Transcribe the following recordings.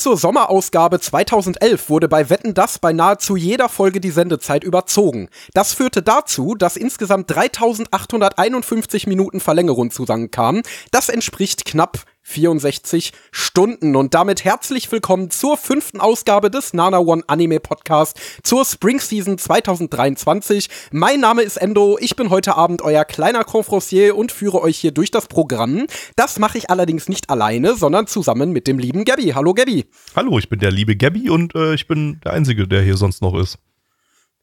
zur Sommerausgabe 2011 wurde bei Wetten das bei nahezu jeder Folge die Sendezeit überzogen. Das führte dazu, dass insgesamt 3851 Minuten Verlängerung zusammenkamen. Das entspricht knapp 64 Stunden. Und damit herzlich willkommen zur fünften Ausgabe des Nana One Anime Podcast zur Spring Season 2023. Mein Name ist Endo. Ich bin heute Abend euer kleiner Confrancier und führe euch hier durch das Programm. Das mache ich allerdings nicht alleine, sondern zusammen mit dem lieben Gabby. Hallo Gabby. Hallo, ich bin der liebe Gabby und äh, ich bin der Einzige, der hier sonst noch ist.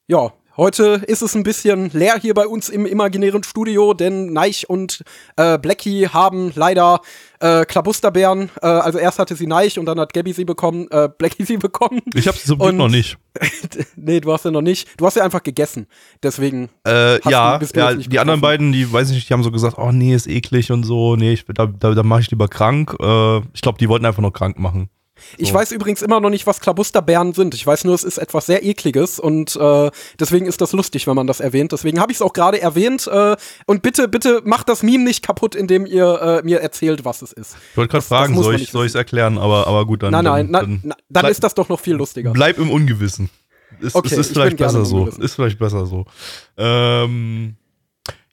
Ja, Heute ist es ein bisschen leer hier bei uns im imaginären Studio, denn Neich und äh, Blackie haben leider äh, Klabusterbären. Äh, also erst hatte sie Neich und dann hat Gabby sie bekommen, äh, Blackie sie bekommen. Ich habe sie zum Glück noch nicht. nee, du hast sie noch nicht. Du hast sie einfach gegessen. Deswegen. Äh, ja, du, ja die anderen beiden, die weiß ich nicht, die haben so gesagt, oh nee, ist eklig und so. Nee, ich, da, da, da mache ich lieber krank. Äh, ich glaube, die wollten einfach nur krank machen. Ich weiß übrigens immer noch nicht, was Klabusterbären sind. Ich weiß nur, es ist etwas sehr ekliges und äh, deswegen ist das lustig, wenn man das erwähnt. Deswegen habe ich es auch gerade erwähnt. Äh, und bitte, bitte macht das Meme nicht kaputt, indem ihr äh, mir erzählt, was es ist. Ich wollte gerade fragen, soll ich es erklären, aber, aber gut, dann. Nein, nein, dann, dann, na, dann bleib, ist das doch noch viel lustiger. Bleib im Ungewissen. Ist, okay, ist, ist vielleicht besser so. Ist vielleicht besser so. Ähm.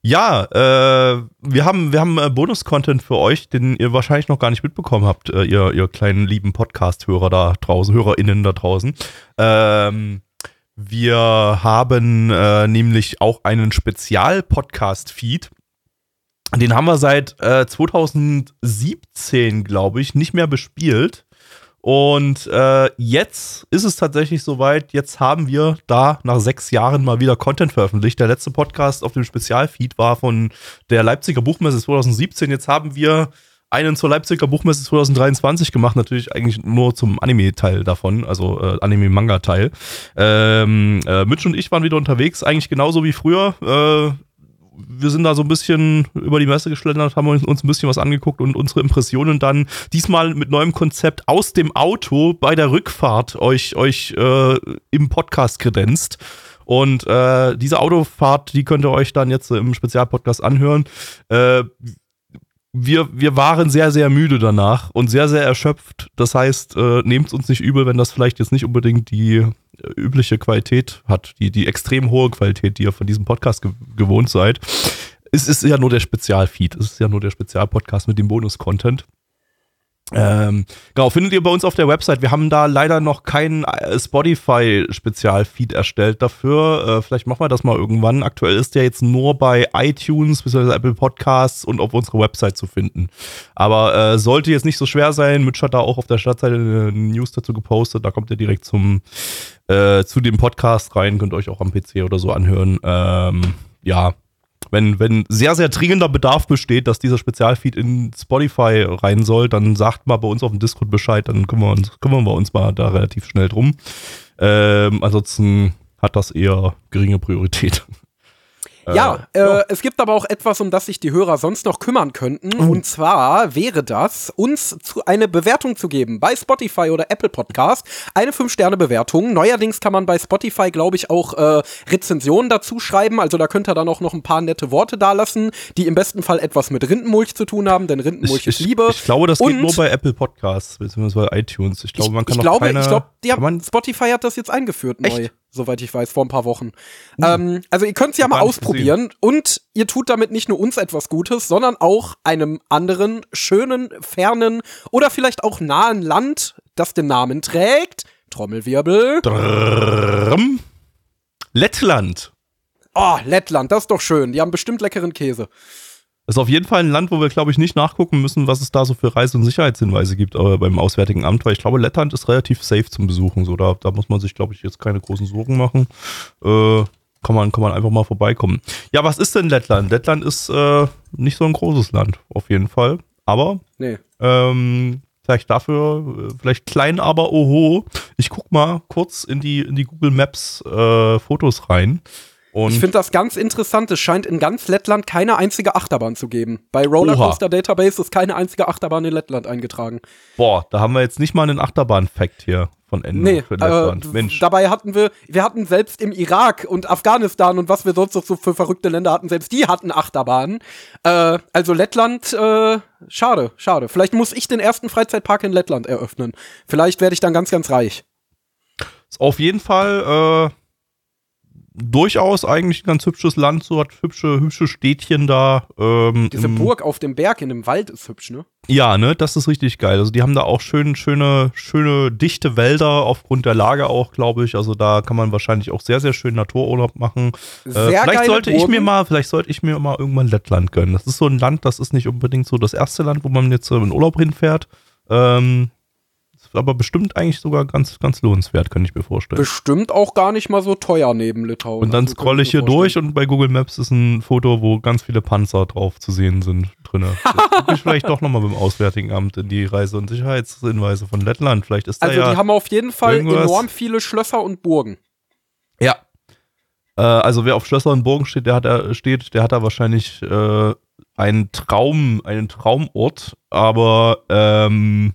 Ja, äh, wir haben, wir haben äh, Bonus-Content für euch, den ihr wahrscheinlich noch gar nicht mitbekommen habt, äh, ihr, ihr kleinen lieben Podcast-Hörer da draußen, HörerInnen da draußen. Ähm, wir haben äh, nämlich auch einen Spezial-Podcast-Feed. Den haben wir seit äh, 2017, glaube ich, nicht mehr bespielt. Und äh, jetzt ist es tatsächlich soweit. Jetzt haben wir da nach sechs Jahren mal wieder Content veröffentlicht. Der letzte Podcast auf dem Spezialfeed war von der Leipziger Buchmesse 2017. Jetzt haben wir einen zur Leipziger Buchmesse 2023 gemacht, natürlich eigentlich nur zum Anime-Teil davon, also äh, Anime-Manga-Teil. Ähm, äh, Mitch und ich waren wieder unterwegs, eigentlich genauso wie früher. Äh, wir sind da so ein bisschen über die Messe geschlendert, haben uns ein bisschen was angeguckt und unsere Impressionen dann diesmal mit neuem Konzept aus dem Auto bei der Rückfahrt euch, euch äh, im Podcast kredenzt. Und äh, diese Autofahrt, die könnt ihr euch dann jetzt im Spezialpodcast anhören. Äh, wir, wir waren sehr, sehr müde danach und sehr, sehr erschöpft. Das heißt, äh, nehmt uns nicht übel, wenn das vielleicht jetzt nicht unbedingt die äh, übliche Qualität hat, die, die extrem hohe Qualität, die ihr von diesem Podcast ge gewohnt seid. Es ist ja nur der Spezialfeed, es ist ja nur der Spezialpodcast mit dem Bonus-Content. Ähm, genau, findet ihr bei uns auf der Website. Wir haben da leider noch keinen äh, Spotify-Spezialfeed erstellt dafür. Äh, vielleicht machen wir das mal irgendwann. Aktuell ist der jetzt nur bei iTunes bzw. Apple Podcasts und auf unserer Website zu finden. Aber äh, sollte jetzt nicht so schwer sein. Mitch hat da auch auf der Startseite eine News dazu gepostet. Da kommt ihr direkt zum äh, zu dem Podcast rein. Könnt euch auch am PC oder so anhören. Ähm, ja, wenn, wenn sehr, sehr dringender Bedarf besteht, dass dieser Spezialfeed in Spotify rein soll, dann sagt mal bei uns auf dem Discord Bescheid, dann kümmern wir uns, kümmern wir uns mal da relativ schnell drum. Ähm, ansonsten hat das eher geringe Priorität. Ja, äh, äh, es gibt aber auch etwas, um das sich die Hörer sonst noch kümmern könnten. Mhm. Und zwar wäre das, uns zu, eine Bewertung zu geben bei Spotify oder Apple Podcast. Eine 5-Sterne-Bewertung. Neuerdings kann man bei Spotify, glaube ich, auch äh, Rezensionen dazu schreiben. Also da könnt ihr dann auch noch ein paar nette Worte dalassen, die im besten Fall etwas mit Rindenmulch zu tun haben, denn Rindenmulch ich, ist Liebe. Ich, ich glaube, das Und geht nur bei Apple Podcasts, beziehungsweise iTunes. Ich glaube, man kann ich noch glaube, keine, Ich glaube, ja, Spotify hat das jetzt eingeführt Echt? Soweit ich weiß, vor ein paar Wochen. Mhm. Ähm, also ihr könnt es ja mal ausprobieren und ihr tut damit nicht nur uns etwas Gutes, sondern auch einem anderen schönen, fernen oder vielleicht auch nahen Land, das den Namen trägt. Trommelwirbel. Drrrm. Lettland. Oh, Lettland, das ist doch schön. Die haben bestimmt leckeren Käse. Ist auf jeden Fall ein Land, wo wir, glaube ich, nicht nachgucken müssen, was es da so für Reise- und Sicherheitshinweise gibt aber beim Auswärtigen Amt, weil ich glaube, Lettland ist relativ safe zum Besuchen. So, da, da muss man sich, glaube ich, jetzt keine großen Sorgen machen. Äh, kann, man, kann man einfach mal vorbeikommen. Ja, was ist denn Lettland? Lettland ist äh, nicht so ein großes Land, auf jeden Fall. aber nee. ähm, vielleicht dafür, äh, vielleicht klein, aber oho. Ich guck mal kurz in die, in die Google Maps äh, Fotos rein. Und ich finde das ganz interessant. Es scheint in ganz Lettland keine einzige Achterbahn zu geben. Bei Rollercoaster Oha. Database ist keine einzige Achterbahn in Lettland eingetragen. Boah, da haben wir jetzt nicht mal einen Achterbahn-Fact hier von Ende nee, für Lettland. Äh, Mensch. Dabei hatten wir, wir hatten selbst im Irak und Afghanistan und was wir sonst noch so für verrückte Länder hatten, selbst die hatten Achterbahnen. Äh, also Lettland, äh, schade, schade. Vielleicht muss ich den ersten Freizeitpark in Lettland eröffnen. Vielleicht werde ich dann ganz, ganz reich. Auf jeden Fall äh, durchaus eigentlich ein ganz hübsches Land, so hat hübsche, hübsche Städtchen da. Ähm, Diese Burg auf dem Berg in dem Wald ist hübsch, ne? Ja, ne, das ist richtig geil. Also die haben da auch schön, schöne, schöne, dichte Wälder aufgrund der Lage auch, glaube ich. Also da kann man wahrscheinlich auch sehr, sehr schön Natururlaub machen. Äh, vielleicht sollte Burgen. ich mir mal, vielleicht sollte ich mir mal irgendwann Lettland gönnen. Das ist so ein Land, das ist nicht unbedingt so das erste Land, wo man jetzt in Urlaub hinfährt. Ähm, aber bestimmt eigentlich sogar ganz, ganz lohnenswert, kann ich mir vorstellen. Bestimmt auch gar nicht mal so teuer neben Litauen. Und dann also scrolle ich hier durch und bei Google Maps ist ein Foto, wo ganz viele Panzer drauf zu sehen sind drin. ich vielleicht doch nochmal beim Auswärtigen Amt in die Reise- und Sicherheitshinweise von Lettland. Vielleicht ist da Also ja die haben auf jeden Fall enorm viele Schlösser und Burgen. Ja. Äh, also wer auf Schlösser und Burgen steht, der hat da, steht, der hat da wahrscheinlich äh, einen Traum, einen Traumort, aber ähm,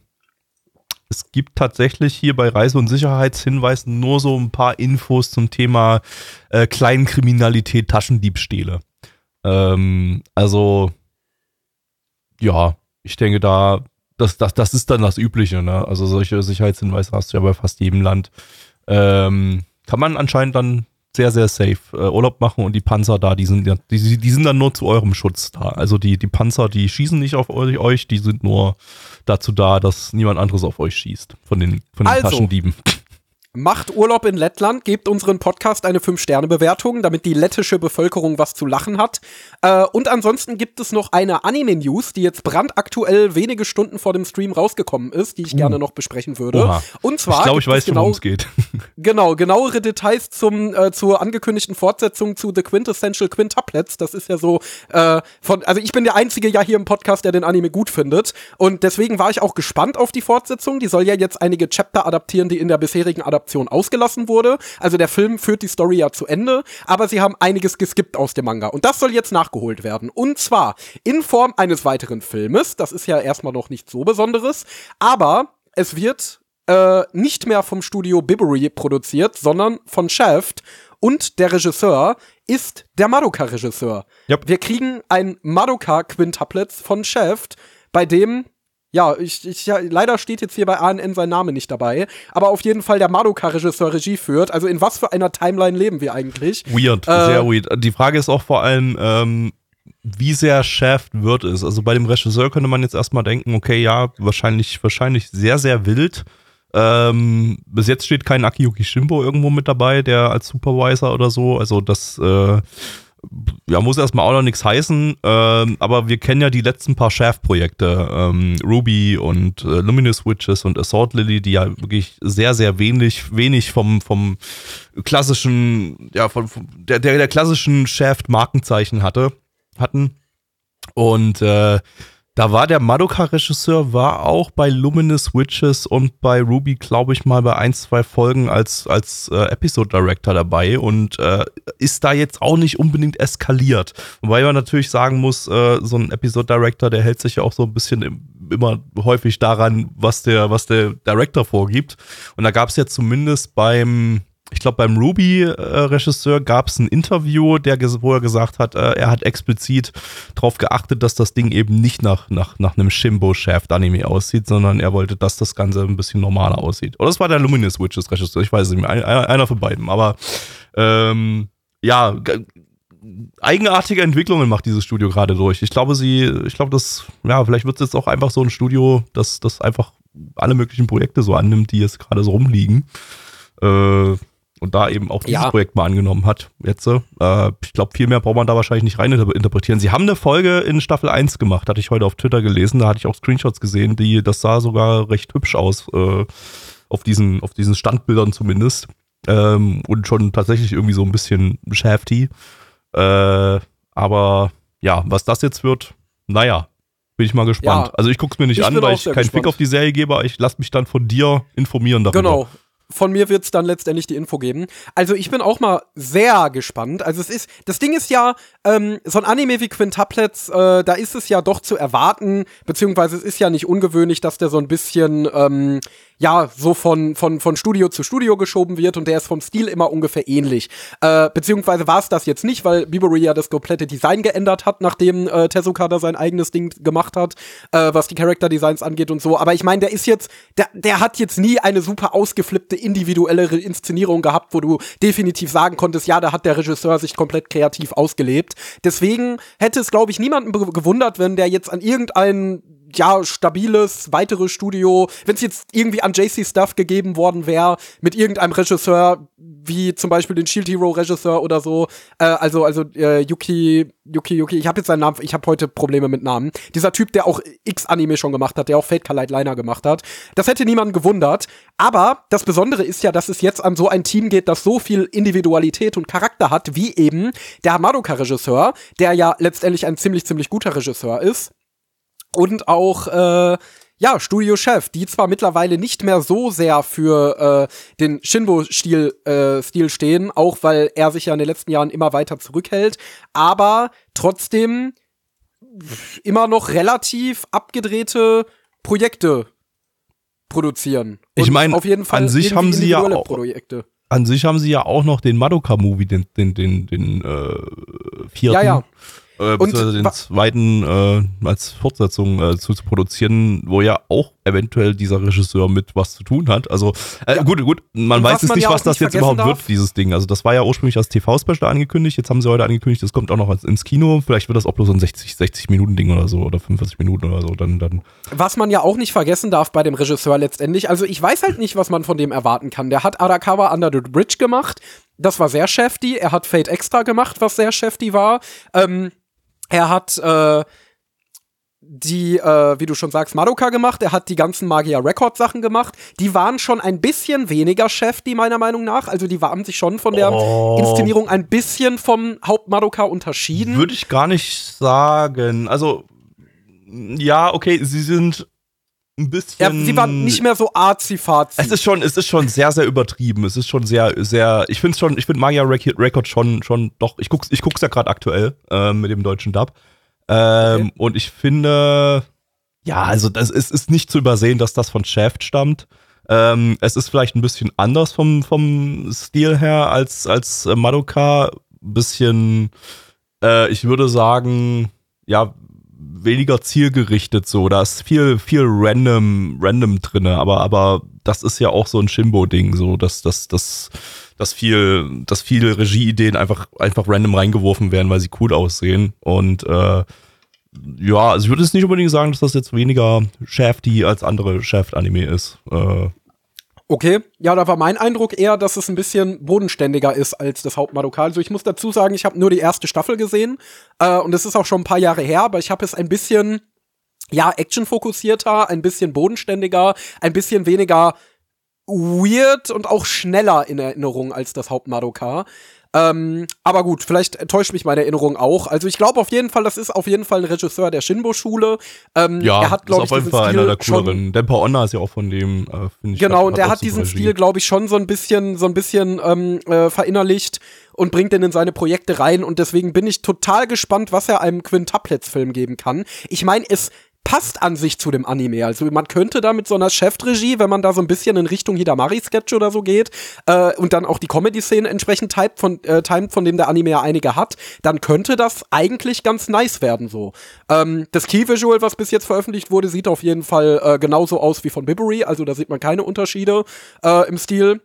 es gibt tatsächlich hier bei Reise- und Sicherheitshinweisen nur so ein paar Infos zum Thema äh, Kleinkriminalität, Taschendiebstähle. Ähm, also, ja, ich denke da, das, das, das ist dann das Übliche. Ne? Also solche Sicherheitshinweise hast du ja bei fast jedem Land. Ähm, kann man anscheinend dann sehr, sehr safe äh, Urlaub machen und die Panzer da, die sind, die, die sind dann nur zu eurem Schutz da. Also die, die Panzer, die schießen nicht auf euch, die sind nur dazu da, dass niemand anderes auf euch schießt von den, von den also, Taschendieben. Macht Urlaub in Lettland, gebt unseren Podcast eine 5-Sterne-Bewertung, damit die lettische Bevölkerung was zu lachen hat. Äh, und ansonsten gibt es noch eine Anime-News, die jetzt brandaktuell wenige Stunden vor dem Stream rausgekommen ist, die ich uh. gerne noch besprechen würde. Oha. Und zwar. Ich glaube, ich weiß, genau, worum es geht. genau, genauere Details zum, äh, zur angekündigten Fortsetzung zu The Quintessential Quintuplets. Das ist ja so äh, von, also ich bin der einzige ja hier im Podcast, der den Anime gut findet. Und deswegen war ich auch gespannt auf die Fortsetzung. Die soll ja jetzt einige Chapter adaptieren, die in der bisherigen Adaption Adaption ausgelassen wurde. Also der Film führt die Story ja zu Ende, aber sie haben einiges geskippt aus dem Manga. Und das soll jetzt nachgeholt werden. Und zwar in Form eines weiteren Filmes. Das ist ja erstmal noch nicht so Besonderes. Aber es wird äh, nicht mehr vom Studio Bibury produziert, sondern von Shaft. Und der Regisseur ist der Madoka-Regisseur. Yep. Wir kriegen ein Madoka-Quintuplet von Shaft, bei dem ja, ich, ich, ja, leider steht jetzt hier bei ANN sein Name nicht dabei, aber auf jeden Fall der Madoka-Regisseur Regie führt. Also in was für einer Timeline leben wir eigentlich? Weird, äh, sehr weird. Die Frage ist auch vor allem, ähm, wie sehr Shaft wird es. Also bei dem Regisseur könnte man jetzt erstmal denken, okay, ja, wahrscheinlich, wahrscheinlich sehr, sehr wild. Ähm, bis jetzt steht kein Akiyuki Shimbo irgendwo mit dabei, der als Supervisor oder so. Also das äh, ja, muss erstmal auch noch nichts heißen, ähm, aber wir kennen ja die letzten paar Shaft-Projekte, ähm, Ruby und äh, Luminous Witches und Assault Lily, die ja wirklich sehr, sehr wenig, wenig vom, vom klassischen, ja, von, von der, der, der klassischen Shaft-Markenzeichen hatte, hatten. Und äh, da war der Madoka-Regisseur, war auch bei Luminous Witches und bei Ruby, glaube ich, mal bei ein, zwei Folgen als, als äh, Episode-Director dabei und äh, ist da jetzt auch nicht unbedingt eskaliert. Wobei man natürlich sagen muss, äh, so ein Episode-Director, der hält sich ja auch so ein bisschen im, immer häufig daran, was der, was der Director vorgibt. Und da gab es ja zumindest beim ich glaube, beim Ruby-Regisseur gab es ein Interview, der, wo er gesagt hat, äh, er hat explizit darauf geachtet, dass das Ding eben nicht nach, nach, nach einem Shimbo-Shaft-Anime aussieht, sondern er wollte, dass das Ganze ein bisschen normaler aussieht. Oder es war der Luminous Witches-Regisseur, ich weiß es nicht mehr, einer, einer von beiden. Aber ähm, ja, eigenartige Entwicklungen macht dieses Studio gerade durch. Ich glaube, sie, ich glaube, das, ja, vielleicht wird es jetzt auch einfach so ein Studio, das, das einfach alle möglichen Projekte so annimmt, die jetzt gerade so rumliegen. Äh, und da eben auch dieses ja. Projekt mal angenommen hat. Jetzt, äh, ich glaube, viel mehr braucht man da wahrscheinlich nicht rein interpretieren. Sie haben eine Folge in Staffel 1 gemacht, hatte ich heute auf Twitter gelesen, da hatte ich auch Screenshots gesehen, die, das sah sogar recht hübsch aus, äh, auf diesen, auf diesen Standbildern zumindest. Ähm, und schon tatsächlich irgendwie so ein bisschen shafty. Äh, aber ja, was das jetzt wird, naja, Bin ich mal gespannt. Ja, also ich gucke es mir nicht an, weil ich keinen gespannt. Fick auf die Serie gebe, aber ich lasse mich dann von dir informieren darüber. Genau, von mir wird es dann letztendlich die Info geben. Also ich bin auch mal sehr gespannt. Also es ist, das Ding ist ja, ähm, so ein Anime wie Quintuplets, äh, da ist es ja doch zu erwarten, beziehungsweise es ist ja nicht ungewöhnlich, dass der so ein bisschen, ähm, ja, so von, von, von Studio zu Studio geschoben wird und der ist vom Stil immer ungefähr ähnlich. Äh, beziehungsweise war es das jetzt nicht, weil Bibori ja das komplette Design geändert hat, nachdem äh, Tezuka da sein eigenes Ding gemacht hat, äh, was die Character Designs angeht und so. Aber ich meine, der ist jetzt, der, der hat jetzt nie eine super ausgeflippte individuelle Inszenierung gehabt, wo du definitiv sagen konntest, ja, da hat der Regisseur sich komplett kreativ ausgelebt. Deswegen hätte es, glaube ich, niemanden gewundert, wenn der jetzt an irgendeinen ja, stabiles weiteres Studio, wenn es jetzt irgendwie an JC Stuff gegeben worden wäre, mit irgendeinem Regisseur, wie zum Beispiel den Shield Hero Regisseur oder so, äh, also, also äh, Yuki, Yuki, Yuki, ich habe jetzt seinen Namen, ich habe heute Probleme mit Namen. Dieser Typ, der auch X-Anime schon gemacht hat, der auch Fate Light Liner gemacht hat. Das hätte niemanden gewundert. Aber das Besondere ist ja, dass es jetzt an so ein Team geht, das so viel Individualität und Charakter hat, wie eben der Madoka-Regisseur, der ja letztendlich ein ziemlich, ziemlich guter Regisseur ist und auch äh, ja, Studiochef, die zwar mittlerweile nicht mehr so sehr für äh, den Shinbo-Stil äh, Stil stehen, auch weil er sich ja in den letzten Jahren immer weiter zurückhält, aber trotzdem immer noch relativ abgedrehte Projekte produzieren. Und ich meine, auf jeden Fall an sich haben sie ja auch, Projekte. An sich haben sie ja auch noch den Madoka-Movie, den, den, den, den äh, vierten. Ja, ja äh, beziehungsweise den zweiten äh, als Fortsetzung äh, zu, zu, produzieren, wo ja auch eventuell dieser Regisseur mit was zu tun hat. Also äh, ja. gut, gut, man Und weiß jetzt nicht, ja was das jetzt überhaupt darf. wird, dieses Ding. Also das war ja ursprünglich als TV-Special angekündigt, jetzt haben sie heute angekündigt, das kommt auch noch ins Kino. Vielleicht wird das auch bloß ein 60, 60 Minuten Ding oder so oder 45 Minuten oder so. Dann, dann. Was man ja auch nicht vergessen darf bei dem Regisseur letztendlich, also ich weiß halt nicht, was man von dem erwarten kann. Der hat Arakawa Under the Bridge gemacht, das war sehr shafty. Er hat Fate Extra gemacht, was sehr shafty war. Ähm, er hat äh, die, äh, wie du schon sagst, Madoka gemacht. Er hat die ganzen Magia Record Sachen gemacht. Die waren schon ein bisschen weniger Chef, die meiner Meinung nach. Also die waren sich schon von der oh. Inszenierung ein bisschen vom Haupt Madoka unterschieden. Würde ich gar nicht sagen. Also ja, okay, sie sind ein bisschen. Ja, sie waren nicht mehr so arzi-fazi. Es ist schon, es ist schon sehr, sehr übertrieben. Es ist schon sehr, sehr. Ich finde schon, ich finde Magia Record schon, schon doch. Ich guck's, ich guck's ja gerade aktuell äh, mit dem deutschen Dub. Ähm, okay. Und ich finde, ja, also das ist, ist nicht zu übersehen, dass das von Shaft stammt. Ähm, es ist vielleicht ein bisschen anders vom, vom Stil her als, als Madoka. Bisschen, äh, ich würde sagen, ja, weniger zielgerichtet so. Da ist viel, viel random, random drinne, aber, aber das ist ja auch so ein Shimbo-Ding, so, dass, dass, dass, dass viel, dass viele Regieideen einfach, einfach random reingeworfen werden, weil sie cool aussehen. Und äh, ja, also ich würde jetzt nicht unbedingt sagen, dass das jetzt weniger Shafty als andere Shaft-Anime ist. Äh, Okay, ja, da war mein Eindruck eher, dass es ein bisschen bodenständiger ist als das Hauptmadokal. Also ich muss dazu sagen, ich habe nur die erste Staffel gesehen äh, und es ist auch schon ein paar Jahre her, aber ich habe es ein bisschen, ja, actionfokussierter, ein bisschen bodenständiger, ein bisschen weniger weird und auch schneller in Erinnerung als das Hauptmadokar. Ähm, aber gut, vielleicht täuscht mich meine Erinnerung auch. Also ich glaube auf jeden Fall, das ist auf jeden Fall ein Regisseur der Shinbo-Schule. Ähm, ja, er hat, glaube ich, auf jeden Fall einer der cooleren. Dempa Onna ist ja auch von dem, äh, finde ich. Genau, und der hat diesen Stil, glaube ich, schon so ein bisschen, so ein bisschen ähm, äh, verinnerlicht und bringt den in seine Projekte rein. Und deswegen bin ich total gespannt, was er einem Quintuplets-Film geben kann. Ich meine, es passt an sich zu dem Anime. Also man könnte da mit so einer Chefregie, wenn man da so ein bisschen in Richtung Hidamari-Sketch oder so geht äh, und dann auch die Comedy-Szenen entsprechend type von, äh, timet, von dem der Anime ja einige hat, dann könnte das eigentlich ganz nice werden so. Ähm, das Key-Visual, was bis jetzt veröffentlicht wurde, sieht auf jeden Fall äh, genauso aus wie von Bibury, also da sieht man keine Unterschiede äh, im Stil.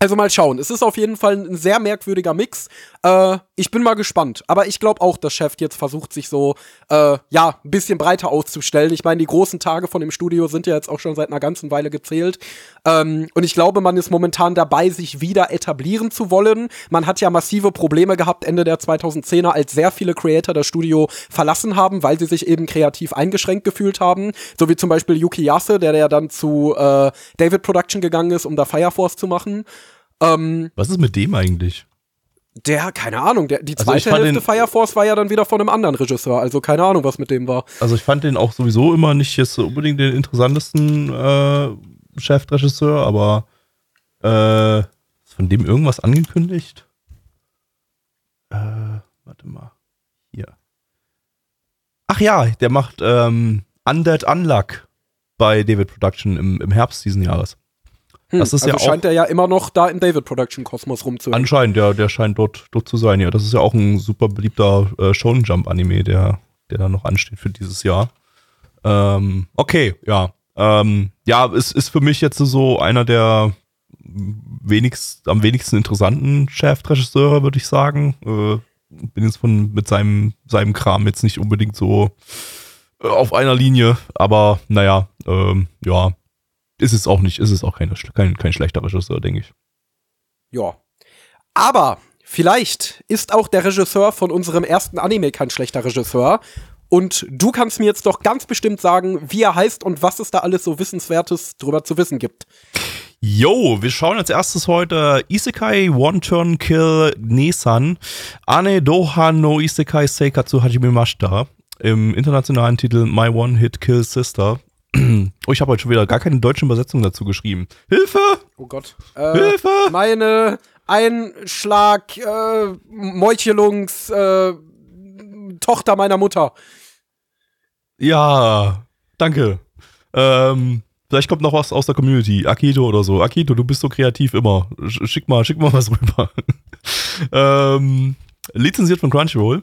Also mal schauen. Es ist auf jeden Fall ein sehr merkwürdiger Mix. Äh, ich bin mal gespannt. Aber ich glaube auch, dass Chef jetzt versucht, sich so, äh, ja, ein bisschen breiter auszustellen. Ich meine, die großen Tage von dem Studio sind ja jetzt auch schon seit einer ganzen Weile gezählt. Ähm, und ich glaube, man ist momentan dabei, sich wieder etablieren zu wollen. Man hat ja massive Probleme gehabt Ende der 2010er, als sehr viele Creator das Studio verlassen haben, weil sie sich eben kreativ eingeschränkt gefühlt haben. So wie zum Beispiel Yuki Yase, der ja dann zu äh, David Production gegangen ist, um da Fire Force zu machen. Ähm, Was ist mit dem eigentlich? Der, keine Ahnung, der, die also zweite also Hälfte den, Fire Force war ja dann wieder von einem anderen Regisseur, also keine Ahnung, was mit dem war. Also ich fand den auch sowieso immer nicht jetzt unbedingt den interessantesten äh, Chefregisseur, aber äh, ist von dem irgendwas angekündigt? Äh, warte mal. Hier. Ach ja, der macht ähm, Undead Unluck bei David Production im, im Herbst diesen Jahres. Hm, das ist also ja scheint er ja immer noch da im David Production Kosmos rumzuhängen. Anscheinend, ja, der scheint dort, dort zu sein, ja. Das ist ja auch ein super beliebter äh, Shonen Jump Anime, der, der da noch ansteht für dieses Jahr. Ähm, okay, ja. Ähm, ja, es ist für mich jetzt so einer der wenigst, am wenigsten interessanten Chefregisseure, würde ich sagen. Äh, bin jetzt von mit seinem, seinem Kram jetzt nicht unbedingt so äh, auf einer Linie, aber naja, ähm, ja, ist es auch nicht, ist es auch keine, kein, kein schlechter Regisseur, denke ich. Ja. Aber vielleicht ist auch der Regisseur von unserem ersten Anime kein schlechter Regisseur. Und du kannst mir jetzt doch ganz bestimmt sagen, wie er heißt und was es da alles so Wissenswertes drüber zu wissen gibt. Yo, wir schauen als erstes heute Isekai One Turn Kill Nesan Ane Doha no Isekai Seikatsu Hajimemashita im internationalen Titel My One Hit Kill Sister Oh, ich habe heute schon wieder gar keine deutsche Übersetzung dazu geschrieben. Hilfe! Oh Gott. Äh, Hilfe! Meine Einschlag, äh, Meuchelungs, äh, Tochter meiner Mutter. Ja, danke. Ähm, vielleicht kommt noch was aus der Community. Akito oder so. Akito, du bist so kreativ immer. Schick mal, schick mal was rüber. ähm, lizenziert von Crunchyroll.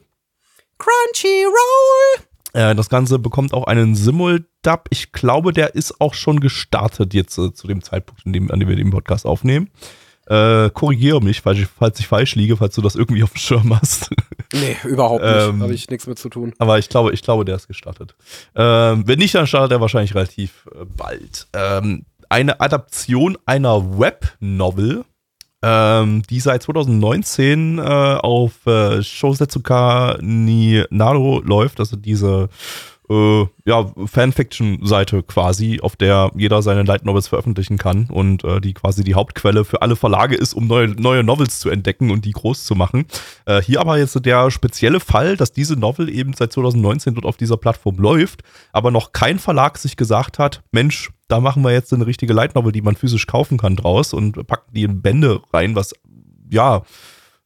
Crunchyroll! Äh, das Ganze bekommt auch einen Simuldub. Ich glaube, der ist auch schon gestartet jetzt äh, zu dem Zeitpunkt, dem, an dem wir den Podcast aufnehmen. Äh, korrigiere mich, falls ich, falls ich falsch liege, falls du das irgendwie auf dem Schirm hast. Nee, überhaupt nicht. Ähm, Habe ich nichts mit zu tun. Aber ich glaube, ich glaube, der ist gestartet. Ähm, wenn nicht, dann startet er wahrscheinlich relativ äh, bald. Ähm, eine Adaption einer Web-Novel ähm, die seit 2019 äh, auf äh, Shousetsuka ni Naro läuft, also diese äh, ja, Fanfiction-Seite quasi, auf der jeder seine Light Novels veröffentlichen kann und äh, die quasi die Hauptquelle für alle Verlage ist, um neue, neue Novels zu entdecken und die groß zu machen. Äh, hier aber jetzt der spezielle Fall, dass diese Novel eben seit 2019 dort auf dieser Plattform läuft, aber noch kein Verlag sich gesagt hat, Mensch, da machen wir jetzt eine richtige Light Novel, die man physisch kaufen kann draus und packen die in Bände rein, was ja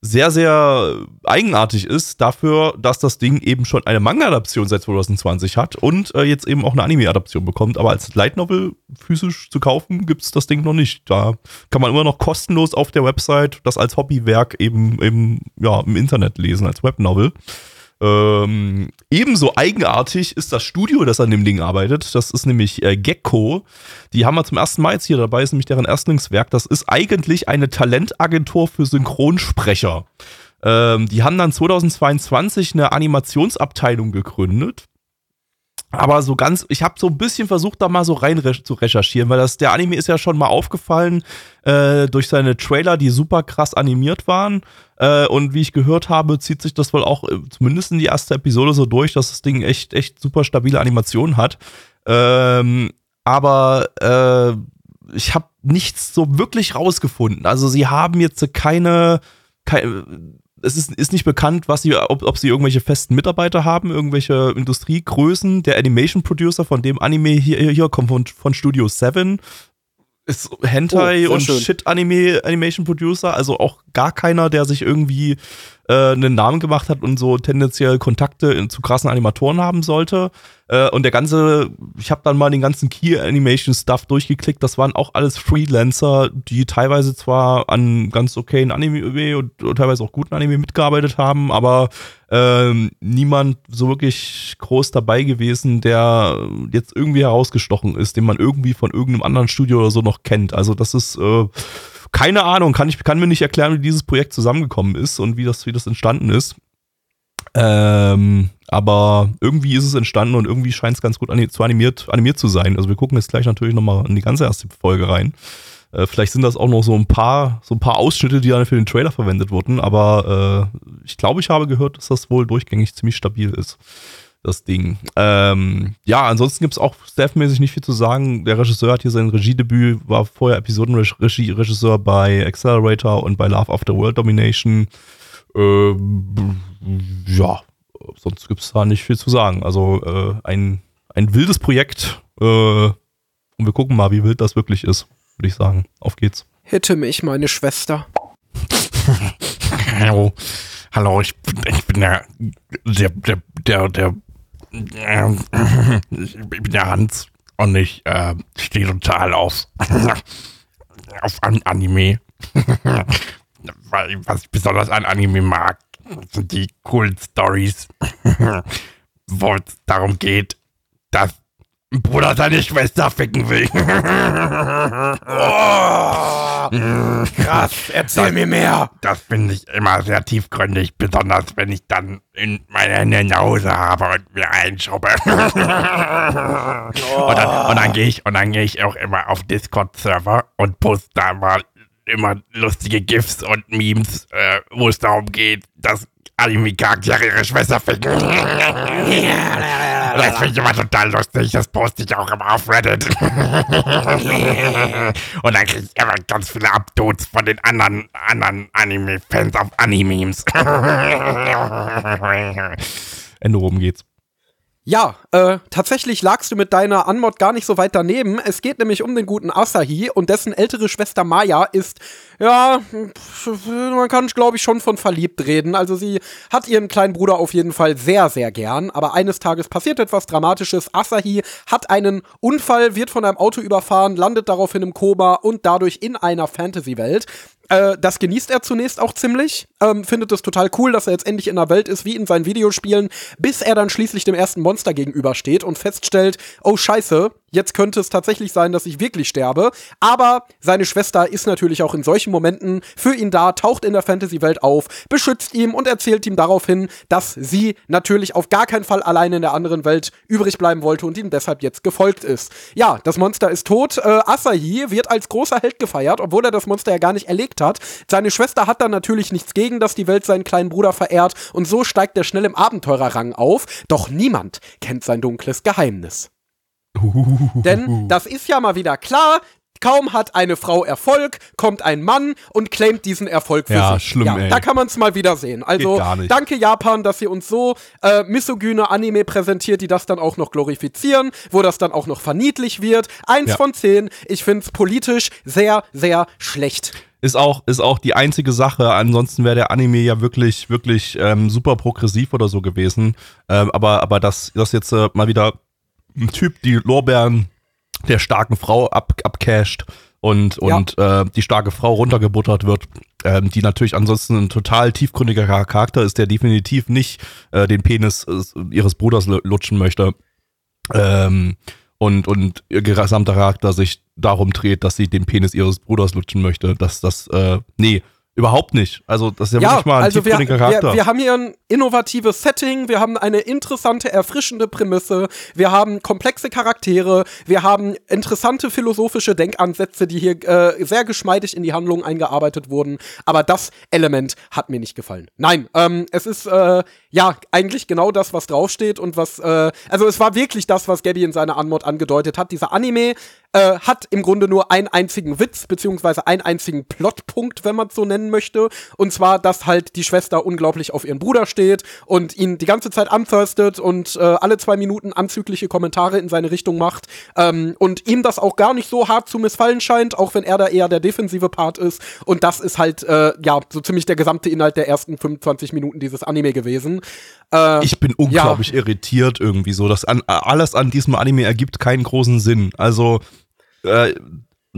sehr, sehr eigenartig ist dafür, dass das Ding eben schon eine Manga-Adaption seit 2020 hat und äh, jetzt eben auch eine Anime-Adaption bekommt. Aber als Light Novel physisch zu kaufen, gibt es das Ding noch nicht. Da kann man immer noch kostenlos auf der Website das als Hobbywerk eben, eben ja, im Internet lesen, als Webnovel. Ähm, ebenso eigenartig ist das Studio, das an dem Ding arbeitet. Das ist nämlich äh, Gecko. Die haben wir zum ersten Mal jetzt hier dabei, ist nämlich deren Erstlingswerk. Das ist eigentlich eine Talentagentur für Synchronsprecher. Ähm, die haben dann 2022 eine Animationsabteilung gegründet aber so ganz, ich habe so ein bisschen versucht, da mal so rein re zu recherchieren, weil das der Anime ist ja schon mal aufgefallen äh, durch seine Trailer, die super krass animiert waren. Äh, und wie ich gehört habe, zieht sich das wohl auch äh, zumindest in die erste Episode so durch, dass das Ding echt, echt super stabile Animationen hat. Ähm, aber äh, ich habe nichts so wirklich rausgefunden. Also sie haben jetzt keine, keine es ist, ist nicht bekannt, was sie, ob, ob sie irgendwelche festen Mitarbeiter haben, irgendwelche Industriegrößen. Der Animation Producer von dem Anime hier, hier kommt von, von Studio 7. Ist Hentai oh, und Shit-Anime Animation Producer, also auch gar keiner, der sich irgendwie äh, einen Namen gemacht hat und so tendenziell Kontakte in, zu krassen Animatoren haben sollte. Äh, und der ganze, ich habe dann mal den ganzen Key Animation Stuff durchgeklickt. Das waren auch alles Freelancer, die teilweise zwar an ganz okayen Anime und, und teilweise auch guten Anime mitgearbeitet haben, aber ähm, niemand so wirklich groß dabei gewesen, der jetzt irgendwie herausgestochen ist, den man irgendwie von irgendeinem anderen Studio oder so noch kennt. Also das ist äh, keine Ahnung, kann ich kann mir nicht erklären, wie dieses Projekt zusammengekommen ist und wie das, wie das entstanden ist. Ähm, aber irgendwie ist es entstanden und irgendwie scheint es ganz gut zu animiert, animiert zu sein. Also wir gucken jetzt gleich natürlich nochmal in die ganze erste Folge rein. Äh, vielleicht sind das auch noch so ein paar, so ein paar Ausschnitte, die dann für den Trailer verwendet wurden, aber äh, ich glaube, ich habe gehört, dass das wohl durchgängig ziemlich stabil ist das Ding. Ähm, ja, ansonsten gibt es auch staffmäßig nicht viel zu sagen. Der Regisseur hat hier sein Regiedebüt, war vorher Episodenregisseur bei Accelerator und bei Love After World Domination. Ähm, ja, sonst gibt es da nicht viel zu sagen. Also äh, ein, ein wildes Projekt äh, und wir gucken mal, wie wild das wirklich ist, würde ich sagen. Auf geht's. Hitte mich, meine Schwester. Hallo, hallo, ich bin, ich bin der, der, der, der, der, ich bin der Hans und ich äh, stehe total auf, auf An Anime. Was ich besonders an Anime mag, sind die coolen Stories, wo es darum geht, dass Bruder seine Schwester ficken will. oh, krass, erzähl das, mir mehr. Das finde ich immer sehr tiefgründig, besonders wenn ich dann in meine Hände in der Hose habe und mir einschaube. oh. Und dann, dann gehe ich, und dann gehe ich auch immer auf Discord-Server und poste da mal immer lustige GIFs und Memes, äh, wo es darum geht, dass Anime-Charaktere ihre Schwester ficken. das finde ich immer total lustig. Das poste ich auch immer auf Reddit. Und dann kriege ich immer ganz viele Updates von den anderen, anderen Anime-Fans auf Animemes. Ende rum geht's. Ja, äh, tatsächlich lagst du mit deiner Anmod gar nicht so weit daneben. Es geht nämlich um den guten Asahi und dessen ältere Schwester Maya ist, ja, man kann, glaube ich, schon von verliebt reden. Also sie hat ihren kleinen Bruder auf jeden Fall sehr, sehr gern. Aber eines Tages passiert etwas Dramatisches. Asahi hat einen Unfall, wird von einem Auto überfahren, landet daraufhin im Koma und dadurch in einer Fantasy-Welt. Äh, das genießt er zunächst auch ziemlich, ähm, findet es total cool, dass er jetzt endlich in einer Welt ist wie in seinen Videospielen, bis er dann schließlich dem ersten Monster gegenübersteht und feststellt, oh scheiße, jetzt könnte es tatsächlich sein, dass ich wirklich sterbe. Aber seine Schwester ist natürlich auch in solchen Momenten für ihn da, taucht in der Fantasy-Welt auf, beschützt ihn und erzählt ihm daraufhin, dass sie natürlich auf gar keinen Fall alleine in der anderen Welt übrig bleiben wollte und ihm deshalb jetzt gefolgt ist. Ja, das Monster ist tot. Äh, Asahi wird als großer Held gefeiert, obwohl er das Monster ja gar nicht erlegt hat. Seine Schwester hat dann natürlich nichts gegen, dass die Welt seinen kleinen Bruder verehrt und so steigt er schnell im Abenteurerrang auf. Doch niemand kennt sein dunkles Geheimnis. Denn das ist ja mal wieder klar. Kaum hat eine Frau Erfolg, kommt ein Mann und claimt diesen Erfolg für ja, sich. Schlimm, ja, ey. Da kann man es mal wieder sehen. Also danke Japan, dass ihr uns so äh, misogyne Anime präsentiert, die das dann auch noch glorifizieren, wo das dann auch noch verniedlich wird. Eins ja. von zehn. Ich finde es politisch sehr, sehr schlecht ist auch, ist auch die einzige Sache. Ansonsten wäre der Anime ja wirklich, wirklich ähm, super progressiv oder so gewesen. Ähm, aber, aber dass das jetzt äh, mal wieder ein Typ die Lorbeeren der starken Frau ab, abcasht und, und ja. äh, die starke Frau runtergebuttert wird, ähm, die natürlich ansonsten ein total tiefgründiger Charakter ist, der definitiv nicht äh, den Penis äh, ihres Bruders lutschen möchte. Ähm, und, und ihr gesamter Charakter sich darum dreht, dass sie den Penis ihres Bruders lutschen möchte. Dass das, äh, nee, Überhaupt nicht. Also, das ist ja, ja wirklich mal ein also wir, Charakter. Wir, wir, haben hier ein innovatives Setting, wir haben eine interessante, erfrischende Prämisse, wir haben komplexe Charaktere, wir haben interessante philosophische Denkansätze, die hier äh, sehr geschmeidig in die Handlung eingearbeitet wurden. Aber das Element hat mir nicht gefallen. Nein, ähm, es ist äh, ja eigentlich genau das, was draufsteht und was, äh, also es war wirklich das, was Gabby in seiner Anmod angedeutet hat. Dieser Anime äh, hat im Grunde nur einen einzigen Witz, beziehungsweise einen einzigen Plotpunkt, wenn man es so nennen möchte. Und zwar, dass halt die Schwester unglaublich auf ihren Bruder steht und ihn die ganze Zeit anthirstet und äh, alle zwei Minuten anzügliche Kommentare in seine Richtung macht. Ähm, und ihm das auch gar nicht so hart zu missfallen scheint, auch wenn er da eher der defensive Part ist. Und das ist halt, äh, ja, so ziemlich der gesamte Inhalt der ersten 25 Minuten dieses Anime gewesen. Äh, ich bin unglaublich ja. irritiert irgendwie so. dass an, alles an diesem Anime ergibt keinen großen Sinn. Also äh,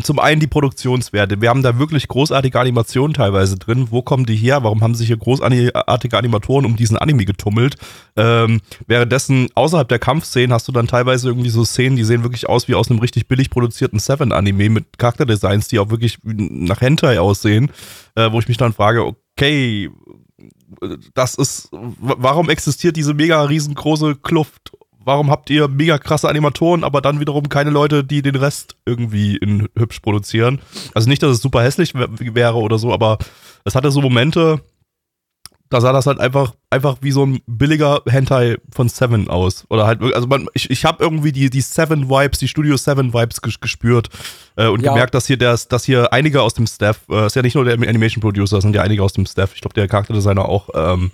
zum einen die Produktionswerte. Wir haben da wirklich großartige Animationen teilweise drin. Wo kommen die her? Warum haben sich hier großartige Animatoren um diesen Anime getummelt? Ähm, währenddessen außerhalb der Kampfszenen hast du dann teilweise irgendwie so Szenen, die sehen wirklich aus wie aus einem richtig billig produzierten Seven-Anime mit Charakterdesigns, die auch wirklich nach Hentai aussehen, äh, wo ich mich dann frage, okay, das ist, warum existiert diese mega riesengroße Kluft? Warum habt ihr mega krasse Animatoren, aber dann wiederum keine Leute, die den Rest irgendwie in hübsch produzieren? Also nicht, dass es super hässlich wäre oder so, aber es hatte so Momente, da sah das halt einfach, einfach wie so ein billiger Hentai von Seven aus. Oder halt, also man, ich, ich habe irgendwie die, die Seven Vibes, die Studio Seven Vibes gespürt äh, und ja. gemerkt, dass hier, der, dass hier einige aus dem Staff, äh, ist ja nicht nur der Animation Producer, sind ja einige aus dem Staff. Ich glaube, der Charakterdesigner auch ähm,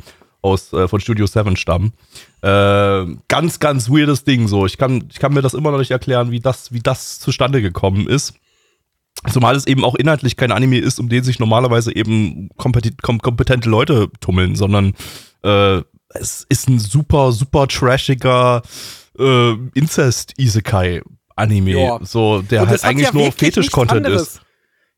aus, äh, von Studio Seven stammen. Äh, ganz, ganz weirdes Ding so. Ich kann, ich kann mir das immer noch nicht erklären, wie das, wie das zustande gekommen ist. Zumal es eben auch inhaltlich kein Anime ist, um den sich normalerweise eben kompetente Leute tummeln, sondern äh, es ist ein super, super trashiger äh, Incest-Isekai-Anime. So, der halt eigentlich ja nur Fetisch-Content ist.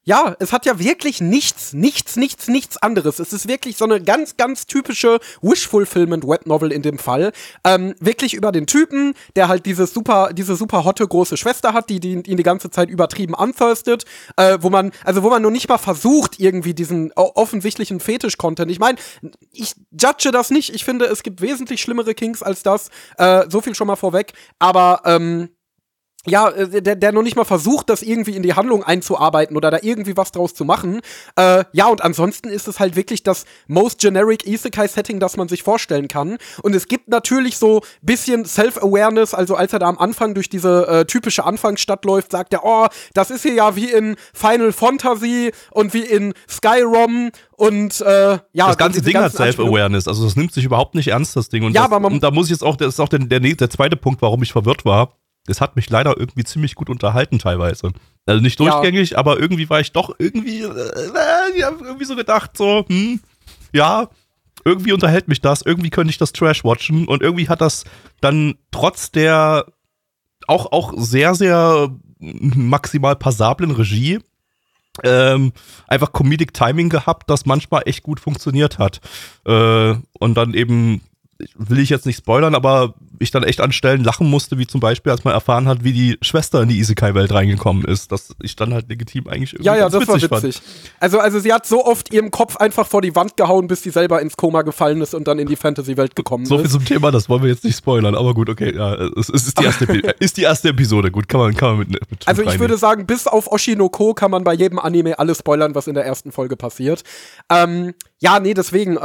Ja, es hat ja wirklich nichts, nichts, nichts, nichts anderes. Es ist wirklich so eine ganz, ganz typische Wish-Fulfillment Web Novel in dem Fall. Ähm, wirklich über den Typen, der halt diese super, diese super hotte große Schwester hat, die, die ihn die ganze Zeit übertrieben anthirstet, äh, wo man, also wo man nur nicht mal versucht, irgendwie diesen offensichtlichen Fetisch-Content. Ich meine, ich judge das nicht. Ich finde, es gibt wesentlich schlimmere Kings als das. Äh, so viel schon mal vorweg. Aber ähm, ja, äh, der, der noch nicht mal versucht, das irgendwie in die Handlung einzuarbeiten oder da irgendwie was draus zu machen. Äh, ja, und ansonsten ist es halt wirklich das most generic Isekai-Setting, das man sich vorstellen kann. Und es gibt natürlich so bisschen Self-Awareness, also als er da am Anfang durch diese äh, typische Anfangsstadt läuft, sagt er, oh, das ist hier ja wie in Final Fantasy und wie in Skyrim und äh, ja. Das ganze Ding hat Self-Awareness, also das nimmt sich überhaupt nicht ernst, das Ding. Und, ja, das, aber man, und da muss ich jetzt auch, das ist auch der, der, der zweite Punkt, warum ich verwirrt war das hat mich leider irgendwie ziemlich gut unterhalten teilweise. Also nicht durchgängig, ja. aber irgendwie war ich doch irgendwie, äh, ich habe irgendwie so gedacht, so, hm, ja, irgendwie unterhält mich das, irgendwie könnte ich das Trash watchen und irgendwie hat das dann trotz der auch, auch sehr, sehr maximal passablen Regie ähm, einfach Comedic Timing gehabt, das manchmal echt gut funktioniert hat. Äh, und dann eben will ich jetzt nicht spoilern, aber ich dann echt an Stellen lachen musste, wie zum Beispiel, als man erfahren hat, wie die Schwester in die Isekai-Welt reingekommen ist, dass ich dann halt legitim eigentlich irgendwie Ja, ja, das witzig war witzig. Fand. Also, also sie hat so oft ihren Kopf einfach vor die Wand gehauen, bis sie selber ins Koma gefallen ist und dann in die Fantasy-Welt gekommen so ist. So viel zum Thema, das wollen wir jetzt nicht spoilern, aber gut, okay, ja, es, es ist, die erste, ist die erste Episode, gut, kann man, kann man mit, mit Also ich würde sagen, bis auf Oshinoko kann man bei jedem Anime alles spoilern, was in der ersten Folge passiert. Ähm, ja, nee, deswegen, äh,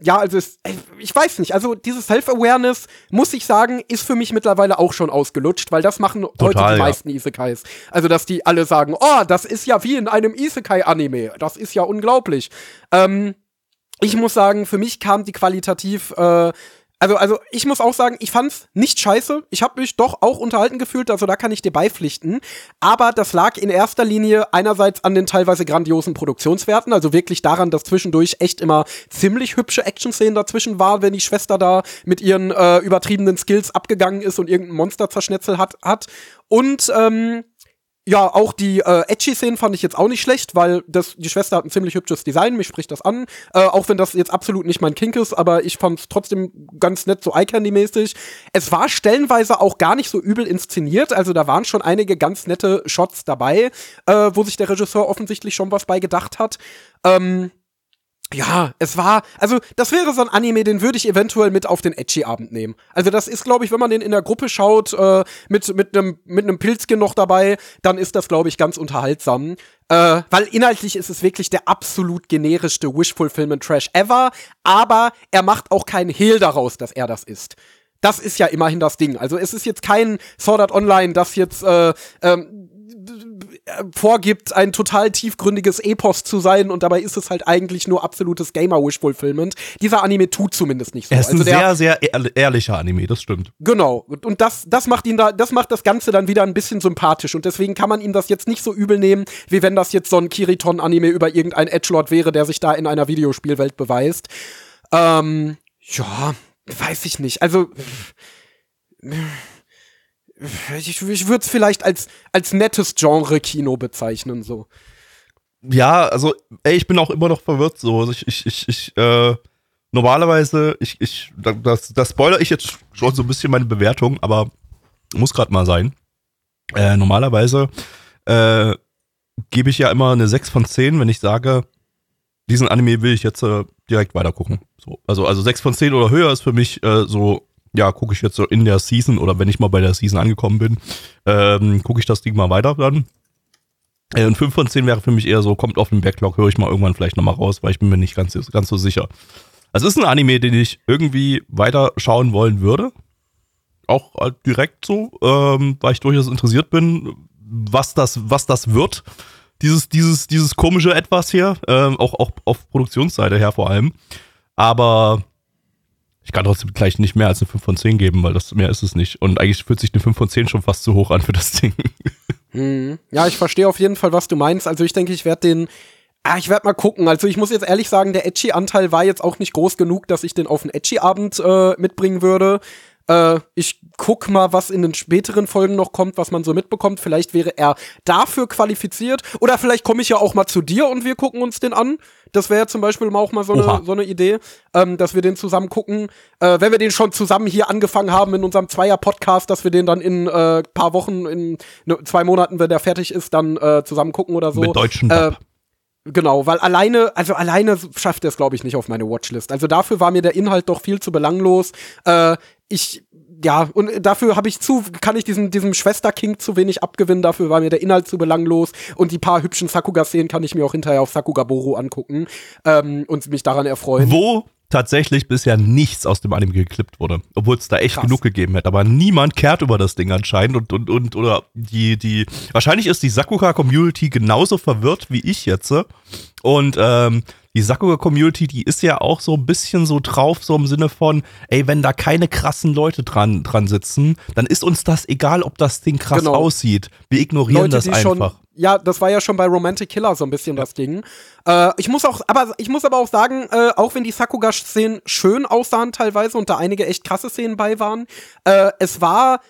ja, also es, ich weiß nicht, also dieses Self-Awareness, muss ich sagen, ist für mich mittlerweile auch schon ausgelutscht, weil das machen Total, heute die ja. meisten Isekais. Also, dass die alle sagen, oh, das ist ja wie in einem Isekai-Anime, das ist ja unglaublich. Ähm, ich muss sagen, für mich kam die qualitativ äh, also, also ich muss auch sagen, ich fand's nicht scheiße. Ich habe mich doch auch unterhalten gefühlt, also da kann ich dir beipflichten. Aber das lag in erster Linie einerseits an den teilweise grandiosen Produktionswerten, also wirklich daran, dass zwischendurch echt immer ziemlich hübsche Action-Szenen dazwischen waren, wenn die Schwester da mit ihren äh, übertriebenen Skills abgegangen ist und irgendein Monster zerschnetzelt hat. hat. Und ähm, ja, auch die äh, Edgy-Szenen fand ich jetzt auch nicht schlecht, weil das, die Schwester hat ein ziemlich hübsches Design, mich spricht das an. Äh, auch wenn das jetzt absolut nicht mein Kink ist, aber ich fand es trotzdem ganz nett, so Eye-Candy-mäßig. Es war stellenweise auch gar nicht so übel inszeniert, also da waren schon einige ganz nette Shots dabei, äh, wo sich der Regisseur offensichtlich schon was bei gedacht hat. Ähm, ja, es war, also das wäre so ein Anime, den würde ich eventuell mit auf den Edgy-Abend nehmen. Also das ist, glaube ich, wenn man den in der Gruppe schaut, äh, mit mit einem mit einem Pilzchen noch dabei, dann ist das, glaube ich, ganz unterhaltsam. Äh, weil inhaltlich ist es wirklich der absolut generischste Wish-Fulfillment-Trash ever, aber er macht auch keinen Hehl daraus, dass er das ist. Das ist ja immerhin das Ding. Also es ist jetzt kein Sword Art Online, das jetzt äh, ähm, vorgibt, ein total tiefgründiges Epos zu sein und dabei ist es halt eigentlich nur absolutes Gamer-Wish-Fulfillment. Dieser Anime tut zumindest nicht so. Er ist also ein sehr, sehr ehrlicher Anime, das stimmt. Genau. Und das, das macht ihn da, das macht das Ganze dann wieder ein bisschen sympathisch und deswegen kann man ihm das jetzt nicht so übel nehmen, wie wenn das jetzt so ein Kiriton-Anime über irgendein Edgelord wäre, der sich da in einer Videospielwelt beweist. Ähm, ja, weiß ich nicht. Also, ich, ich würde es vielleicht als, als nettes Genre-Kino bezeichnen, so. Ja, also, ey, ich bin auch immer noch verwirrt, so. Also ich, ich, ich, ich äh, normalerweise, ich, ich, das, das spoiler ich jetzt schon so ein bisschen meine Bewertung, aber muss gerade mal sein. Äh, normalerweise äh, gebe ich ja immer eine 6 von 10, wenn ich sage, diesen Anime will ich jetzt äh, direkt weitergucken. So, also, also 6 von 10 oder höher ist für mich äh, so ja, gucke ich jetzt so in der Season oder wenn ich mal bei der Season angekommen bin, ähm, gucke ich das Ding mal weiter dann. Äh, und 5 von 10 wäre für mich eher so, kommt auf den Backlog, höre ich mal irgendwann vielleicht nochmal raus, weil ich bin mir nicht ganz, ganz so sicher. Es ist ein Anime, den ich irgendwie weiter schauen wollen würde. Auch halt direkt so, ähm, weil ich durchaus interessiert bin, was das, was das wird. Dieses, dieses, dieses komische Etwas hier, ähm, auch, auch auf Produktionsseite her vor allem. Aber ich kann trotzdem gleich nicht mehr als eine 5 von 10 geben, weil das mehr ist es nicht. Und eigentlich fühlt sich eine 5 von 10 schon fast zu hoch an für das Ding. Hm. Ja, ich verstehe auf jeden Fall, was du meinst. Also ich denke, ich werde den Ah, ich werde mal gucken. Also ich muss jetzt ehrlich sagen, der Edgy-Anteil war jetzt auch nicht groß genug, dass ich den auf einen Edgy-Abend äh, mitbringen würde. Äh, ich guck mal, was in den späteren Folgen noch kommt, was man so mitbekommt. Vielleicht wäre er dafür qualifiziert. Oder vielleicht komme ich ja auch mal zu dir und wir gucken uns den an. Das wäre ja zum Beispiel auch mal so eine, so eine Idee, ähm, dass wir den zusammen gucken. Äh, wenn wir den schon zusammen hier angefangen haben in unserem Zweier-Podcast, dass wir den dann in äh, paar Wochen, in ne, zwei Monaten, wenn der fertig ist, dann äh, zusammen gucken oder so. Mit deutschen äh, Genau, weil alleine, also alleine schafft er es, glaube ich, nicht auf meine Watchlist. Also dafür war mir der Inhalt doch viel zu belanglos. Äh, ich, ja, und dafür habe ich zu, kann ich diesem, diesem Schwester-King zu wenig abgewinnen, dafür war mir der Inhalt zu belanglos und die paar hübschen Sakuga-Szenen kann ich mir auch hinterher auf Sakuga Boru angucken ähm, und mich daran erfreuen. Wo tatsächlich bisher nichts aus dem Anime geklippt wurde, obwohl es da echt Krass. genug gegeben hätte. Aber niemand kehrt über das Ding anscheinend und, und, und oder die, die, wahrscheinlich ist die Sakuga-Community genauso verwirrt wie ich jetzt. Und ähm, die Sakuga-Community, die ist ja auch so ein bisschen so drauf, so im Sinne von, ey, wenn da keine krassen Leute dran, dran sitzen, dann ist uns das egal, ob das Ding krass genau. aussieht. Wir ignorieren Leute, das einfach. Schon, ja, das war ja schon bei Romantic Killer so ein bisschen ja. das Ding. Äh, ich muss auch, aber ich muss aber auch sagen, äh, auch wenn die Sakuga-Szenen schön aussahen teilweise und da einige echt krasse Szenen bei waren, äh, es war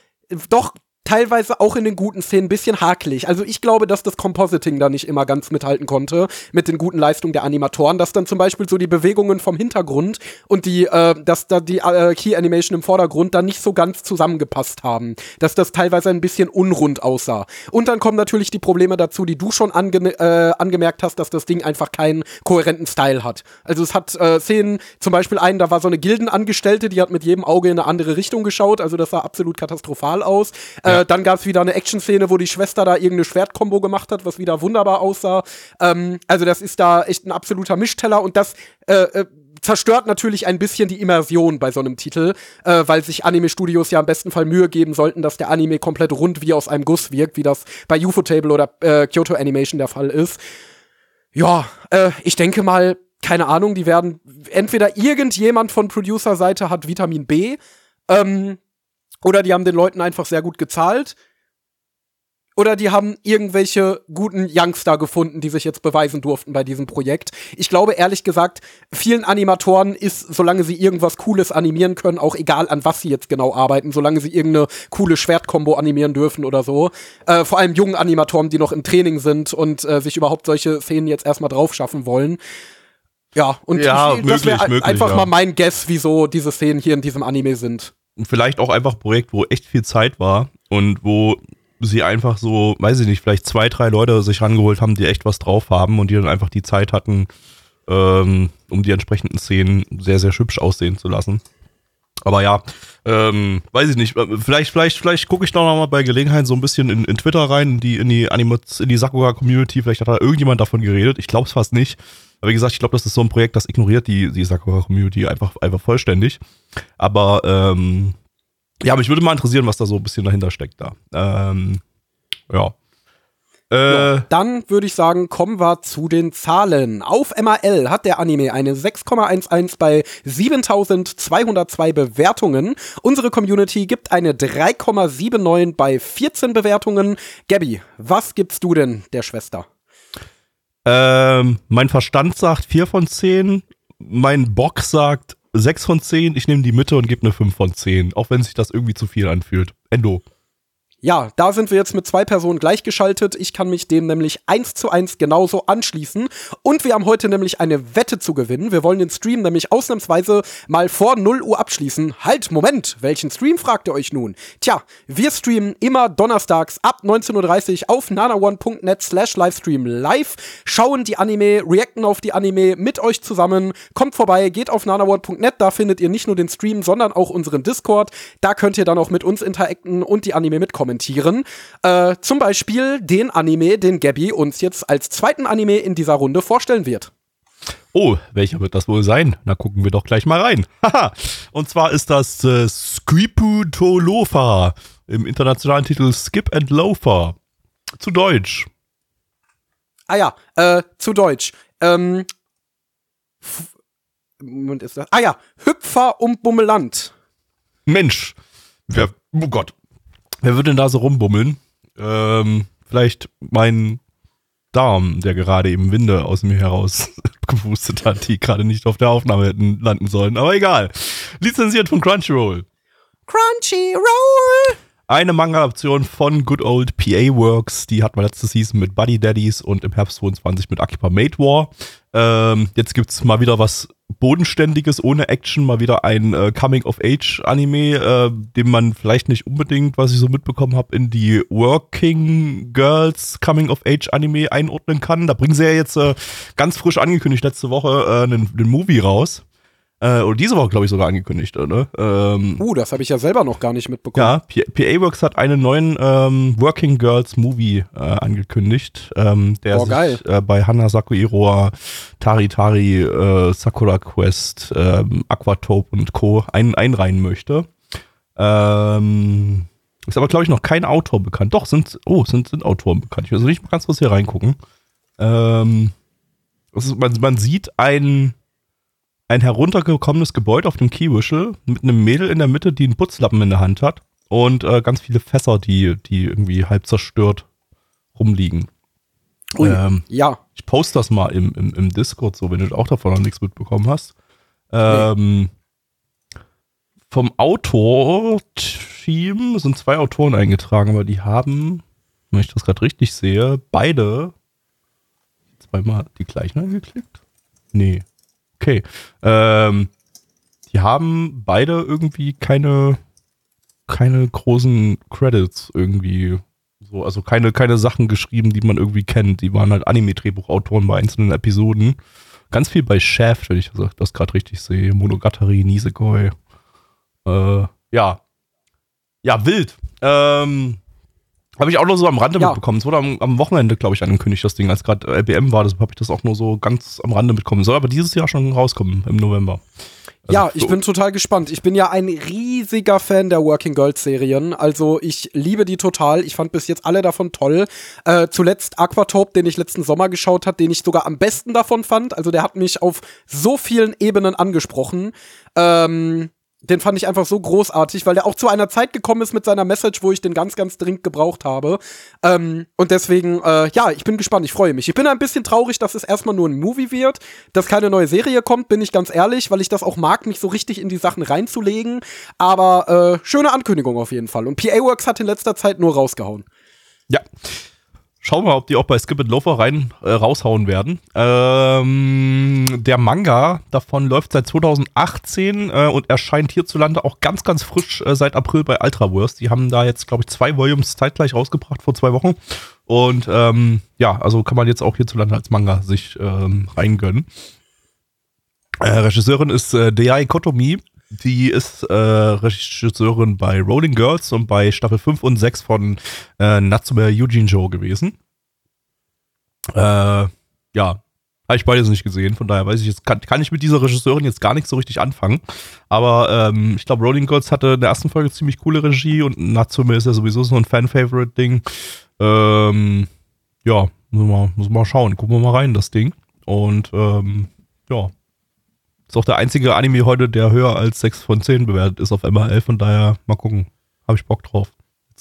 doch teilweise auch in den guten Szenen ein bisschen hakelig. Also ich glaube, dass das Compositing da nicht immer ganz mithalten konnte mit den guten Leistungen der Animatoren, dass dann zum Beispiel so die Bewegungen vom Hintergrund und die, äh, dass da die äh, Key Animation im Vordergrund dann nicht so ganz zusammengepasst haben. Dass das teilweise ein bisschen unrund aussah. Und dann kommen natürlich die Probleme dazu, die du schon ange äh, angemerkt hast, dass das Ding einfach keinen kohärenten Style hat. Also es hat äh, Szenen, zum Beispiel einen, da war so eine Gildenangestellte, die hat mit jedem Auge in eine andere Richtung geschaut, also das sah absolut katastrophal aus. Äh, äh, dann gab es wieder eine Action-Szene, wo die Schwester da irgendeine Schwertkombo gemacht hat, was wieder wunderbar aussah. Ähm, also das ist da echt ein absoluter Mischteller und das äh, äh, zerstört natürlich ein bisschen die Immersion bei so einem Titel, äh, weil sich Anime-Studios ja im besten Fall Mühe geben sollten, dass der Anime komplett rund wie aus einem Guss wirkt, wie das bei UFO-Table oder äh, Kyoto Animation der Fall ist. Ja, äh, ich denke mal, keine Ahnung, die werden entweder irgendjemand von Producer-Seite hat Vitamin B, ähm, oder die haben den Leuten einfach sehr gut gezahlt. Oder die haben irgendwelche guten Youngster gefunden, die sich jetzt beweisen durften bei diesem Projekt. Ich glaube ehrlich gesagt, vielen Animatoren ist, solange sie irgendwas Cooles animieren können, auch egal an was sie jetzt genau arbeiten, solange sie irgendeine coole Schwertkombo animieren dürfen oder so. Äh, vor allem jungen Animatoren, die noch im Training sind und äh, sich überhaupt solche Szenen jetzt erstmal drauf schaffen wollen. Ja, und ja, ich, das wäre einfach ja. mal mein Guess, wieso diese Szenen hier in diesem Anime sind vielleicht auch einfach ein Projekt, wo echt viel Zeit war und wo sie einfach so, weiß ich nicht, vielleicht zwei, drei Leute sich rangeholt haben, die echt was drauf haben und die dann einfach die Zeit hatten, ähm, um die entsprechenden Szenen sehr, sehr hübsch aussehen zu lassen. Aber ja, ähm, weiß ich nicht. Vielleicht, vielleicht, vielleicht gucke ich da noch mal bei Gelegenheit so ein bisschen in, in Twitter rein, in die, in die Animats, in die Sakuga-Community. Vielleicht hat da irgendjemand davon geredet. Ich glaube es fast nicht. Aber wie gesagt, ich glaube, das ist so ein Projekt, das ignoriert die, die Sakura-Community einfach, einfach vollständig. Aber ähm, ja, mich würde mal interessieren, was da so ein bisschen dahinter steckt da. Ähm, ja. Äh, ja, dann würde ich sagen, kommen wir zu den Zahlen. Auf MAL hat der Anime eine 6,11 bei 7202 Bewertungen. Unsere Community gibt eine 3,79 bei 14 Bewertungen. Gabby, was gibst du denn der Schwester? Ähm, mein Verstand sagt 4 von 10. Mein Bock sagt 6 von 10. Ich nehme die Mitte und gebe eine 5 von 10. Auch wenn sich das irgendwie zu viel anfühlt. Endo. Ja, da sind wir jetzt mit zwei Personen gleichgeschaltet. Ich kann mich dem nämlich eins zu eins genauso anschließen. Und wir haben heute nämlich eine Wette zu gewinnen. Wir wollen den Stream nämlich ausnahmsweise mal vor 0 Uhr abschließen. Halt, Moment, welchen Stream fragt ihr euch nun? Tja, wir streamen immer donnerstags ab 19.30 Uhr auf nanaone.net slash Livestream live, schauen die Anime, reacten auf die Anime mit euch zusammen. Kommt vorbei, geht auf nanaone.net, da findet ihr nicht nur den Stream, sondern auch unseren Discord. Da könnt ihr dann auch mit uns interacten und die Anime mitkommen kommentieren. Äh, zum Beispiel den Anime, den Gabby uns jetzt als zweiten Anime in dieser Runde vorstellen wird. Oh, welcher wird das wohl sein? Na, gucken wir doch gleich mal rein. Haha. Und zwar ist das äh, Skriputolofa im internationalen Titel Skip and Loafer. Zu Deutsch. Ah ja, äh, zu Deutsch. Ähm, Moment ist das. Ah ja, Hüpfer um Bummeland. Mensch, wer, oh Gott, wer würde denn da so rumbummeln? Ähm, vielleicht mein Darm, der gerade eben Winde aus mir heraus gepustet hat, die gerade nicht auf der Aufnahme hätten landen sollen. Aber egal. Lizenziert von Crunchyroll. Crunchyroll! Eine Manga-Option von Good Old PA Works, die hatten wir letzte Season mit Buddy Daddies und im Herbst 22 mit Akiba Made War. Ähm, jetzt gibt's mal wieder was Bodenständiges ohne Action, mal wieder ein äh, Coming-of-Age-Anime, äh, den man vielleicht nicht unbedingt, was ich so mitbekommen habe, in die Working Girls Coming-of-Age-Anime einordnen kann. Da bringen sie ja jetzt äh, ganz frisch angekündigt letzte Woche äh, einen, einen Movie raus. Äh, oder diese Woche, glaube ich, sogar angekündigt, oder? Ähm, uh, das habe ich ja selber noch gar nicht mitbekommen. Ja, PA Works hat einen neuen ähm, Working Girls Movie äh, angekündigt, ähm, der oh, sich äh, bei Hanasaku Iroha, Tari Tari, äh, Sakura Quest, ähm, Aquatope und Co. Ein, einreihen möchte. Ähm, ist aber, glaube ich, noch kein Autor bekannt. Doch, sind, oh, sind, sind Autoren bekannt. Ich will also nicht mal ganz kurz hier reingucken. Ähm, ist, man, man sieht ein ein heruntergekommenes Gebäude auf dem Kiewüschel mit einem Mädel in der Mitte, die einen Putzlappen in der Hand hat und äh, ganz viele Fässer, die, die irgendwie halb zerstört rumliegen. Ui, ähm, ja. Ich poste das mal im, im, im Discord, so wenn du auch davon noch nichts mitbekommen hast. Ähm, nee. Vom Autor-Team sind zwei Autoren eingetragen, aber die haben, wenn ich das gerade richtig sehe, beide zweimal die gleichen angeklickt? Nee. Okay. Ähm, die haben beide irgendwie keine, keine großen Credits irgendwie. So, also keine, keine Sachen geschrieben, die man irgendwie kennt. Die waren halt Anime-Drehbuchautoren bei einzelnen Episoden. Ganz viel bei Shaft, wenn ich das, gerade richtig sehe. Monogatari, Nisekoi. Äh, ja. Ja, wild. Ähm, habe ich auch nur so am Rande ja. mitbekommen. Es wurde am, am Wochenende, glaube ich, angekündigt, das Ding, als gerade LBM war. Deshalb habe ich das auch nur so ganz am Rande mitbekommen. Soll aber dieses Jahr schon rauskommen, im November. Also ja, ich so. bin total gespannt. Ich bin ja ein riesiger Fan der Working Girls Serien. Also ich liebe die total. Ich fand bis jetzt alle davon toll. Äh, zuletzt Aquatope, den ich letzten Sommer geschaut habe, den ich sogar am besten davon fand. Also der hat mich auf so vielen Ebenen angesprochen. Ähm, den fand ich einfach so großartig, weil der auch zu einer Zeit gekommen ist mit seiner Message, wo ich den ganz, ganz dringend gebraucht habe. Ähm, und deswegen, äh, ja, ich bin gespannt, ich freue mich. Ich bin ein bisschen traurig, dass es erstmal nur ein Movie wird, dass keine neue Serie kommt, bin ich ganz ehrlich, weil ich das auch mag, mich so richtig in die Sachen reinzulegen. Aber äh, schöne Ankündigung auf jeden Fall. Und PA Works hat in letzter Zeit nur rausgehauen. Ja. Schauen wir mal, ob die auch bei Skip and Loafer rein äh, raushauen werden. Ähm, der Manga davon läuft seit 2018 äh, und erscheint hierzulande auch ganz, ganz frisch äh, seit April bei Ultraverse. Die haben da jetzt, glaube ich, zwei Volumes zeitgleich rausgebracht vor zwei Wochen. Und ähm, ja, also kann man jetzt auch hierzulande als Manga sich ähm, reingönnen. Äh, Regisseurin ist äh, Dei Kotomi. Die ist äh, Regisseurin bei Rolling Girls und bei Staffel 5 und 6 von äh, Natsume Yujinjo gewesen. Äh, ja, habe ich beides nicht gesehen, von daher weiß ich jetzt, kann, kann ich mit dieser Regisseurin jetzt gar nicht so richtig anfangen. Aber ähm, ich glaube, Rolling Girls hatte in der ersten Folge ziemlich coole Regie und Natsume ist ja sowieso so ein Fan-Favorite-Ding. Ähm, ja, müssen wir mal schauen. Gucken wir mal rein, das Ding. Und ähm, ja, ist auch der einzige Anime heute, der höher als 6 von 10 bewertet ist auf MRL. Von daher mal gucken. Habe ich Bock drauf.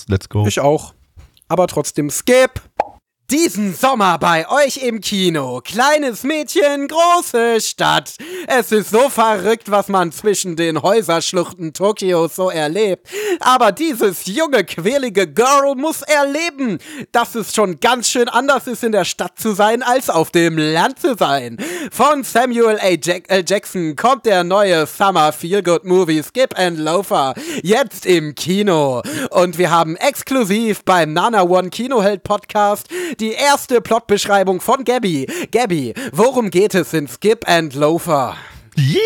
Let's go. Ich auch. Aber trotzdem Skip. Diesen Sommer bei euch im Kino. Kleines Mädchen, große Stadt. Es ist so verrückt, was man zwischen den Häuserschluchten Tokios so erlebt. Aber dieses junge, quälige Girl muss erleben, dass es schon ganz schön anders ist, in der Stadt zu sein, als auf dem Land zu sein. Von Samuel A. Jack äh Jackson kommt der neue Summer Feel Good Movie Skip and Loafer. Jetzt im Kino. Und wir haben exklusiv beim Nana One Kinoheld Podcast die erste Plotbeschreibung von Gabby. Gabby, worum geht es in Skip and Loafer? Yeah.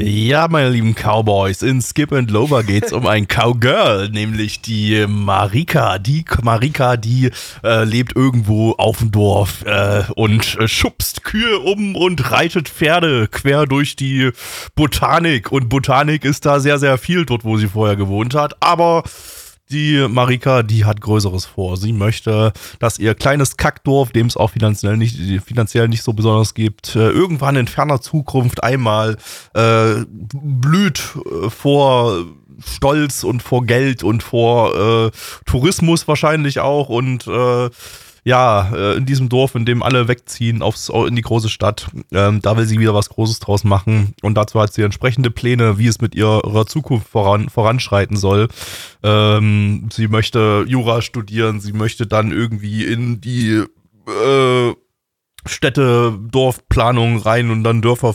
Ja, meine lieben Cowboys, in Skip and Lover geht's um ein Cowgirl, nämlich die Marika. Die Marika, die äh, lebt irgendwo auf dem Dorf äh, und äh, schubst Kühe um und reitet Pferde quer durch die Botanik. Und Botanik ist da sehr, sehr viel dort, wo sie vorher gewohnt hat. Aber die Marika, die hat Größeres vor. Sie möchte, dass ihr kleines Kackdorf, dem es auch finanziell nicht, finanziell nicht so besonders gibt, äh, irgendwann in ferner Zukunft einmal äh, blüht äh, vor Stolz und vor Geld und vor äh, Tourismus wahrscheinlich auch und äh, ja, äh, in diesem Dorf, in dem alle wegziehen aufs, in die große Stadt, ähm, da will sie wieder was Großes draus machen. Und dazu hat sie entsprechende Pläne, wie es mit ihrer Zukunft voran, voranschreiten soll. Ähm, sie möchte Jura studieren, sie möchte dann irgendwie in die äh, Städte, Dorfplanung rein und dann Dörfer,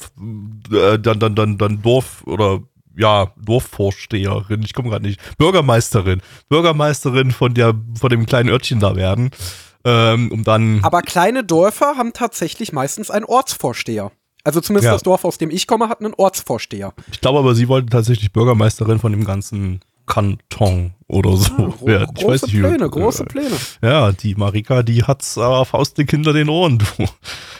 äh, dann, dann, dann, dann Dorf oder ja, Dorfvorsteherin, ich komme gerade nicht, Bürgermeisterin, Bürgermeisterin von der, von dem kleinen Örtchen da werden ähm, um dann. Aber kleine Dörfer haben tatsächlich meistens einen Ortsvorsteher. Also zumindest ja. das Dorf, aus dem ich komme, hat einen Ortsvorsteher. Ich glaube aber, sie wollte tatsächlich Bürgermeisterin von dem ganzen Kanton oder so ja, werden. Ich große weiß nicht, Pläne, große Pläne. Ja, die Marika, die hat's aber faustdick hinter den Ohren, du.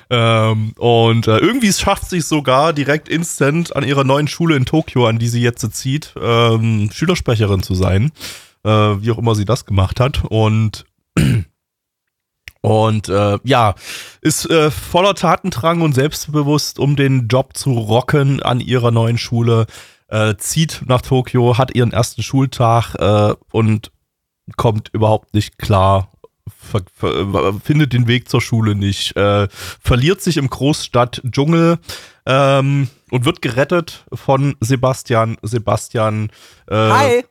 Ähm, und äh, irgendwie schafft sich sogar direkt instant an ihrer neuen Schule in Tokio, an die sie jetzt zieht, ähm, Schülersprecherin zu sein. Äh, wie auch immer sie das gemacht hat. Und und äh, ja, ist äh, voller Tatendrang und selbstbewusst, um den Job zu rocken an ihrer neuen Schule. Äh, zieht nach Tokio, hat ihren ersten Schultag äh, und kommt überhaupt nicht klar, findet den Weg zur Schule nicht, äh, verliert sich im Großstadt-Dschungel ähm, und wird gerettet von Sebastian. Sebastian. Äh, Hi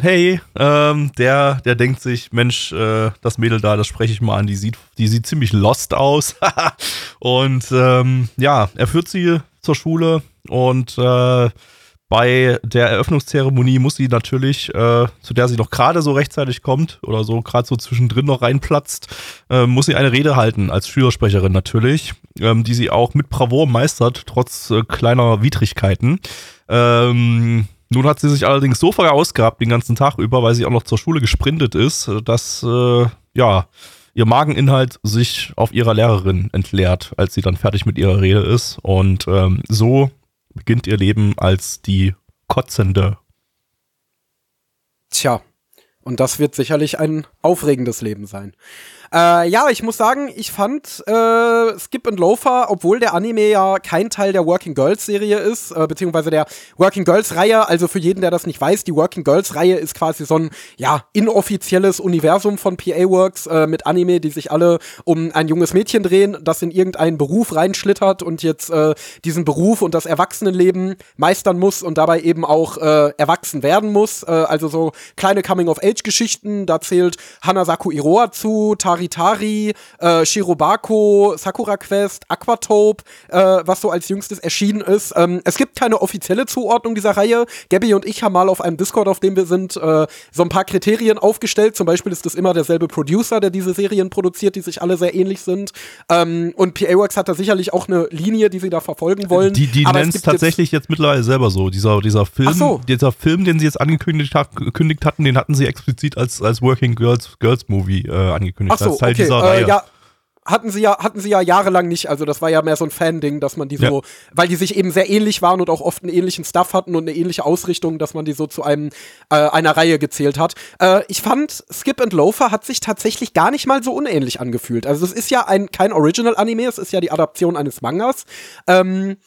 hey, ähm, der, der denkt sich, Mensch, äh, das Mädel da, das spreche ich mal an, die sieht, die sieht ziemlich lost aus. und ähm, ja, er führt sie zur Schule und äh, bei der Eröffnungszeremonie muss sie natürlich, äh, zu der sie noch gerade so rechtzeitig kommt oder so gerade so zwischendrin noch reinplatzt, äh, muss sie eine Rede halten als Schülersprecherin natürlich, ähm, die sie auch mit Bravour meistert, trotz äh, kleiner Widrigkeiten. Ähm, nun hat sie sich allerdings so verausgabt den ganzen Tag über, weil sie auch noch zur Schule gesprintet ist, dass äh, ja ihr Mageninhalt sich auf ihrer Lehrerin entleert, als sie dann fertig mit ihrer Rede ist. Und ähm, so beginnt ihr Leben als die Kotzende. Tja, und das wird sicherlich ein aufregendes Leben sein. Äh, ja, ich muss sagen, ich fand äh, Skip and Loafer, obwohl der Anime ja kein Teil der Working Girls Serie ist, äh, beziehungsweise der Working Girls Reihe, also für jeden, der das nicht weiß, die Working Girls Reihe ist quasi so ein, ja, inoffizielles Universum von PA Works äh, mit Anime, die sich alle um ein junges Mädchen drehen, das in irgendeinen Beruf reinschlittert und jetzt äh, diesen Beruf und das Erwachsenenleben meistern muss und dabei eben auch äh, erwachsen werden muss. Äh, also so kleine Coming-of-Age-Geschichten, da zählt Hanasaku Iroha zu, Tari Maritari, äh, Shirobako, Sakura Quest, Aquatope, äh, was so als jüngstes erschienen ist. Ähm, es gibt keine offizielle Zuordnung dieser Reihe. Gabby und ich haben mal auf einem Discord, auf dem wir sind, äh, so ein paar Kriterien aufgestellt. Zum Beispiel ist es immer derselbe Producer, der diese Serien produziert, die sich alle sehr ähnlich sind. Ähm, und PA Works hat da sicherlich auch eine Linie, die sie da verfolgen wollen. Die, die nennen es tatsächlich jetzt, jetzt, mittlerweile selber so. Dieser, dieser Film, so. dieser Film, den sie jetzt angekündigt, hat, hatten, den hatten sie explizit als, als Working Girls, Girls Movie äh, angekündigt. Ach so, so, Teil okay. dieser Reihe. Äh, ja, hatten sie ja, hatten sie ja jahrelang nicht. Also das war ja mehr so ein Fan-Ding, dass man die ja. so, weil die sich eben sehr ähnlich waren und auch oft einen ähnlichen Stuff hatten und eine ähnliche Ausrichtung, dass man die so zu einem äh, einer Reihe gezählt hat. Äh, ich fand, Skip and Loafer hat sich tatsächlich gar nicht mal so unähnlich angefühlt. Also es ist ja ein kein Original-Anime, es ist ja die Adaption eines Mangas. Ähm,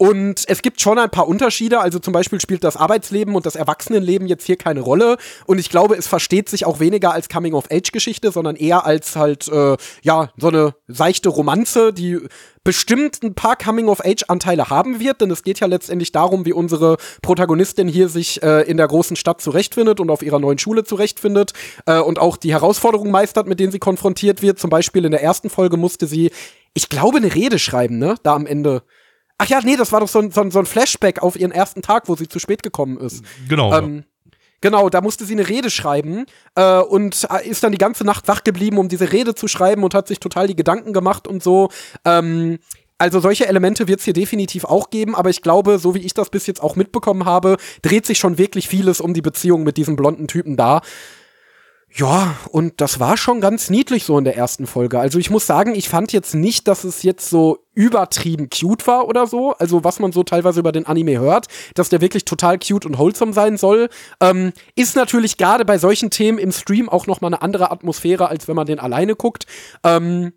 und es gibt schon ein paar Unterschiede. Also zum Beispiel spielt das Arbeitsleben und das Erwachsenenleben jetzt hier keine Rolle. Und ich glaube, es versteht sich auch weniger als Coming-of-Age-Geschichte, sondern eher als halt, äh, ja, so eine seichte Romanze, die bestimmt ein paar Coming-of-Age-Anteile haben wird. Denn es geht ja letztendlich darum, wie unsere Protagonistin hier sich äh, in der großen Stadt zurechtfindet und auf ihrer neuen Schule zurechtfindet. Äh, und auch die Herausforderungen meistert, mit denen sie konfrontiert wird. Zum Beispiel in der ersten Folge musste sie, ich glaube, eine Rede schreiben, ne? Da am Ende. Ach ja, nee, das war doch so ein, so ein, so ein Flashback auf ihren ersten Tag, wo sie zu spät gekommen ist. Genau. Ähm, Genau, da musste sie eine Rede schreiben äh, und äh, ist dann die ganze Nacht wach geblieben, um diese Rede zu schreiben und hat sich total die Gedanken gemacht und so. Ähm, also solche Elemente wird es hier definitiv auch geben, aber ich glaube, so wie ich das bis jetzt auch mitbekommen habe, dreht sich schon wirklich vieles um die Beziehung mit diesem blonden Typen da. Ja, und das war schon ganz niedlich so in der ersten Folge. Also ich muss sagen, ich fand jetzt nicht, dass es jetzt so übertrieben cute war oder so. Also was man so teilweise über den Anime hört, dass der wirklich total cute und wholesome sein soll, ähm, ist natürlich gerade bei solchen Themen im Stream auch noch mal eine andere Atmosphäre, als wenn man den alleine guckt. Ähm,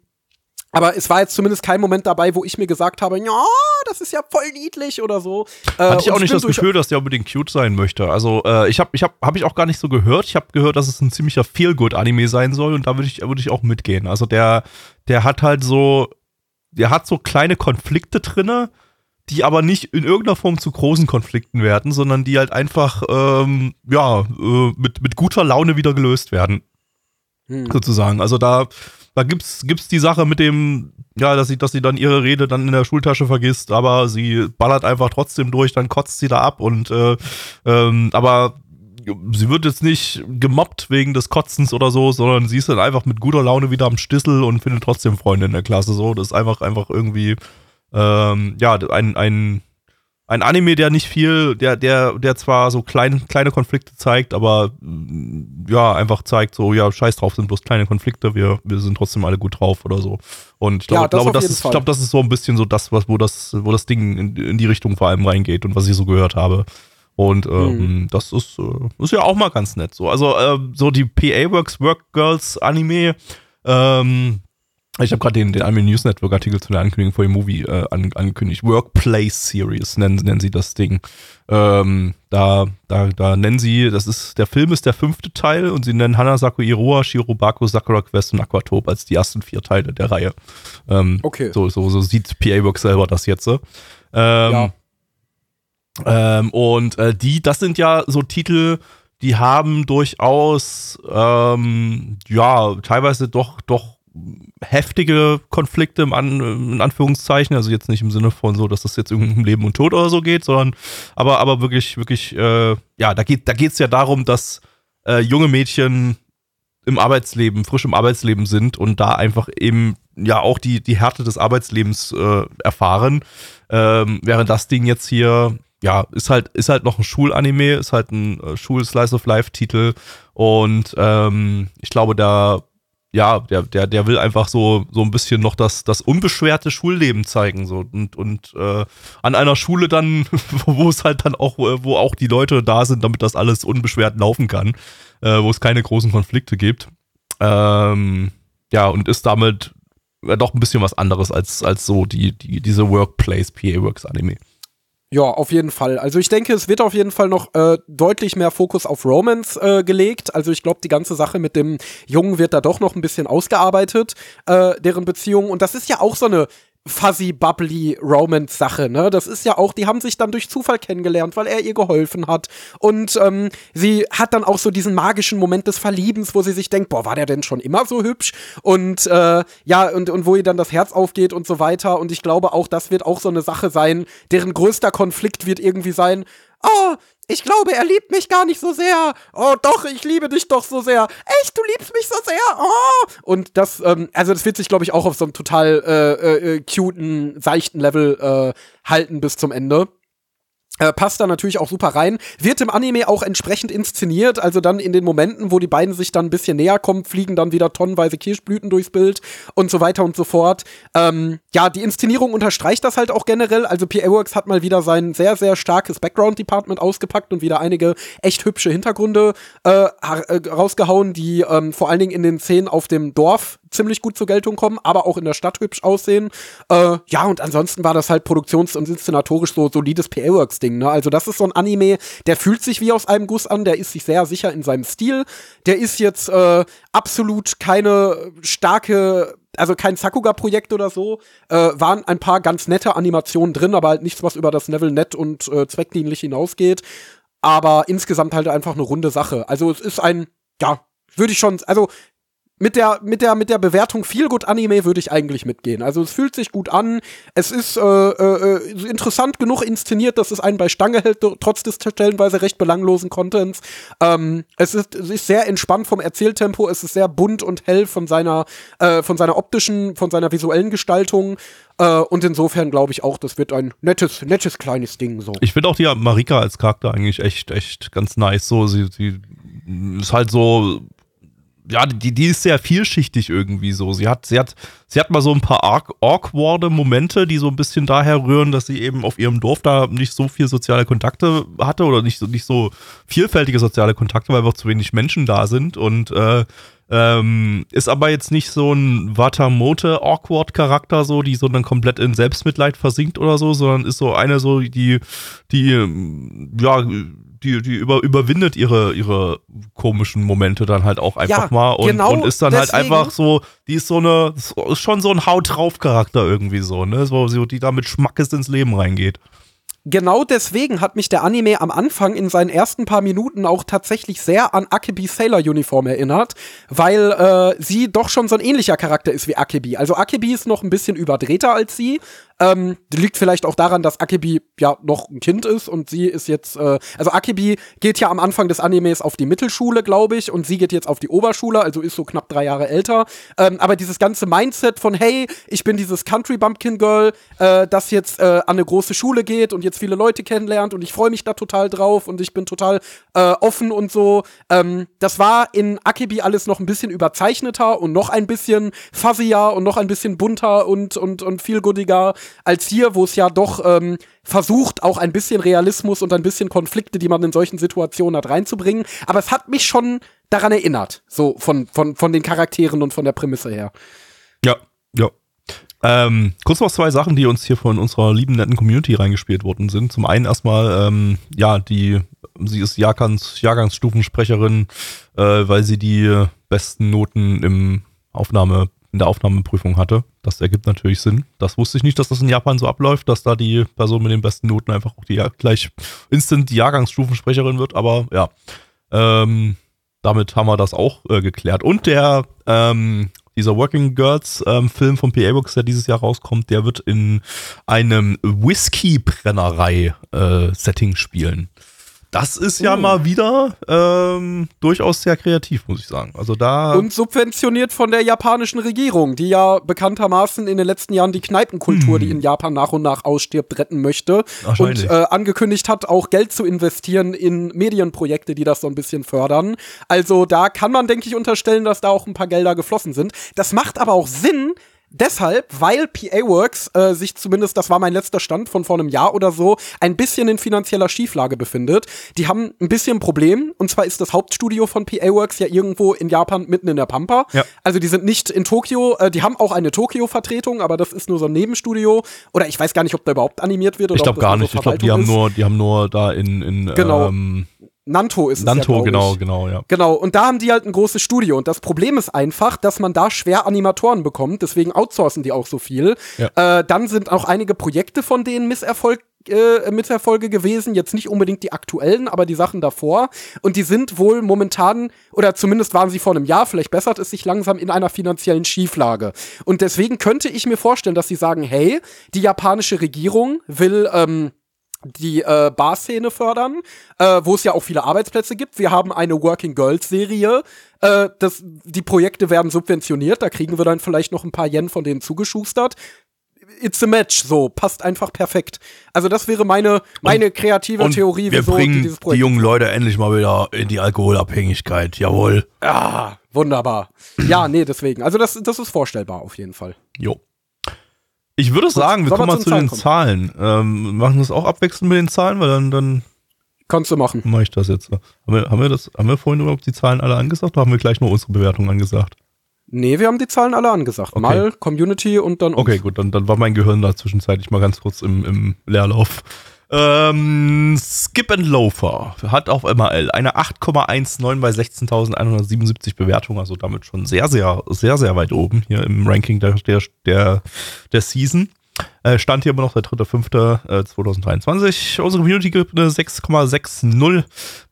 aber es war jetzt zumindest kein Moment dabei, wo ich mir gesagt habe, ja, das ist ja voll niedlich oder so. Äh, Hatte ich auch nicht das Gefühl, dass der unbedingt cute sein möchte. Also äh, ich habe, ich habe, habe ich auch gar nicht so gehört. Ich habe gehört, dass es ein ziemlicher Feel-Good-Anime sein soll und da würde ich, würde ich auch mitgehen. Also der, der hat halt so, der hat so kleine Konflikte drinne, die aber nicht in irgendeiner Form zu großen Konflikten werden, sondern die halt einfach, ähm, ja, äh, mit, mit guter Laune wieder gelöst werden. Hm. Sozusagen. Also da da gibt's, gibt's die Sache mit dem, ja, dass sie, dass sie dann ihre Rede dann in der Schultasche vergisst, aber sie ballert einfach trotzdem durch, dann kotzt sie da ab und äh, ähm, aber sie wird jetzt nicht gemobbt wegen des Kotzens oder so, sondern sie ist dann einfach mit guter Laune wieder am Stissel und findet trotzdem Freunde in der Klasse. So, das ist einfach, einfach irgendwie, ähm, ja, ein, ein ein Anime, der nicht viel, der, der, der zwar so klein, kleine Konflikte zeigt, aber ja, einfach zeigt so, ja, scheiß drauf, sind bloß kleine Konflikte, wir, wir sind trotzdem alle gut drauf oder so. Und ich glaube, ja, das glaube, das ist, ich glaube, das ist so ein bisschen so das, was, wo das, wo das Ding in, in die Richtung vor allem reingeht und was ich so gehört habe. Und ähm, mhm. das ist, äh, ist ja auch mal ganz nett so. Also, äh, so die PA Works Work Girls Anime, ähm, ich habe gerade den, den Anime News Network Artikel zu der Ankündigung vor dem Movie äh, an, angekündigt. Workplace Series nennen, nennen sie das Ding. Ähm, da, da, da nennen sie, das ist, der Film ist der fünfte Teil und sie nennen Hanasaku Iroha, Shirobako, Sakura Quest und Aquatop als die ersten vier Teile der Reihe. Ähm, okay. So, so, so sieht PA Works selber das jetzt. Ähm, ja. Ähm, und äh, die, das sind ja so Titel, die haben durchaus, ähm, ja, teilweise doch, doch heftige Konflikte im An, in Anführungszeichen, also jetzt nicht im Sinne von so, dass das jetzt irgendwie um Leben und Tod oder so geht, sondern aber, aber wirklich, wirklich, äh, ja, da geht da geht's ja darum, dass äh, junge Mädchen im Arbeitsleben, frisch im Arbeitsleben sind und da einfach eben ja auch die, die Härte des Arbeitslebens äh, erfahren. Ähm, während das Ding jetzt hier, ja, ist halt, ist halt noch ein Schulanime, ist halt ein äh, Schul-Slice of Life-Titel und ähm, ich glaube, da ja, der, der, der will einfach so, so ein bisschen noch das, das unbeschwerte Schulleben zeigen. So. Und, und äh, an einer Schule dann, wo es halt dann auch, äh, wo auch die Leute da sind, damit das alles unbeschwert laufen kann, äh, wo es keine großen Konflikte gibt. Ähm, ja, und ist damit ja, doch ein bisschen was anderes als, als so die, die, diese Workplace PA Works Anime. Ja, auf jeden Fall. Also ich denke, es wird auf jeden Fall noch äh, deutlich mehr Fokus auf Romance äh, gelegt. Also ich glaube, die ganze Sache mit dem Jungen wird da doch noch ein bisschen ausgearbeitet, äh, deren Beziehung. Und das ist ja auch so eine fuzzy, bubbly Romance-Sache, ne? Das ist ja auch, die haben sich dann durch Zufall kennengelernt, weil er ihr geholfen hat. Und ähm, sie hat dann auch so diesen magischen Moment des Verliebens, wo sie sich denkt, boah, war der denn schon immer so hübsch? Und äh, ja, und, und wo ihr dann das Herz aufgeht und so weiter. Und ich glaube auch, das wird auch so eine Sache sein, deren größter Konflikt wird irgendwie sein, oh, ich glaube, er liebt mich gar nicht so sehr. Oh, doch, ich liebe dich doch so sehr. Echt, du liebst mich so sehr. Oh. Und das, ähm, also das wird sich, glaube ich, auch auf so einem total äh, äh, cuten, seichten Level äh, halten bis zum Ende. Äh, passt da natürlich auch super rein. Wird im Anime auch entsprechend inszeniert. Also dann in den Momenten, wo die beiden sich dann ein bisschen näher kommen, fliegen dann wieder tonnenweise Kirschblüten durchs Bild und so weiter und so fort. Ähm, ja, die Inszenierung unterstreicht das halt auch generell. Also PA Works hat mal wieder sein sehr, sehr starkes Background-Department ausgepackt und wieder einige echt hübsche Hintergründe äh, äh rausgehauen, die ähm, vor allen Dingen in den Szenen auf dem Dorf ziemlich gut zur Geltung kommen, aber auch in der Stadt hübsch aussehen. Äh, ja, und ansonsten war das halt produktions- und inszenatorisch so solides PA-Works-Ding. Ne? Also das ist so ein Anime, der fühlt sich wie aus einem Guss an, der ist sich sehr sicher in seinem Stil. Der ist jetzt äh, absolut keine starke also kein Sakuga-Projekt oder so, äh, waren ein paar ganz nette Animationen drin, aber halt nichts, was über das Level nett und äh, zweckdienlich hinausgeht. Aber insgesamt halt einfach eine runde Sache. Also es ist ein, ja, würde ich schon, also mit der, mit der, mit der Bewertung viel gut Anime würde ich eigentlich mitgehen. Also es fühlt sich gut an. Es ist äh, äh, interessant genug inszeniert, dass es einen bei Stange hält, trotz des stellenweise recht belanglosen Contents. Ähm, es, ist, es ist sehr entspannt vom Erzähltempo. Es ist sehr bunt und hell von seiner, äh, von seiner optischen, von seiner visuellen Gestaltung. Äh, und insofern glaube ich auch, das wird ein nettes, nettes kleines Ding so. Ich finde auch die Marika als Charakter eigentlich echt, echt ganz nice. So, sie, sie ist halt so ja, die, die ist sehr vielschichtig irgendwie so. Sie hat, sie hat, sie hat mal so ein paar awkwarde Momente, die so ein bisschen daher rühren, dass sie eben auf ihrem Dorf da nicht so viel soziale Kontakte hatte oder nicht so, nicht so vielfältige soziale Kontakte, weil einfach zu wenig Menschen da sind und äh, ähm, ist aber jetzt nicht so ein Watamote awkward Charakter so, die so dann komplett in Selbstmitleid versinkt oder so, sondern ist so eine so, die, die, ja, die, die über, überwindet ihre, ihre komischen Momente dann halt auch einfach ja, mal und, genau und ist dann halt deswegen. halt einfach so, die ist so eine, ist schon so ein Haut drauf Charakter irgendwie so, ne, so, die da mit Schmackes ins Leben reingeht genau deswegen hat mich der Anime am Anfang in seinen ersten paar Minuten auch tatsächlich sehr an Akebi Sailor Uniform erinnert, weil äh, sie doch schon so ein ähnlicher Charakter ist wie Akebi. Also Akebi ist noch ein bisschen überdrehter als sie, ähm, liegt vielleicht auch daran, dass Akebi ja noch ein Kind ist und sie ist jetzt, äh, also Akebi geht ja am Anfang des Animes auf die Mittelschule, glaube ich, und sie geht jetzt auf die Oberschule, also ist so knapp drei Jahre älter. Ähm, aber dieses ganze Mindset von, hey, ich bin dieses Country Bumpkin Girl, äh, das jetzt äh, an eine große Schule geht und jetzt viele Leute kennenlernt und ich freue mich da total drauf und ich bin total äh, offen und so. Ähm, das war in Akebi alles noch ein bisschen überzeichneter und noch ein bisschen fuzzier und noch ein bisschen bunter und, und, und vielgoodiger als hier, wo es ja doch ähm, versucht, auch ein bisschen Realismus und ein bisschen Konflikte, die man in solchen Situationen hat, reinzubringen. Aber es hat mich schon daran erinnert, so von, von, von den Charakteren und von der Prämisse her. Ja, ja. Ähm, kurz noch zwei Sachen, die uns hier von unserer lieben netten Community reingespielt worden sind. Zum einen erstmal, ähm, ja, die, sie ist Jahrgangs, Jahrgangsstufensprecherin, äh, weil sie die besten Noten im Aufnahme in der Aufnahmeprüfung hatte. Das ergibt natürlich Sinn. Das wusste ich nicht, dass das in Japan so abläuft, dass da die Person mit den besten Noten einfach auch die gleich instant die Jahrgangsstufensprecherin wird. Aber ja, ähm, damit haben wir das auch äh, geklärt. Und der ähm, dieser Working Girls ähm, Film von PA Books, der dieses Jahr rauskommt, der wird in einem Whisky-Brennerei äh, spielen. Das ist ja uh. mal wieder ähm, durchaus sehr kreativ, muss ich sagen. Also da und subventioniert von der japanischen Regierung, die ja bekanntermaßen in den letzten Jahren die Kneipenkultur, hm. die in Japan nach und nach ausstirbt, retten möchte und äh, angekündigt hat, auch Geld zu investieren in Medienprojekte, die das so ein bisschen fördern. Also da kann man, denke ich, unterstellen, dass da auch ein paar Gelder geflossen sind. Das macht aber auch Sinn, Deshalb, weil PA Works äh, sich zumindest, das war mein letzter Stand von vor einem Jahr oder so, ein bisschen in finanzieller Schieflage befindet. Die haben ein bisschen ein Problem. Und zwar ist das Hauptstudio von PA Works ja irgendwo in Japan mitten in der Pampa. Ja. Also die sind nicht in Tokio. Äh, die haben auch eine Tokio-Vertretung, aber das ist nur so ein Nebenstudio. Oder ich weiß gar nicht, ob da überhaupt animiert wird. Oder ich glaube gar nicht. So ich glaube, die haben nur, die haben nur da in, in genau. Ähm Nanto ist Nanto, es ja, genau, ich. genau, ja. Genau, und da haben die halt ein großes Studio. Und das Problem ist einfach, dass man da schwer Animatoren bekommt, deswegen outsourcen die auch so viel. Ja. Äh, dann sind auch einige Projekte von denen Misserfolg äh, Misserfolge gewesen, jetzt nicht unbedingt die aktuellen, aber die Sachen davor. Und die sind wohl momentan, oder zumindest waren sie vor einem Jahr, vielleicht bessert es sich langsam in einer finanziellen Schieflage. Und deswegen könnte ich mir vorstellen, dass sie sagen, hey, die japanische Regierung will ähm, die äh, Bar-Szene fördern, äh, wo es ja auch viele Arbeitsplätze gibt. Wir haben eine Working Girls-Serie. Äh, das, die Projekte werden subventioniert, da kriegen wir dann vielleicht noch ein paar Yen von denen zugeschustert. It's a match, so, passt einfach perfekt. Also das wäre meine, meine und, kreative und Theorie, wir wieso bringen die dieses Projekt. Die jungen Leute endlich mal wieder in die Alkoholabhängigkeit, jawohl. Ja, wunderbar. Ja, nee, deswegen. Also das, das ist vorstellbar auf jeden Fall. Jo. Ich würde sagen, wir kommen mal zu den kommen. Zahlen. Ähm, machen wir es auch abwechselnd mit den Zahlen, weil dann, dann Kannst du machen. Mache ich das jetzt. Haben wir, haben wir das, haben wir vorhin überhaupt die Zahlen alle angesagt oder haben wir gleich nur unsere Bewertung angesagt? Nee, wir haben die Zahlen alle angesagt. Okay. Mal Community und dann. Okay, gut, dann, dann war mein Gehirn da zwischenzeitlich mal ganz kurz im, im Leerlauf. Ähm, Skip and Loafer hat auf MRL eine 8,19 bei 16.177 Bewertungen, also damit schon sehr, sehr, sehr, sehr weit oben hier im Ranking der, der, der, Season. Äh, stand hier immer noch der 3.5.2023. Äh, Unsere Community gibt eine 6,60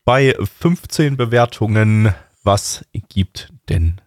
bei 15 Bewertungen. Was gibt denn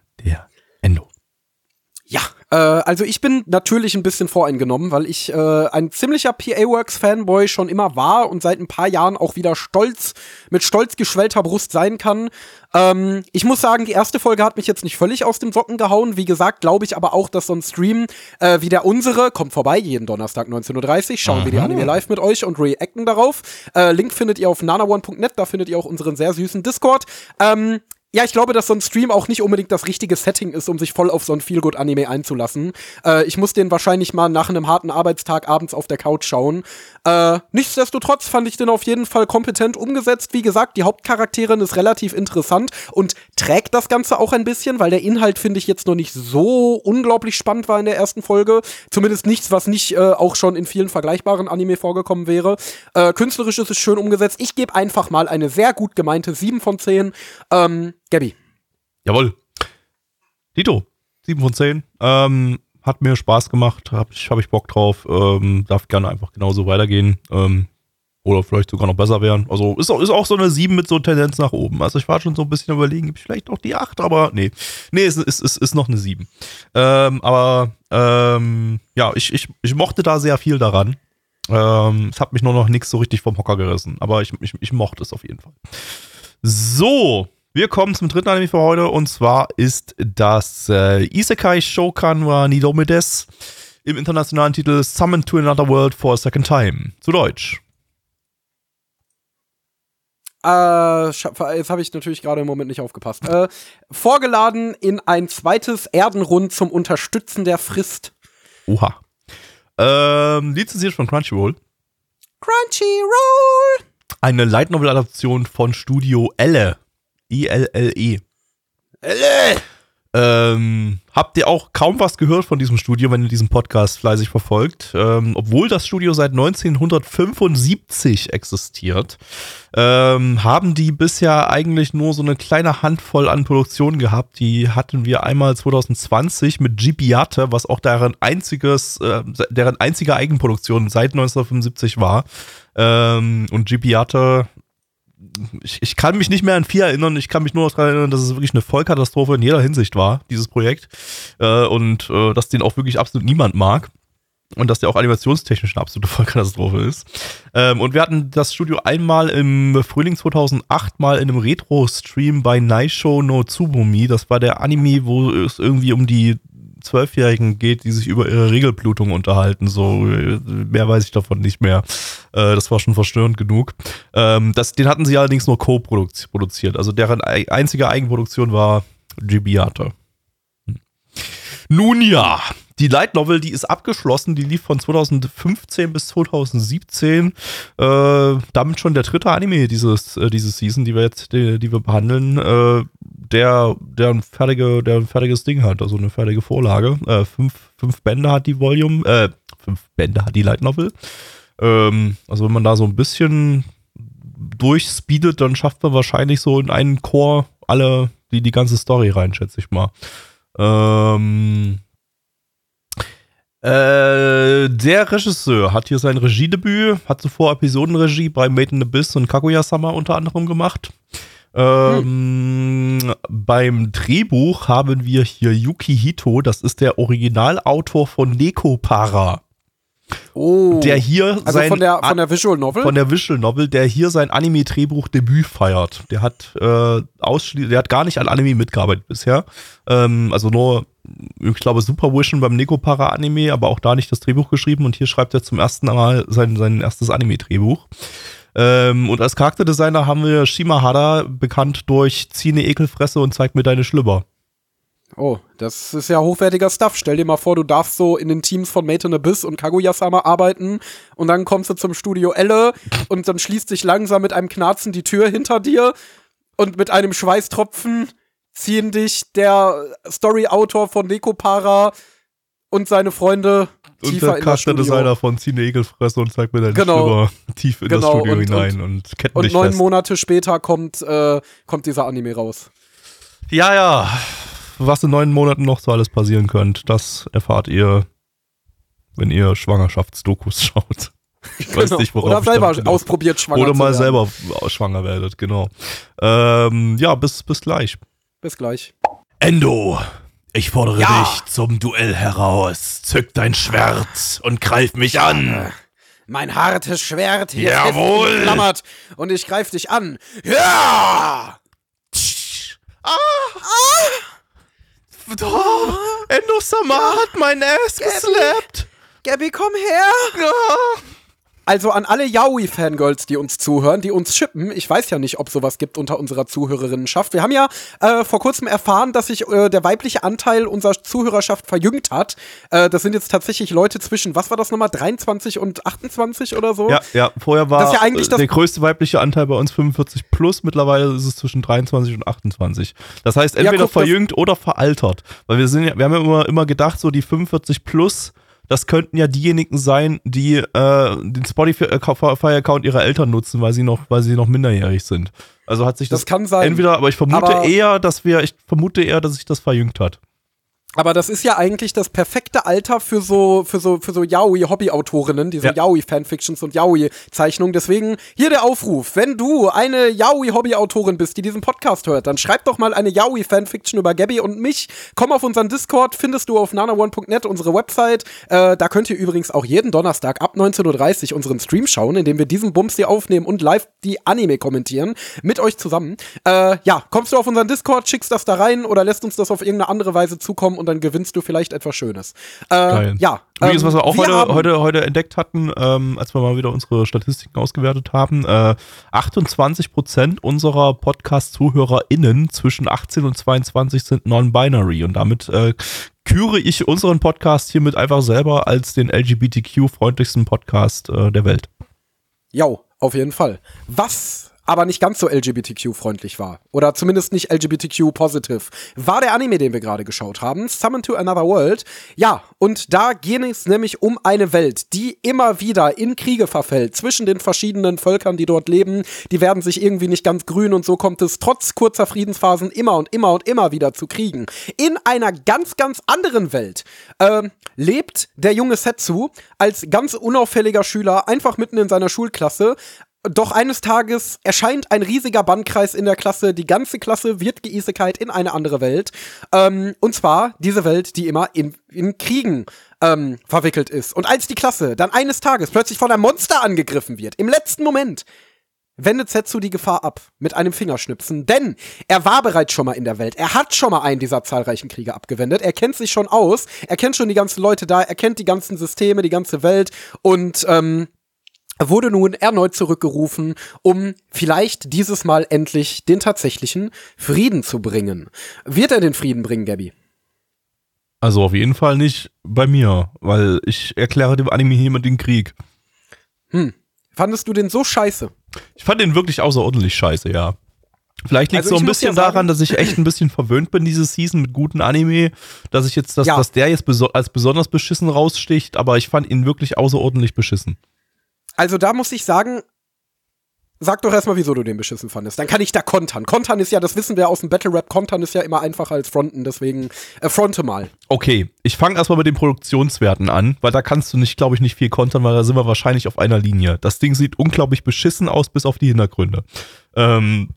Äh, also ich bin natürlich ein bisschen voreingenommen, weil ich äh, ein ziemlicher PA-Works-Fanboy schon immer war und seit ein paar Jahren auch wieder stolz, mit stolz geschwellter Brust sein kann. Ähm, ich muss sagen, die erste Folge hat mich jetzt nicht völlig aus dem Socken gehauen. Wie gesagt, glaube ich aber auch, dass so ein Stream äh, wie der unsere, kommt vorbei, jeden Donnerstag 19.30 Uhr, schauen Aha. wir die Anime live mit euch und reacten darauf. Äh, Link findet ihr auf nanaone.net, da findet ihr auch unseren sehr süßen Discord. Ähm, ja, ich glaube, dass so ein Stream auch nicht unbedingt das richtige Setting ist, um sich voll auf so ein Feelgood-Anime einzulassen. Äh, ich muss den wahrscheinlich mal nach einem harten Arbeitstag abends auf der Couch schauen. Äh, nichtsdestotrotz fand ich den auf jeden Fall kompetent umgesetzt. Wie gesagt, die Hauptcharakterin ist relativ interessant und trägt das Ganze auch ein bisschen, weil der Inhalt, finde ich, jetzt noch nicht so unglaublich spannend war in der ersten Folge. Zumindest nichts, was nicht äh, auch schon in vielen vergleichbaren Anime vorgekommen wäre. Äh, künstlerisch ist es schön umgesetzt. Ich gebe einfach mal eine sehr gut gemeinte 7 von 10. Ähm, Gabby. Jawohl. Dito, 7 von 10. Ähm, hat mir Spaß gemacht, habe ich, hab ich Bock drauf. Ähm, darf gerne einfach genauso weitergehen. Ähm, oder vielleicht sogar noch besser werden. Also ist auch, ist auch so eine 7 mit so Tendenz nach oben. Also ich war schon so ein bisschen überlegen, gibt vielleicht auch die 8, aber nee. Nee, es ist, ist, ist noch eine 7. Ähm, aber ähm, ja, ich, ich, ich mochte da sehr viel daran. Ähm, es hat mich nur noch nichts so richtig vom Hocker gerissen. Aber ich, ich, ich mochte es auf jeden Fall. So, wir kommen zum dritten Anime für heute und zwar ist das äh, Isekai Shokan wa Nidomedes im internationalen Titel Summoned to Another World for a Second Time. Zu Deutsch. Äh, jetzt habe ich natürlich gerade im Moment nicht aufgepasst. Äh, vorgeladen in ein zweites Erdenrund zum Unterstützen der Frist. Oha. Ähm, lizenziert von Crunchyroll. Crunchyroll! Eine Light Novel Adaption von Studio Elle. I-L-L-E. Elle! Ähm, habt ihr auch kaum was gehört von diesem Studio, wenn ihr diesen Podcast fleißig verfolgt? Ähm, obwohl das Studio seit 1975 existiert, ähm, haben die bisher eigentlich nur so eine kleine Handvoll an Produktionen gehabt. Die hatten wir einmal 2020 mit Gibiate, was auch deren einziges, äh, deren einzige Eigenproduktion seit 1975 war. Ähm, und Gibiate ich, ich kann mich nicht mehr an vier erinnern. Ich kann mich nur noch daran erinnern, dass es wirklich eine Vollkatastrophe in jeder Hinsicht war, dieses Projekt. Äh, und äh, dass den auch wirklich absolut niemand mag. Und dass der auch animationstechnisch eine absolute Vollkatastrophe ist. Ähm, und wir hatten das Studio einmal im Frühling 2008 mal in einem Retro-Stream bei Naisho no Tsubumi. Das war der Anime, wo es irgendwie um die Zwölfjährigen geht, die sich über ihre Regelblutung unterhalten. So, mehr weiß ich davon nicht mehr. Äh, das war schon verstörend genug. Ähm, das, den hatten sie allerdings nur co-produziert. Also deren einzige Eigenproduktion war Gibiate. Hm. Nun ja, die Light Novel, die ist abgeschlossen, die lief von 2015 bis 2017. Äh, damit schon der dritte Anime dieses, äh, dieses Season, die wir jetzt, die, die wir behandeln. Äh, der, der, ein fertige, der ein fertiges Ding hat, also eine fertige Vorlage. Äh, fünf, fünf Bände hat die Volume, äh, fünf Bände hat die Light Novel. Ähm, also wenn man da so ein bisschen durchspeedet, dann schafft man wahrscheinlich so in einen Chor alle, die, die ganze Story rein, schätze ich mal. Ähm, äh, der Regisseur hat hier sein Regiedebüt, hat zuvor Episodenregie bei Made in Abyss und Kaguya-sama unter anderem gemacht. Ähm, hm. Beim Drehbuch haben wir hier Yuki Hito, das ist der Originalautor von Neko Para. Oh. Der hier also sein, von der, von der Visual Novel? Von der Visual Novel, der hier sein Anime-Drehbuch-Debüt feiert. Der hat äh, ausschließlich, der hat gar nicht an Anime mitgearbeitet bisher. Ähm, also nur, ich glaube, Super Vision beim Neko Para Anime, aber auch da nicht das Drehbuch geschrieben und hier schreibt er zum ersten Mal sein, sein erstes Anime-Drehbuch. Ähm, und als Charakterdesigner haben wir Shimahara, bekannt durch Zieh ne Ekelfresse und zeig mir deine Schlüpper. Oh, das ist ja hochwertiger Stuff. Stell dir mal vor, du darfst so in den Teams von Mate in Abyss und Kaguya-sama arbeiten und dann kommst du zum Studio Elle und dann schließt sich langsam mit einem Knarzen die Tür hinter dir und mit einem Schweißtropfen ziehen dich der Story-Autor von Nekopara und seine Freunde und der Charakterdesigner von Cine Egelfresse und zeigt mir dann genau. tief in genau. das Studio und, hinein und, und ketten Und neun fest. Monate später kommt, äh, kommt dieser Anime raus. Ja, ja. Was in neun Monaten noch so alles passieren könnte, das erfahrt ihr, wenn ihr Schwangerschaftsdokus schaut. Ich genau. weiß nicht, worauf Oder selber ausprobiert schwanger Oder mal selber schwanger werdet, genau. Ähm, ja, bis, bis gleich. Bis gleich. Endo. Ich fordere ja. dich zum Duell heraus. Zück dein Schwert und greif mich an. Mein hartes Schwert hier Jawohl. geklammert und ich greif dich an. Ja! Ah! ah. Oh, Endo Sama hat mein Ass geslappt. Gabby, komm her. Ja. Also an alle Yaoi-Fangirls, die uns zuhören, die uns schippen. Ich weiß ja nicht, ob sowas gibt unter unserer Zuhörerinnenschaft. Wir haben ja äh, vor kurzem erfahren, dass sich äh, der weibliche Anteil unserer Zuhörerschaft verjüngt hat. Äh, das sind jetzt tatsächlich Leute zwischen, was war das nochmal, 23 und 28 oder so? Ja, ja. Vorher war ja eigentlich der größte weibliche Anteil bei uns 45 plus. Mittlerweile ist es zwischen 23 und 28. Das heißt, entweder ja, guck, verjüngt oder veraltert. Weil wir sind ja, wir haben ja immer, immer gedacht, so die 45 plus das könnten ja diejenigen sein, die äh, den Spotify-Account ihrer Eltern nutzen, weil sie noch, weil sie noch minderjährig sind. Also hat sich das, das kann sein. entweder, aber ich vermute aber eher, dass wir, ich vermute eher, dass sich das verjüngt hat. Aber das ist ja eigentlich das perfekte Alter für so, für so, für so Yaoi-Hobbyautorinnen, diese ja. Yaoi-Fanfictions und Yaoi-Zeichnungen. Deswegen hier der Aufruf. Wenn du eine Yaoi-Hobbyautorin bist, die diesen Podcast hört, dann schreib doch mal eine Yaoi-Fanfiction über Gabby und mich. Komm auf unseren Discord, findest du auf nanaone.net, unsere Website. Äh, da könnt ihr übrigens auch jeden Donnerstag ab 19.30 Uhr unseren Stream schauen, in dem wir diesen Bums hier aufnehmen und live die Anime kommentieren. Mit euch zusammen. Äh, ja, kommst du auf unseren Discord, schickst das da rein oder lässt uns das auf irgendeine andere Weise zukommen und dann gewinnst du vielleicht etwas Schönes. Äh. Ja. Übrigens, ähm, was wir auch wir heute, heute, heute entdeckt hatten, ähm, als wir mal wieder unsere Statistiken ausgewertet haben, äh, 28 Prozent unserer Podcast-ZuhörerInnen zwischen 18 und 22 sind non-binary und damit äh, küre ich unseren Podcast hiermit einfach selber als den LGBTQ-freundlichsten Podcast äh, der Welt. Ja, auf jeden Fall. Was aber nicht ganz so LGBTQ-freundlich war. Oder zumindest nicht LGBTQ-positive. War der Anime, den wir gerade geschaut haben, Summon to Another World. Ja, und da ging es nämlich um eine Welt, die immer wieder in Kriege verfällt zwischen den verschiedenen Völkern, die dort leben. Die werden sich irgendwie nicht ganz grün und so kommt es trotz kurzer Friedensphasen immer und immer und immer wieder zu Kriegen. In einer ganz, ganz anderen Welt äh, lebt der junge Setsu als ganz unauffälliger Schüler einfach mitten in seiner Schulklasse doch eines Tages erscheint ein riesiger Bannkreis in der Klasse. Die ganze Klasse wird geisekalt in eine andere Welt. Ähm, und zwar diese Welt, die immer in, in Kriegen ähm, verwickelt ist. Und als die Klasse dann eines Tages plötzlich von einem Monster angegriffen wird, im letzten Moment, wendet Setsu die Gefahr ab mit einem Fingerschnipsen, denn er war bereits schon mal in der Welt. Er hat schon mal einen dieser zahlreichen Kriege abgewendet. Er kennt sich schon aus. Er kennt schon die ganzen Leute da. Er kennt die ganzen Systeme, die ganze Welt und ähm, wurde nun erneut zurückgerufen, um vielleicht dieses Mal endlich den tatsächlichen Frieden zu bringen. Wird er den Frieden bringen, Gabby? Also auf jeden Fall nicht bei mir, weil ich erkläre dem Anime hier den Krieg. Hm. Fandest du den so scheiße? Ich fand den wirklich außerordentlich scheiße, ja. Vielleicht liegt es also so ein bisschen ja daran, dass ich echt ein bisschen verwöhnt bin diese Season mit guten Anime, dass ich jetzt, dass, ja. dass der jetzt beso als besonders beschissen raussticht, aber ich fand ihn wirklich außerordentlich beschissen. Also da muss ich sagen, Sag doch erstmal, wieso du den beschissen fandest. Dann kann ich da kontern. Kontern ist ja, das wissen wir aus dem Battle Rap, kontern ist ja immer einfacher als fronten, deswegen äh, fronte mal. Okay, ich fange erstmal mit den Produktionswerten an, weil da kannst du nicht, glaube ich, nicht viel kontern, weil da sind wir wahrscheinlich auf einer Linie. Das Ding sieht unglaublich beschissen aus, bis auf die Hintergründe. Ähm,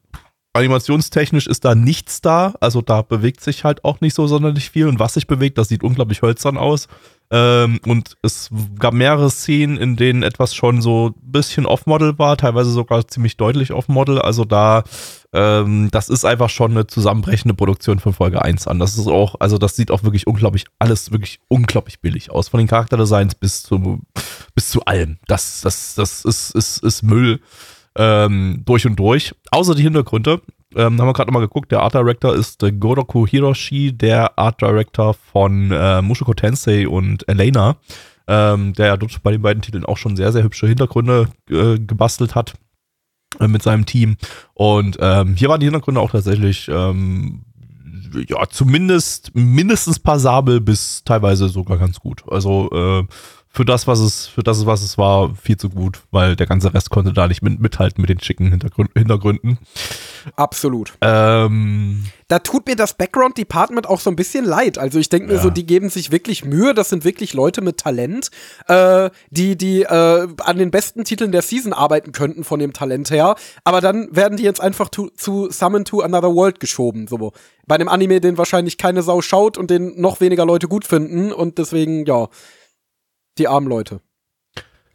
animationstechnisch ist da nichts da, also da bewegt sich halt auch nicht so sonderlich viel und was sich bewegt, das sieht unglaublich hölzern aus. Ähm, und es gab mehrere Szenen, in denen etwas schon so ein bisschen off-Model war, teilweise sogar ziemlich deutlich off-Model. Also da, ähm, das ist einfach schon eine zusammenbrechende Produktion von Folge 1 an. Das ist auch, also das sieht auch wirklich unglaublich, alles wirklich unglaublich billig aus. Von den Charakterdesigns bis zu, bis zu allem. Das, das, das ist, ist, ist Müll ähm, durch und durch. Außer die Hintergründe. Ähm, haben wir gerade nochmal geguckt, der Art Director ist äh, Goroku Hiroshi, der Art Director von äh, Mushoku Tensei und Elena, ähm, der ja dort bei den beiden Titeln auch schon sehr, sehr hübsche Hintergründe äh, gebastelt hat äh, mit seinem Team. Und ähm, hier waren die Hintergründe auch tatsächlich ähm, ja, zumindest mindestens passabel bis teilweise sogar ganz gut. Also äh, für das, was es, für das, was es war, viel zu gut, weil der ganze Rest konnte da nicht mit, mithalten mit den schicken Hintergrund, Hintergründen. Absolut. Ähm, da tut mir das Background Department auch so ein bisschen leid. Also ich denke mir ja. so, die geben sich wirklich Mühe. Das sind wirklich Leute mit Talent, äh, die die äh, an den besten Titeln der Season arbeiten könnten von dem Talent her. Aber dann werden die jetzt einfach to, zu Summon to Another World geschoben. So bei einem Anime, den wahrscheinlich keine Sau schaut und den noch weniger Leute gut finden und deswegen ja die armen Leute.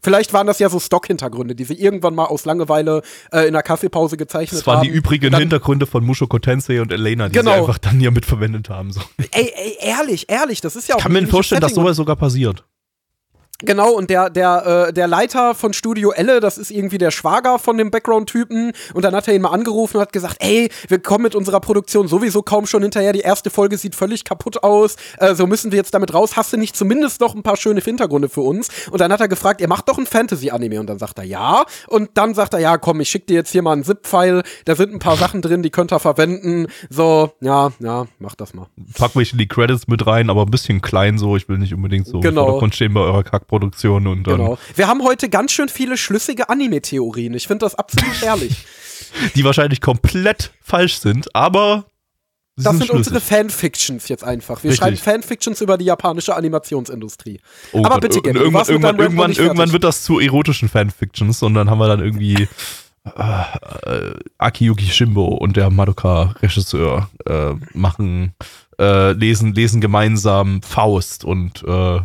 Vielleicht waren das ja so Stock-Hintergründe, die sie irgendwann mal aus Langeweile äh, in der Kaffeepause gezeichnet haben. Das waren haben. die übrigen dann, Hintergründe von Mushoku Tensei und Elena, die genau. sie einfach dann hier mit verwendet haben. So. Ey, ey, ehrlich, ehrlich, das ist ja auch. Ich kann mir vorstellen, Setting dass sowas sogar passiert. Genau, und der, der, äh, der Leiter von Studio Elle, das ist irgendwie der Schwager von dem Background-Typen. Und dann hat er ihn mal angerufen und hat gesagt, ey, wir kommen mit unserer Produktion sowieso kaum schon hinterher. Die erste Folge sieht völlig kaputt aus. Äh, so müssen wir jetzt damit raus. Hast du nicht zumindest noch ein paar schöne Hintergründe für uns? Und dann hat er gefragt, ihr macht doch ein Fantasy-Anime. Und dann sagt er, ja. Und dann sagt er, ja, komm, ich schick dir jetzt hier mal einen Zip-File. Da sind ein paar Sachen drin, die könnt ihr verwenden. So, ja, ja, mach das mal. Pack mich in die Credits mit rein, aber ein bisschen klein so. Ich will nicht unbedingt so genau. von stehen bei eurer Kack Produktion und dann Genau. Wir haben heute ganz schön viele schlüssige Anime-Theorien. Ich finde das absolut herrlich. Die wahrscheinlich komplett falsch sind, aber das sind, sind unsere Fanfictions jetzt einfach. Wir Richtig. schreiben Fanfictions über die japanische Animationsindustrie. Oh Aber Gott, bitte, Gabby, irgendwann, irgendwann, irgendwann, irgendwann wird das zu erotischen Fanfictions und dann haben wir dann irgendwie äh, äh, Akiyuki Shimbo und der Madoka-Regisseur äh, machen, äh, lesen, lesen gemeinsam Faust und äh,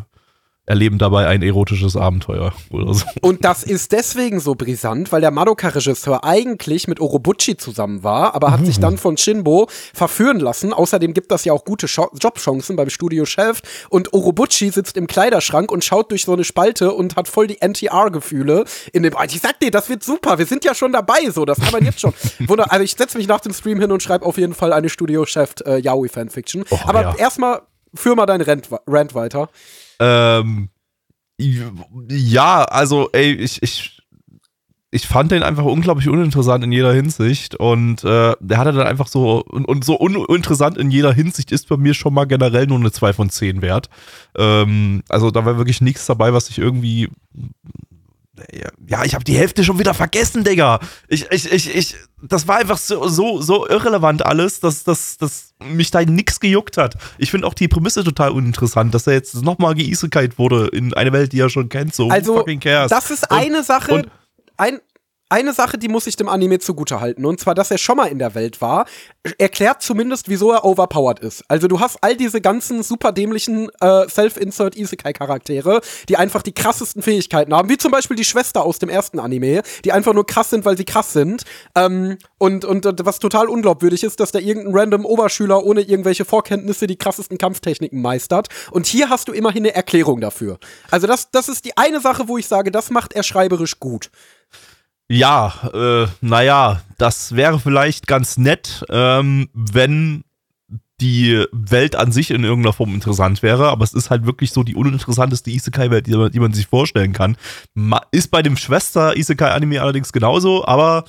erleben dabei ein erotisches Abenteuer oder so. Und das ist deswegen so brisant, weil der Madoka-Regisseur eigentlich mit Orobuchi zusammen war, aber hat mhm. sich dann von Shinbo verführen lassen. Außerdem gibt das ja auch gute Jobchancen beim Studio-Chef. Und Orobuchi sitzt im Kleiderschrank und schaut durch so eine Spalte und hat voll die NTR-Gefühle in dem. Ich sag dir, das wird super. Wir sind ja schon dabei, so. Das kann man jetzt schon. Wunder, also ich setze mich nach dem Stream hin und schreibe auf jeden Fall eine Studio-Chef äh, Yaoi-Fanfiction. Oh, aber ja. erstmal führ mal deinen Rant, Rant weiter. Ähm, ja, also, ey, ich, ich, ich fand den einfach unglaublich uninteressant in jeder Hinsicht und äh, der hatte dann einfach so und, und so uninteressant in jeder Hinsicht ist bei mir schon mal generell nur eine 2 von 10 wert. Ähm, also da war wirklich nichts dabei, was ich irgendwie ja, ich habe die Hälfte schon wieder vergessen, Digga. Ich, ich, ich, ich, das war einfach so, so, so irrelevant alles, dass, dass, dass mich da nix gejuckt hat. Ich finde auch die Prämisse total uninteressant, dass er jetzt nochmal geisekite wurde in eine Welt, die er schon kennt. So, also, fucking cares. Das ist und, eine Sache, und, ein, eine Sache, die muss ich dem Anime zugutehalten, und zwar, dass er schon mal in der Welt war, erklärt zumindest, wieso er overpowered ist. Also du hast all diese ganzen super dämlichen äh, Self-Insert Isekai-Charaktere, die einfach die krassesten Fähigkeiten haben, wie zum Beispiel die Schwester aus dem ersten Anime, die einfach nur krass sind, weil sie krass sind. Ähm, und, und, und was total unglaubwürdig ist, dass da irgendein random Oberschüler ohne irgendwelche Vorkenntnisse die krassesten Kampftechniken meistert. Und hier hast du immerhin eine Erklärung dafür. Also das, das ist die eine Sache, wo ich sage, das macht er schreiberisch gut. Ja, äh, naja, das wäre vielleicht ganz nett, ähm, wenn die Welt an sich in irgendeiner Form interessant wäre, aber es ist halt wirklich so die uninteressanteste Isekai-Welt, die, die, man sich vorstellen kann. Ist bei dem Schwester-Isekai-Anime allerdings genauso, aber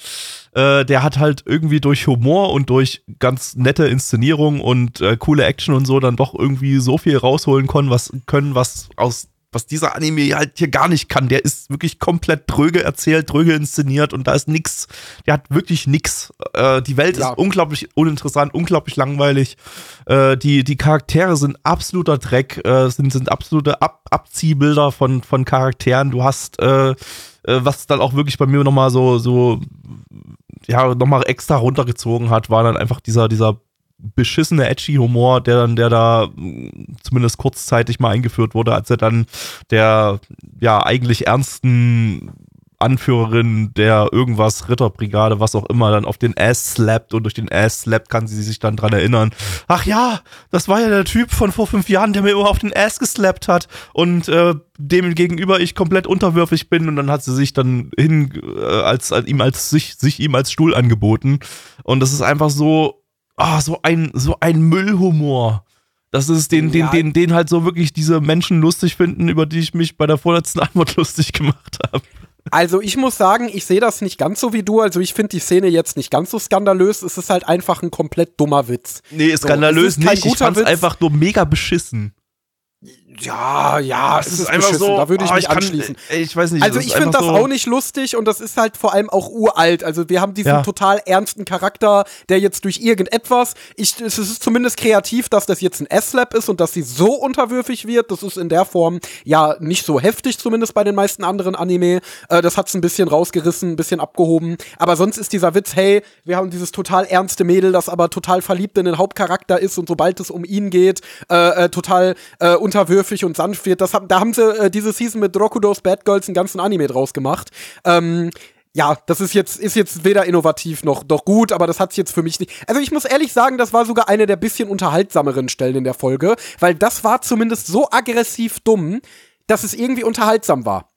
äh, der hat halt irgendwie durch Humor und durch ganz nette Inszenierung und äh, coole Action und so dann doch irgendwie so viel rausholen können, was, können, was aus was dieser Anime halt hier gar nicht kann. Der ist wirklich komplett dröge erzählt, dröge inszeniert und da ist nix. Der hat wirklich nix. Äh, die Welt ja. ist unglaublich uninteressant, unglaublich langweilig. Äh, die, die Charaktere sind absoluter Dreck, äh, sind, sind absolute Ab Abziehbilder von, von Charakteren. Du hast, äh, äh, was dann auch wirklich bei mir nochmal so, so, ja, nochmal extra runtergezogen hat, war dann einfach dieser, dieser beschissene edgy Humor, der dann, der da mm, zumindest kurzzeitig mal eingeführt wurde, als er dann der ja eigentlich ernsten Anführerin der irgendwas Ritterbrigade, was auch immer, dann auf den Ass slappt und durch den Ass slappt kann sie sich dann dran erinnern. Ach ja, das war ja der Typ von vor fünf Jahren, der mir immer auf den Ass geslappt hat. Und äh, dem gegenüber ich komplett unterwürfig bin. Und dann hat sie sich dann hin äh, als, als ihm als sich sich ihm als Stuhl angeboten. Und das ist einfach so ah, so ein, so ein Müllhumor. Das ist den, den, ja. den, den halt so wirklich diese Menschen lustig finden, über die ich mich bei der vorletzten Antwort lustig gemacht habe. Also ich muss sagen, ich sehe das nicht ganz so wie du. Also ich finde die Szene jetzt nicht ganz so skandalös. Es ist halt einfach ein komplett dummer Witz. Nee, skandalös so, nicht. Ich fand's Witz. einfach nur mega beschissen ja, ja, es, es ist, ist, einfach so. Da würde ich oh, mich ich anschließen. Kann, ich weiß nicht. Also ich finde das so auch nicht lustig und das ist halt vor allem auch uralt. Also wir haben diesen ja. total ernsten Charakter, der jetzt durch irgendetwas, ich, es ist zumindest kreativ, dass das jetzt ein S-Lab ist und dass sie so unterwürfig wird. Das ist in der Form ja nicht so heftig, zumindest bei den meisten anderen Anime. Äh, das hat's ein bisschen rausgerissen, ein bisschen abgehoben. Aber sonst ist dieser Witz, hey, wir haben dieses total ernste Mädel, das aber total verliebt in den Hauptcharakter ist und sobald es um ihn geht, äh, äh, total äh, unterwürfig und sanft wird. Das, da haben sie äh, diese Season mit Rokudos Bad Girls einen ganzen Anime draus gemacht. Ähm, ja, das ist jetzt, ist jetzt weder innovativ noch, noch gut, aber das hat jetzt für mich nicht. Also ich muss ehrlich sagen, das war sogar eine der bisschen unterhaltsameren Stellen in der Folge, weil das war zumindest so aggressiv dumm, dass es irgendwie unterhaltsam war.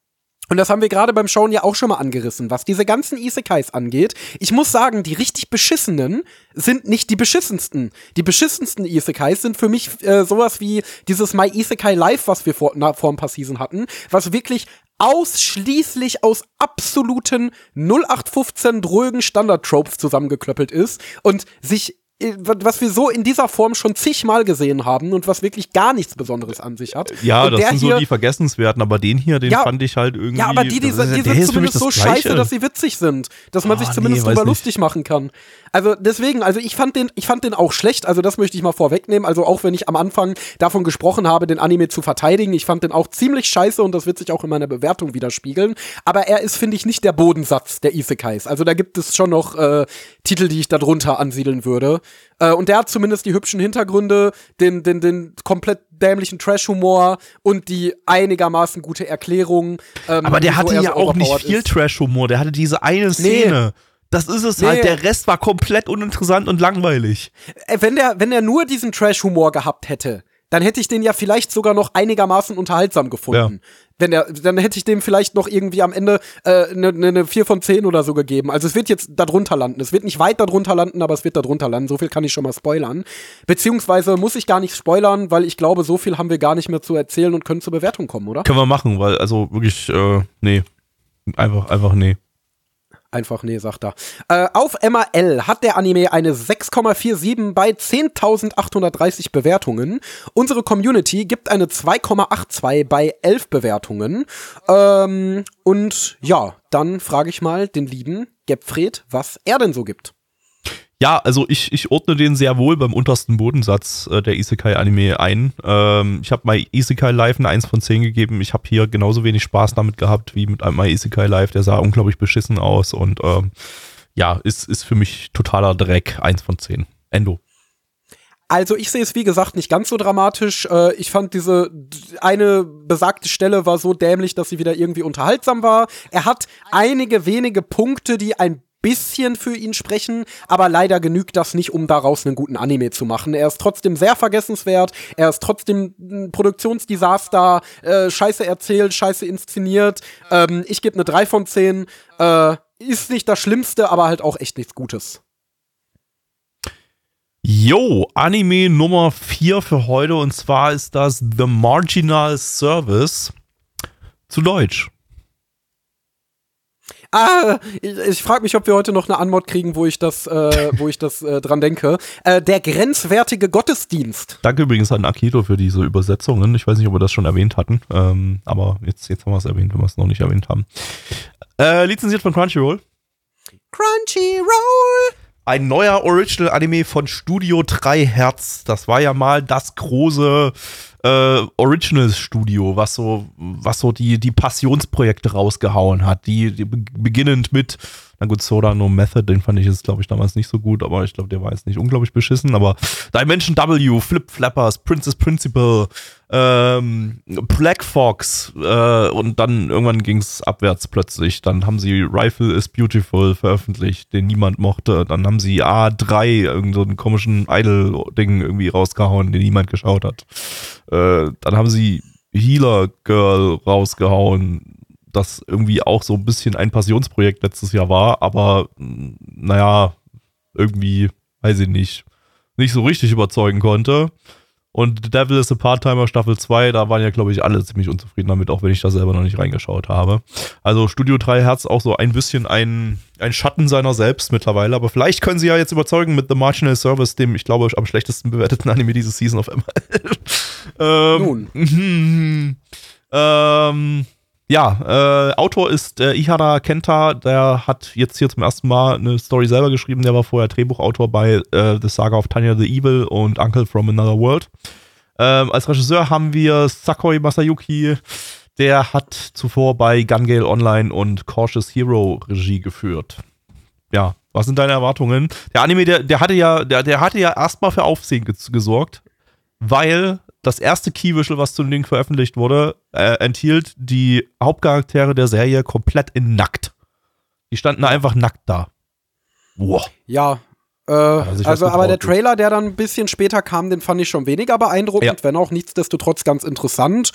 Und das haben wir gerade beim Schauen ja auch schon mal angerissen, was diese ganzen Isekais angeht. Ich muss sagen, die richtig beschissenen sind nicht die beschissensten. Die beschissensten Isekais sind für mich äh, sowas wie dieses My Isekai Live, was wir vor, na, vor ein paar Season hatten, was wirklich ausschließlich aus absoluten 0815 drögen Standard-Tropes zusammengeklöppelt ist und sich was wir so in dieser Form schon zigmal gesehen haben und was wirklich gar nichts Besonderes an sich hat. Ja, und das sind so die Vergessenswerten, aber den hier, den ja, fand ich halt irgendwie. Ja, aber die, die, die, die sind zumindest so scheiße, dass sie witzig sind, dass man oh, sich zumindest nee, drüber lustig machen kann. Also deswegen, also ich fand den, ich fand den auch schlecht, also das möchte ich mal vorwegnehmen. Also auch wenn ich am Anfang davon gesprochen habe, den Anime zu verteidigen, ich fand den auch ziemlich scheiße und das wird sich auch in meiner Bewertung widerspiegeln. Aber er ist, finde ich, nicht der Bodensatz der Isekais. Also da gibt es schon noch äh, Titel, die ich darunter ansiedeln würde. Äh, und der hat zumindest die hübschen Hintergründe, den, den, den komplett dämlichen Trash-Humor und die einigermaßen gute Erklärung. Ähm, Aber der hatte ja auch nicht viel Trash-Humor, der hatte diese eine Szene. Nee. Das ist es nee. halt. Der Rest war komplett uninteressant und langweilig. Äh, wenn der, wenn er nur diesen Trash-Humor gehabt hätte, dann hätte ich den ja vielleicht sogar noch einigermaßen unterhaltsam gefunden. Wenn er, dann hätte ich dem vielleicht noch irgendwie am Ende eine äh, ne, ne 4 von 10 oder so gegeben. Also es wird jetzt darunter landen. Es wird nicht weit darunter landen, aber es wird darunter landen. So viel kann ich schon mal spoilern. Beziehungsweise muss ich gar nicht spoilern, weil ich glaube, so viel haben wir gar nicht mehr zu erzählen und können zur Bewertung kommen, oder? Können wir machen, weil also wirklich, äh, nee. Einfach, einfach nee. Einfach nee, sagt er. Äh, auf MAL hat der Anime eine 6,47 bei 10.830 Bewertungen. Unsere Community gibt eine 2,82 bei 11 Bewertungen. Ähm, und ja, dann frage ich mal den lieben Gepfred, was er denn so gibt. Ja, also ich, ich ordne den sehr wohl beim untersten Bodensatz äh, der Isekai-Anime ein. Ähm, ich habe My Isekai Live eine 1 von 10 gegeben. Ich habe hier genauso wenig Spaß damit gehabt wie mit My Isekai Live. Der sah unglaublich beschissen aus und ähm, ja, ist, ist für mich totaler Dreck. 1 von 10. Endo. Also ich sehe es wie gesagt nicht ganz so dramatisch. Äh, ich fand diese eine besagte Stelle war so dämlich, dass sie wieder irgendwie unterhaltsam war. Er hat einige wenige Punkte, die ein bisschen für ihn sprechen, aber leider genügt das nicht, um daraus einen guten Anime zu machen. Er ist trotzdem sehr vergessenswert, er ist trotzdem ein Produktionsdesaster, äh, scheiße erzählt, scheiße inszeniert. Ähm, ich gebe eine 3 von 10. Äh, ist nicht das Schlimmste, aber halt auch echt nichts Gutes. Jo, Anime Nummer 4 für heute und zwar ist das The Marginal Service zu Deutsch. Ah, ich, ich frage mich, ob wir heute noch eine Anmod kriegen, wo ich das, äh, wo ich das äh, dran denke. Äh, der grenzwertige Gottesdienst. Danke übrigens an Akito für diese Übersetzungen. Ich weiß nicht, ob wir das schon erwähnt hatten, ähm, aber jetzt, jetzt haben wir es erwähnt, wenn wir es noch nicht erwähnt haben. Äh, lizenziert von Crunchyroll. Crunchyroll! Ein neuer Original Anime von Studio 3 Herz. Das war ja mal das große äh, Originals Studio, was so, was so die, die Passionsprojekte rausgehauen hat, die, die beginnend mit na gut, Soda No Method, den fand ich jetzt, glaube ich, damals nicht so gut, aber ich glaube, der war jetzt nicht unglaublich beschissen. Aber Dimension W, Flip Flappers, Princess Principal, ähm, Black Fox äh, und dann irgendwann ging es abwärts plötzlich. Dann haben sie Rifle is Beautiful veröffentlicht, den niemand mochte. Dann haben sie A3, irgendeinen so komischen Idol-Ding irgendwie rausgehauen, den niemand geschaut hat. Äh, dann haben sie Healer Girl rausgehauen, das irgendwie auch so ein bisschen ein Passionsprojekt letztes Jahr war, aber naja, irgendwie, weiß ich nicht, nicht so richtig überzeugen konnte. Und The Devil is a Part-Timer Staffel 2, da waren ja, glaube ich, alle ziemlich unzufrieden damit, auch wenn ich da selber noch nicht reingeschaut habe. Also Studio 3 Herz auch so ein bisschen ein, ein Schatten seiner selbst mittlerweile, aber vielleicht können sie ja jetzt überzeugen mit The Marginal Service, dem, ich glaube, am schlechtesten bewerteten Anime dieses Season auf ML. Ähm, Nun. ähm, ja, äh, Autor ist äh, Ihara Kenta, der hat jetzt hier zum ersten Mal eine Story selber geschrieben, der war vorher Drehbuchautor bei äh, The Saga of Tanya the Evil und Uncle from Another World. Ähm, als Regisseur haben wir Sakoi Masayuki, der hat zuvor bei Gun Gale Online und Cautious Hero Regie geführt. Ja, was sind deine Erwartungen? Der Anime, der, der hatte ja, der, der hatte ja erstmal für Aufsehen gesorgt, weil das erste Key-Visual, was zu dem Ding veröffentlicht wurde, äh, enthielt die Hauptcharaktere der Serie komplett in nackt. Die standen einfach nackt da. Wow. Ja, äh, also, aber der Trailer, der dann ein bisschen später kam, den fand ich schon weniger beeindruckend, ja. wenn auch nichtsdestotrotz ganz interessant.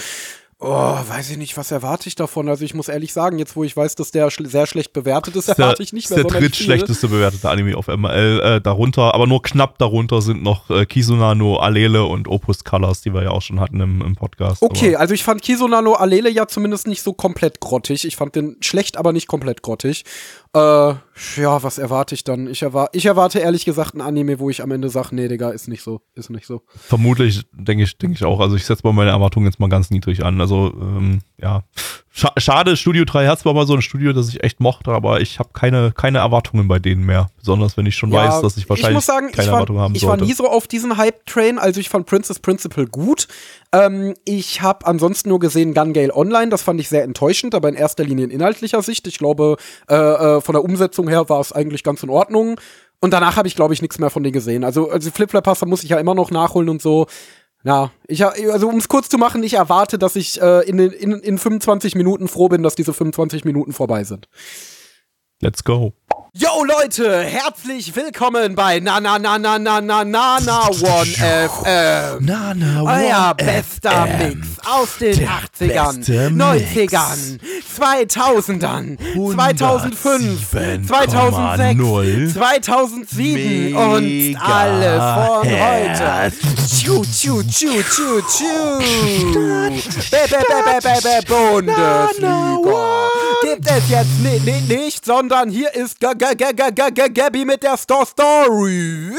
Oh, weiß ich nicht, was erwarte ich davon? Also ich muss ehrlich sagen, jetzt wo ich weiß, dass der schl sehr schlecht bewertet ist, erwarte ich nicht mehr. Das ist der drittschlechteste bewertete Anime auf ML. Äh, darunter, aber nur knapp darunter sind noch äh, Kisunano, Alele und Opus Colors, die wir ja auch schon hatten im, im Podcast. Okay, aber also ich fand Kisunano, Alele ja zumindest nicht so komplett grottig. Ich fand den schlecht, aber nicht komplett grottig. Äh, ja, was erwarte ich dann? Ich, erwar ich erwarte ehrlich gesagt ein Anime, wo ich am Ende sage, nee, Digga, ist nicht so, ist nicht so. Vermutlich, denke ich, denke ich auch. Also ich setze mal meine Erwartungen jetzt mal ganz niedrig an. Also, ähm, ja. Sch schade, Studio 3 Herz war mal so ein Studio, das ich echt mochte, aber ich habe keine, keine Erwartungen bei denen mehr. Besonders wenn ich schon ja, weiß, dass ich wahrscheinlich ich sagen, keine ich Erwartungen haben ich sollte. Ich war nie so auf diesen Hype-Train, also ich fand Princess Principle gut. Ähm, ich habe ansonsten nur gesehen Gun Gale Online, das fand ich sehr enttäuschend, aber in erster Linie in inhaltlicher Sicht. Ich glaube, äh, äh, von der Umsetzung her war es eigentlich ganz in Ordnung. Und danach habe ich, glaube ich, nichts mehr von denen gesehen. Also, also Flip Flap muss ich ja immer noch nachholen und so. Ja, ich, also um es kurz zu machen, ich erwarte, dass ich äh, in, in, in 25 Minuten froh bin, dass diese 25 Minuten vorbei sind. Let's go. Yo Leute, herzlich willkommen bei Na Na Na Na Na Na Na Na One FM. Na Na One Euer bester FM. Mix aus den Der 80ern, 90ern, 2000ern, 2005, 2006, 2007 und alles von heute. Tschu, tschu, tschu, tschu, tschu. Bundesliga. Gibt es jetzt nicht, sondern hier ist Gabby mit der Story.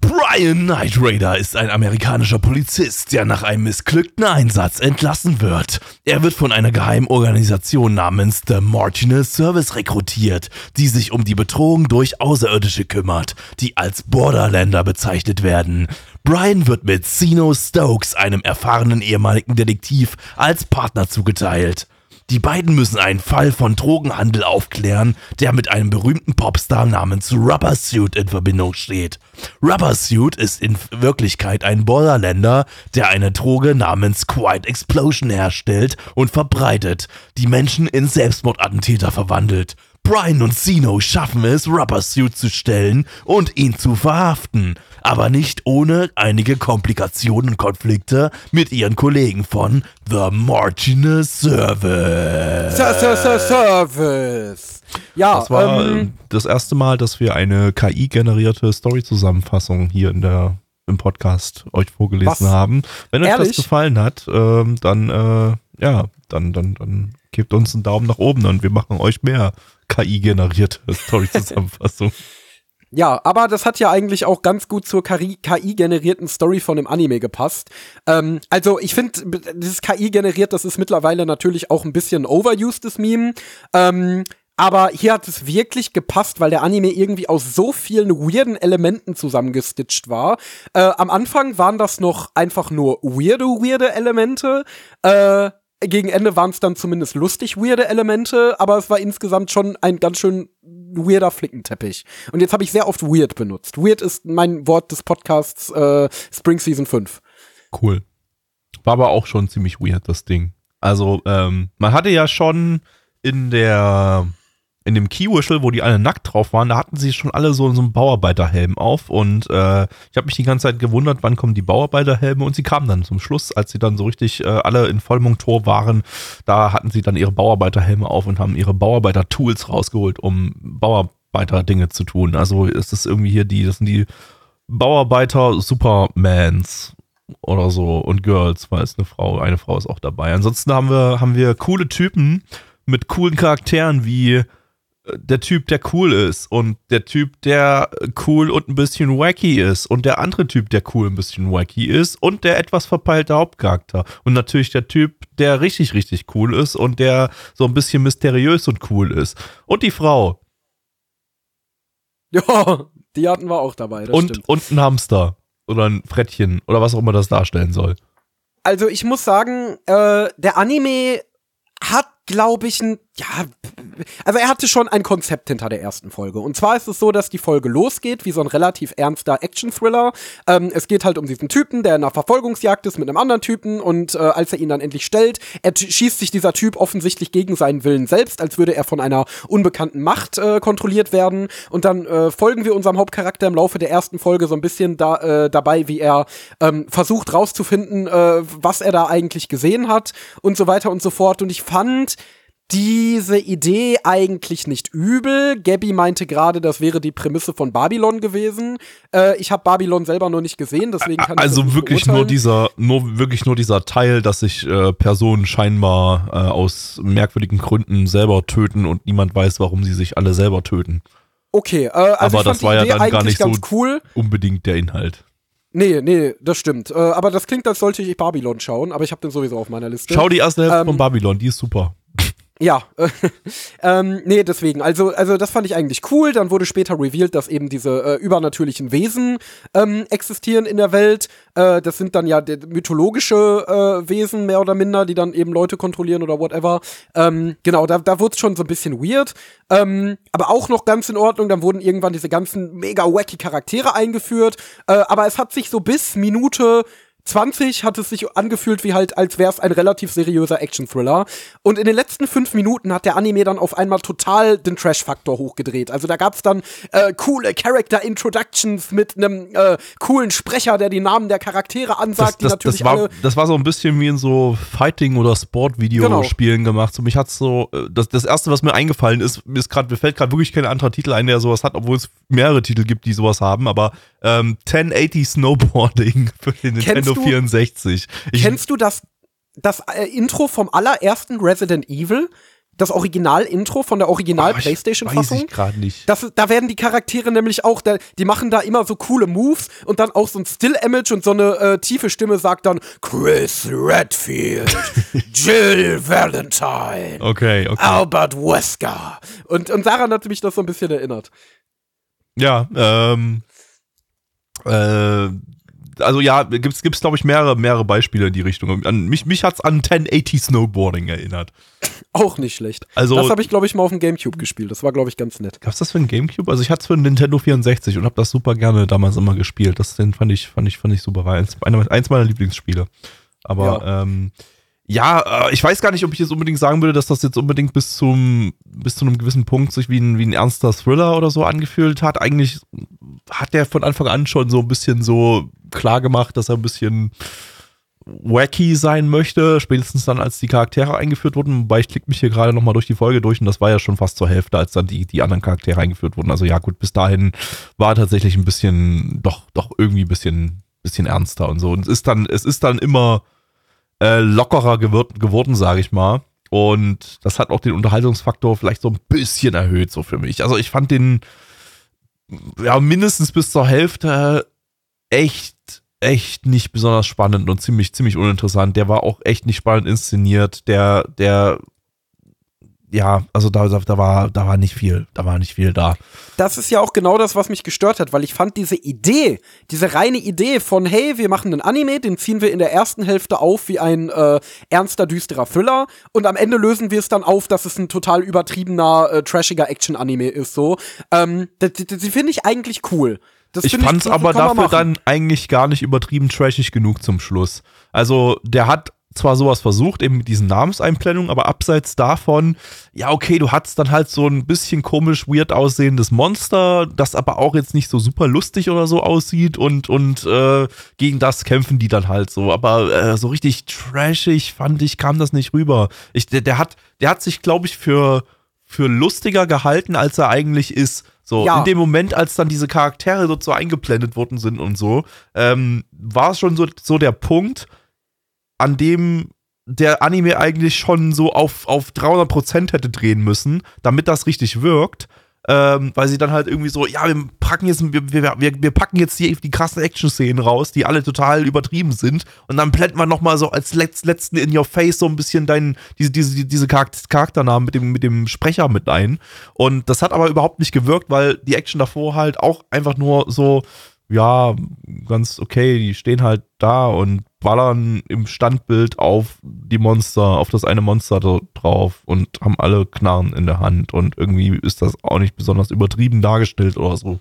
Brian Knight Raider ist ein amerikanischer Polizist, der nach einem missglückten Einsatz entlassen wird. Er wird von einer Geheimorganisation namens The Marginal Service rekrutiert, die sich um die Bedrohung durch Außerirdische kümmert, die als Borderlander bezeichnet werden. Brian wird mit Zeno Stokes, einem erfahrenen ehemaligen Detektiv, als Partner zugeteilt. Die beiden müssen einen Fall von Drogenhandel aufklären, der mit einem berühmten Popstar namens Rubber Suit in Verbindung steht. Rubber Suit ist in Wirklichkeit ein Borderländer, der eine Droge namens Quiet Explosion herstellt und verbreitet, die Menschen in Selbstmordattentäter verwandelt. Brian und Zeno schaffen es, Rubber Suit zu stellen und ihn zu verhaften, aber nicht ohne einige Komplikationen und Konflikte mit ihren Kollegen von The Marginal Service. Service. Ja, das war ähm, das erste Mal, dass wir eine KI-generierte Story-Zusammenfassung hier in der im Podcast euch vorgelesen was? haben. Wenn euch Ehrlich? das gefallen hat, ähm, dann äh, ja, dann dann dann gebt uns einen Daumen nach oben und wir machen euch mehr KI-generierte Story-Zusammenfassung. Ja, aber das hat ja eigentlich auch ganz gut zur KI-generierten Story von dem Anime gepasst. Ähm, also ich finde, dieses KI-generiert, das ist mittlerweile natürlich auch ein bisschen overused, das Meme. Ähm, aber hier hat es wirklich gepasst, weil der Anime irgendwie aus so vielen weirden Elementen zusammengestitcht war. Äh, am Anfang waren das noch einfach nur weirde, weirde Elemente. Äh, gegen Ende waren es dann zumindest lustig weirde Elemente, aber es war insgesamt schon ein ganz schön weirder Flickenteppich. Und jetzt habe ich sehr oft weird benutzt. Weird ist mein Wort des Podcasts äh, Spring Season 5. Cool. War aber auch schon ziemlich weird, das Ding. Also, ähm, man hatte ja schon in der in dem Keywishle, wo die alle nackt drauf waren, da hatten sie schon alle so, so einen Bauarbeiterhelm auf und äh, ich habe mich die ganze Zeit gewundert, wann kommen die Bauarbeiterhelme und sie kamen dann zum Schluss, als sie dann so richtig äh, alle in Vollmontur waren, da hatten sie dann ihre Bauarbeiterhelme auf und haben ihre Bauarbeiter-Tools rausgeholt, um Bauarbeiter-Dinge zu tun. Also ist das irgendwie hier die, das sind die Bauarbeiter-Supermans oder so und Girls, weil es eine Frau, eine Frau ist auch dabei. Ansonsten haben wir, haben wir coole Typen mit coolen Charakteren wie der Typ, der cool ist und der Typ, der cool und ein bisschen wacky ist und der andere Typ, der cool ein bisschen wacky ist und der etwas verpeilte Hauptcharakter und natürlich der Typ, der richtig, richtig cool ist und der so ein bisschen mysteriös und cool ist und die Frau. Ja, die hatten wir auch dabei. und, stimmt. und ein Hamster oder ein Frettchen oder was auch immer das darstellen soll. Also ich muss sagen, äh, der Anime hat, glaube ich, ein, ja, also er hatte schon ein Konzept hinter der ersten Folge. Und zwar ist es so, dass die Folge losgeht, wie so ein relativ ernster Action-Thriller. Ähm, es geht halt um diesen Typen, der in einer Verfolgungsjagd ist mit einem anderen Typen und äh, als er ihn dann endlich stellt, schießt sich dieser Typ offensichtlich gegen seinen Willen selbst, als würde er von einer unbekannten Macht äh, kontrolliert werden. Und dann äh, folgen wir unserem Hauptcharakter im Laufe der ersten Folge so ein bisschen da, äh, dabei, wie er ähm, versucht rauszufinden, äh, was er da eigentlich gesehen hat und so weiter und so fort. Und ich fand, diese Idee eigentlich nicht übel. Gabby meinte gerade, das wäre die Prämisse von Babylon gewesen. Äh, ich habe Babylon selber noch nicht gesehen, deswegen kann also ich Also wirklich nur dieser, nur wirklich nur dieser Teil, dass sich äh, Personen scheinbar äh, aus merkwürdigen Gründen selber töten und niemand weiß, warum sie sich alle selber töten. Okay, äh, also aber das war ja dann gar nicht so cool. unbedingt der Inhalt. Nee, nee, das stimmt. Äh, aber das klingt, als sollte ich Babylon schauen, aber ich habe den sowieso auf meiner Liste. Schau die erste Hälfte ähm, von Babylon, die ist super. Ja, ähm, nee, deswegen. Also, also das fand ich eigentlich cool. Dann wurde später revealed, dass eben diese äh, übernatürlichen Wesen ähm, existieren in der Welt. Äh, das sind dann ja mythologische äh, Wesen, mehr oder minder, die dann eben Leute kontrollieren oder whatever. Ähm, genau, da, da wurde es schon so ein bisschen weird. Ähm, aber auch noch ganz in Ordnung. Dann wurden irgendwann diese ganzen mega wacky Charaktere eingeführt. Äh, aber es hat sich so bis Minute 20 hat es sich angefühlt wie halt, als wäre es ein relativ seriöser Action-Thriller. Und in den letzten fünf Minuten hat der Anime dann auf einmal total den Trash-Faktor hochgedreht. Also da gab's dann äh, coole Character-Introductions mit einem äh, coolen Sprecher, der die Namen der Charaktere ansagt, das, die das, natürlich das war, das war so ein bisschen wie in so Fighting- oder Sport-Videospielen genau. gemacht. So, mich hat's so, äh, das, das erste, was mir eingefallen ist, mir, ist grad, mir fällt gerade wirklich kein anderer Titel ein, der sowas hat, obwohl es mehrere Titel gibt, die sowas haben, aber ähm, 1080 Snowboarding für den Nintendo Nintendo 64. Ich kennst du das, das äh, Intro vom allerersten Resident Evil? das Original-Intro von der Original-Playstation-Fassung. Weiß ich gerade nicht. Das, da werden die Charaktere nämlich auch, da, die machen da immer so coole Moves und dann auch so ein Still-Image und so eine äh, tiefe Stimme sagt dann Chris Redfield, Jill Valentine, okay, okay. Albert Wesker. Und, und daran hat mich das so ein bisschen erinnert. Ja, ähm, äh, also ja, gibt es, glaube ich, mehrere, mehrere Beispiele in die Richtung. An, mich mich hat es an 1080 Snowboarding erinnert. Auch nicht schlecht. Also, das habe ich, glaube ich, mal auf dem Gamecube gespielt. Das war, glaube ich, ganz nett. Gab es das für einen Gamecube? Also ich hatte es für einen Nintendo 64 und habe das super gerne damals immer gespielt. Das den fand ich, fand ich, fand ich super. War eins, eins meiner Lieblingsspiele. Aber ja. ähm, ja, äh, ich weiß gar nicht, ob ich jetzt unbedingt sagen würde, dass das jetzt unbedingt bis zum bis zu einem gewissen Punkt sich wie ein, wie ein ernster Thriller oder so angefühlt hat. Eigentlich hat der von Anfang an schon so ein bisschen so klar gemacht, dass er ein bisschen wacky sein möchte, spätestens dann, als die Charaktere eingeführt wurden. Wobei ich klicke mich hier gerade nochmal durch die Folge durch und das war ja schon fast zur Hälfte, als dann die, die anderen Charaktere eingeführt wurden. Also ja, gut, bis dahin war tatsächlich ein bisschen, doch, doch irgendwie ein bisschen, bisschen ernster und so. Und es ist dann, es ist dann immer äh, lockerer geworden, geworden sage ich mal. Und das hat auch den Unterhaltungsfaktor vielleicht so ein bisschen erhöht, so für mich. Also ich fand den ja mindestens bis zur Hälfte echt, echt nicht besonders spannend und ziemlich, ziemlich uninteressant. Der war auch echt nicht spannend inszeniert. Der, der ja, also da, da, war, da war nicht viel, da war nicht viel da. Das ist ja auch genau das, was mich gestört hat, weil ich fand diese Idee, diese reine Idee von, hey, wir machen einen Anime, den ziehen wir in der ersten Hälfte auf wie ein äh, ernster, düsterer Thriller und am Ende lösen wir es dann auf, dass es ein total übertriebener, äh, trashiger Action-Anime ist, so. Ähm, die, finde ich eigentlich cool. Das ich fand es aber dafür dann eigentlich gar nicht übertrieben trashig genug zum Schluss. Also, der hat zwar sowas versucht, eben mit diesen Namenseinblendungen, aber abseits davon, ja, okay, du hattest dann halt so ein bisschen komisch, weird aussehendes Monster, das aber auch jetzt nicht so super lustig oder so aussieht und, und äh, gegen das kämpfen die dann halt so. Aber äh, so richtig trashig, fand ich, kam das nicht rüber. Ich, der, der hat, der hat sich, glaube ich, für, für lustiger gehalten, als er eigentlich ist. So, ja. in dem Moment, als dann diese Charaktere so, eingeblendet worden sind und so, ähm, war es schon so, so der Punkt, an dem der Anime eigentlich schon so auf, auf 300% hätte drehen müssen, damit das richtig wirkt. Ähm, weil sie dann halt irgendwie so, ja, wir packen jetzt, wir, wir, wir, packen jetzt hier die krassen Action-Szenen raus, die alle total übertrieben sind. Und dann blenden wir nochmal so als letz, letzten in your face so ein bisschen deinen, diese, diese, diese Charakternamen mit dem, mit dem Sprecher mit ein. Und das hat aber überhaupt nicht gewirkt, weil die Action davor halt auch einfach nur so, ja, ganz okay, die stehen halt da und ballern im Standbild auf die Monster, auf das eine Monster drauf und haben alle Knarren in der Hand und irgendwie ist das auch nicht besonders übertrieben dargestellt oder so.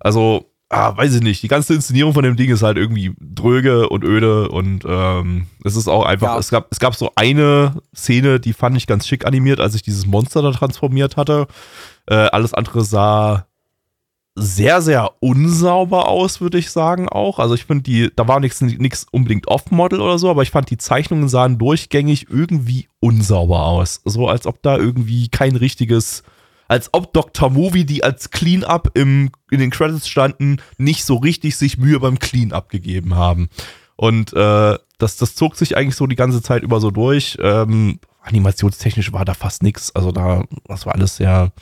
Also, ah, weiß ich nicht, die ganze Inszenierung von dem Ding ist halt irgendwie dröge und öde und ähm, es ist auch einfach, ja. es, gab, es gab so eine Szene, die fand ich ganz schick animiert, als ich dieses Monster da transformiert hatte. Äh, alles andere sah sehr, sehr unsauber aus, würde ich sagen auch. Also ich finde die, da war nichts unbedingt Off-Model oder so, aber ich fand die Zeichnungen sahen durchgängig irgendwie unsauber aus. So als ob da irgendwie kein richtiges, als ob Dr. Movie, die als Clean-Up in den Credits standen, nicht so richtig sich Mühe beim Clean-Up gegeben haben. Und äh, das, das zog sich eigentlich so die ganze Zeit über so durch. Ähm, animationstechnisch war da fast nichts. Also da, das war alles sehr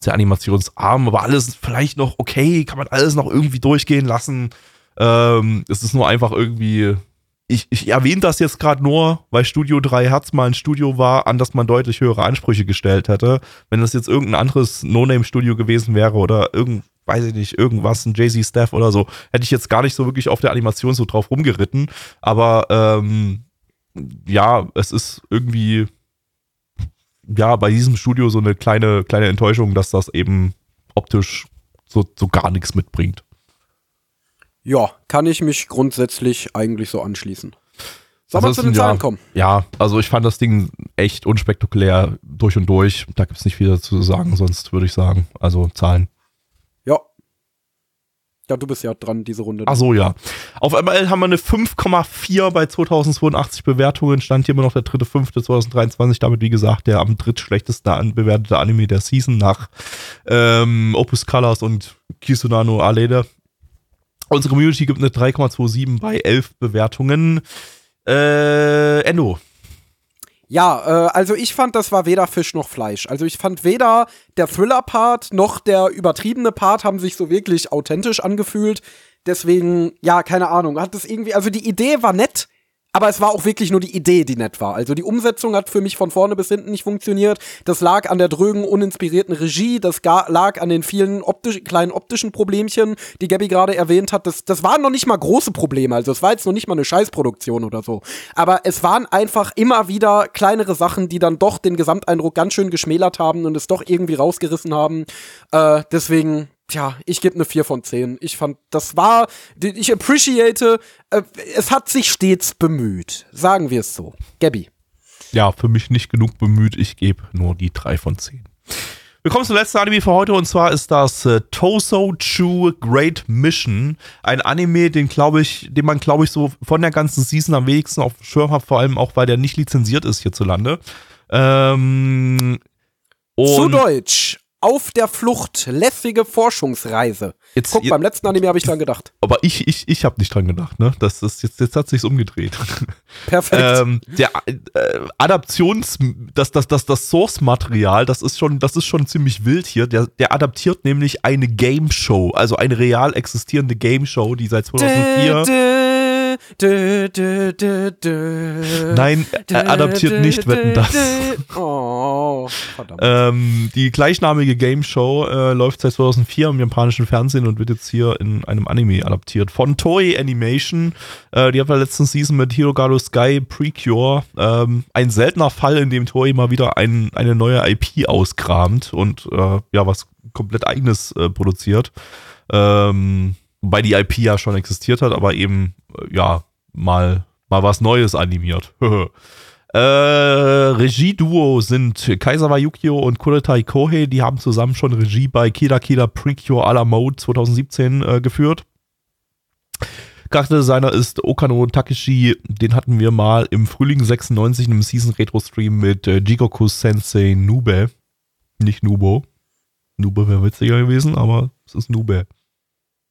sehr animationsarm, aber alles vielleicht noch okay, kann man alles noch irgendwie durchgehen lassen. Ähm, es ist nur einfach irgendwie. Ich, ich erwähne das jetzt gerade nur, weil Studio 3 Hertz mal ein Studio war, an das man deutlich höhere Ansprüche gestellt hätte. Wenn das jetzt irgendein anderes No-Name-Studio gewesen wäre oder irgend, weiß ich nicht, irgendwas, ein Jay-Z Staff oder so, hätte ich jetzt gar nicht so wirklich auf der Animation so drauf rumgeritten. Aber ähm, ja, es ist irgendwie ja, bei diesem Studio so eine kleine, kleine Enttäuschung, dass das eben optisch so, so gar nichts mitbringt. Ja, kann ich mich grundsätzlich eigentlich so anschließen. Sollen wir zu den Zahlen kommen? Ja, also ich fand das Ding echt unspektakulär durch und durch. Da gibt es nicht viel dazu zu sagen, sonst würde ich sagen, also Zahlen. Ja, du bist ja dran, diese Runde. Ach so, ja. Auf ML haben wir eine 5,4 bei 2082 Bewertungen. Stand hier immer noch der 3.5.2023. Damit, wie gesagt, der am drittschlechtesten bewertete Anime der Season nach ähm, Opus Colors und Kisunano Alede. Unsere Community gibt eine 3,27 bei 11 Bewertungen. Äh, Endo, ja, äh, also ich fand, das war weder Fisch noch Fleisch. Also ich fand weder der Thriller-Part noch der übertriebene Part haben sich so wirklich authentisch angefühlt. Deswegen, ja, keine Ahnung, hat das irgendwie, also die Idee war nett, aber es war auch wirklich nur die Idee, die nett war. Also die Umsetzung hat für mich von vorne bis hinten nicht funktioniert. Das lag an der drögen, uninspirierten Regie. Das lag an den vielen optisch, kleinen optischen Problemchen, die Gabby gerade erwähnt hat. Das, das waren noch nicht mal große Probleme. Also es war jetzt noch nicht mal eine Scheißproduktion oder so. Aber es waren einfach immer wieder kleinere Sachen, die dann doch den Gesamteindruck ganz schön geschmälert haben und es doch irgendwie rausgerissen haben. Äh, deswegen, Tja, ich gebe eine 4 von 10. Ich fand, das war, ich appreciate, äh, es hat sich stets bemüht. Sagen wir es so. Gabby. Ja, für mich nicht genug bemüht. Ich gebe nur die 3 von 10. Wir kommen zum letzten Anime für heute und zwar ist das äh, Toso Chu Great Mission. Ein Anime, den glaube ich, den man glaube ich so von der ganzen Season am wenigsten auf dem Schirm hat, vor allem auch weil der nicht lizenziert ist hierzulande. Ähm, Zu Deutsch auf der Flucht, lässige Forschungsreise. Jetzt, Guck, beim letzten Anime habe ich dran gedacht. Aber ich, ich, ich habe nicht dran gedacht, ne? Das ist jetzt, jetzt hat sich's umgedreht. Perfekt. ähm, der äh, Adaptions, das, das, das, das Source-Material, das ist schon, das ist schon ziemlich wild hier. Der, der adaptiert nämlich eine Game Show, also eine real existierende Game Show, die seit 2004. Dö, dö Dö, dö, Nein, er adaptiert nicht Wetten das. Oh, verdammt. Ähm, die gleichnamige Game Show äh, läuft seit 2004 im japanischen Fernsehen und wird jetzt hier in einem Anime adaptiert. Von Toei Animation. Äh, die haben wir letzten Season mit Hirogaro Sky Precure. Ähm, ein seltener Fall, in dem Toei mal wieder ein, eine neue IP auskramt und äh, ja, was komplett eigenes äh, produziert. Ähm, Wobei die IP ja schon existiert hat, aber eben, äh, ja, mal, mal was Neues animiert. äh, Regieduo sind Kaisawa Yukio und Kuretai Kohei. Die haben zusammen schon Regie bei Kida Kida Precure a la Mode 2017 äh, geführt. Charakterdesigner ist Okano Takeshi. Den hatten wir mal im Frühling 96 in einem Season Retro Stream mit äh, Jigoku Sensei Nube. Nicht Nubo. Nube wäre witziger gewesen, aber es ist Nube.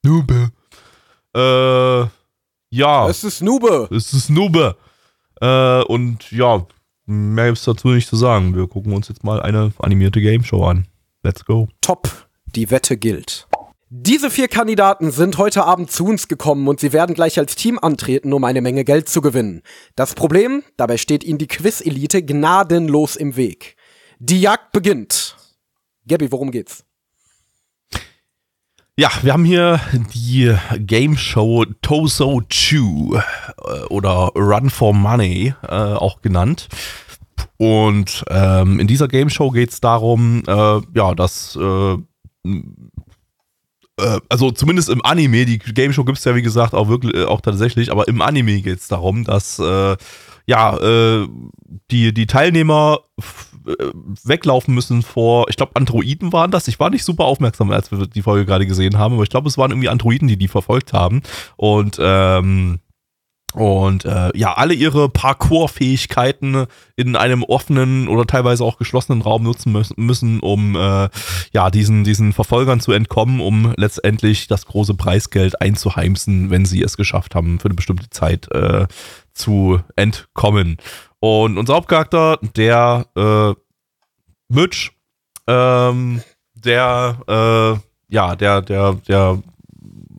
Nube. Äh, ja. Es ist Nube. Es ist Nube. Äh, und ja, mehr gibt es dazu nicht zu sagen. Wir gucken uns jetzt mal eine animierte Game Show an. Let's go. Top. Die Wette gilt. Diese vier Kandidaten sind heute Abend zu uns gekommen und sie werden gleich als Team antreten, um eine Menge Geld zu gewinnen. Das Problem, dabei steht ihnen die Quiz-Elite gnadenlos im Weg. Die Jagd beginnt. Gabby, worum geht's? Ja, wir haben hier die Game Show Toso Chew äh, oder Run for Money äh, auch genannt. Und ähm, in dieser Game Show geht es darum, äh, ja, dass äh, äh, also zumindest im Anime, die Game Show gibt es ja wie gesagt auch wirklich, äh, auch tatsächlich, aber im Anime geht es darum, dass ja, die, die Teilnehmer weglaufen müssen vor, ich glaube, Androiden waren das. Ich war nicht super aufmerksam, als wir die Folge gerade gesehen haben, aber ich glaube, es waren irgendwie Androiden, die die verfolgt haben. Und ähm, und äh, ja, alle ihre Parkour-Fähigkeiten in einem offenen oder teilweise auch geschlossenen Raum nutzen müssen, um äh, ja diesen diesen Verfolgern zu entkommen, um letztendlich das große Preisgeld einzuheimsen, wenn sie es geschafft haben, für eine bestimmte Zeit äh, zu entkommen. Und unser Hauptcharakter, der äh, Mitch, ähm, der äh, ja, der der der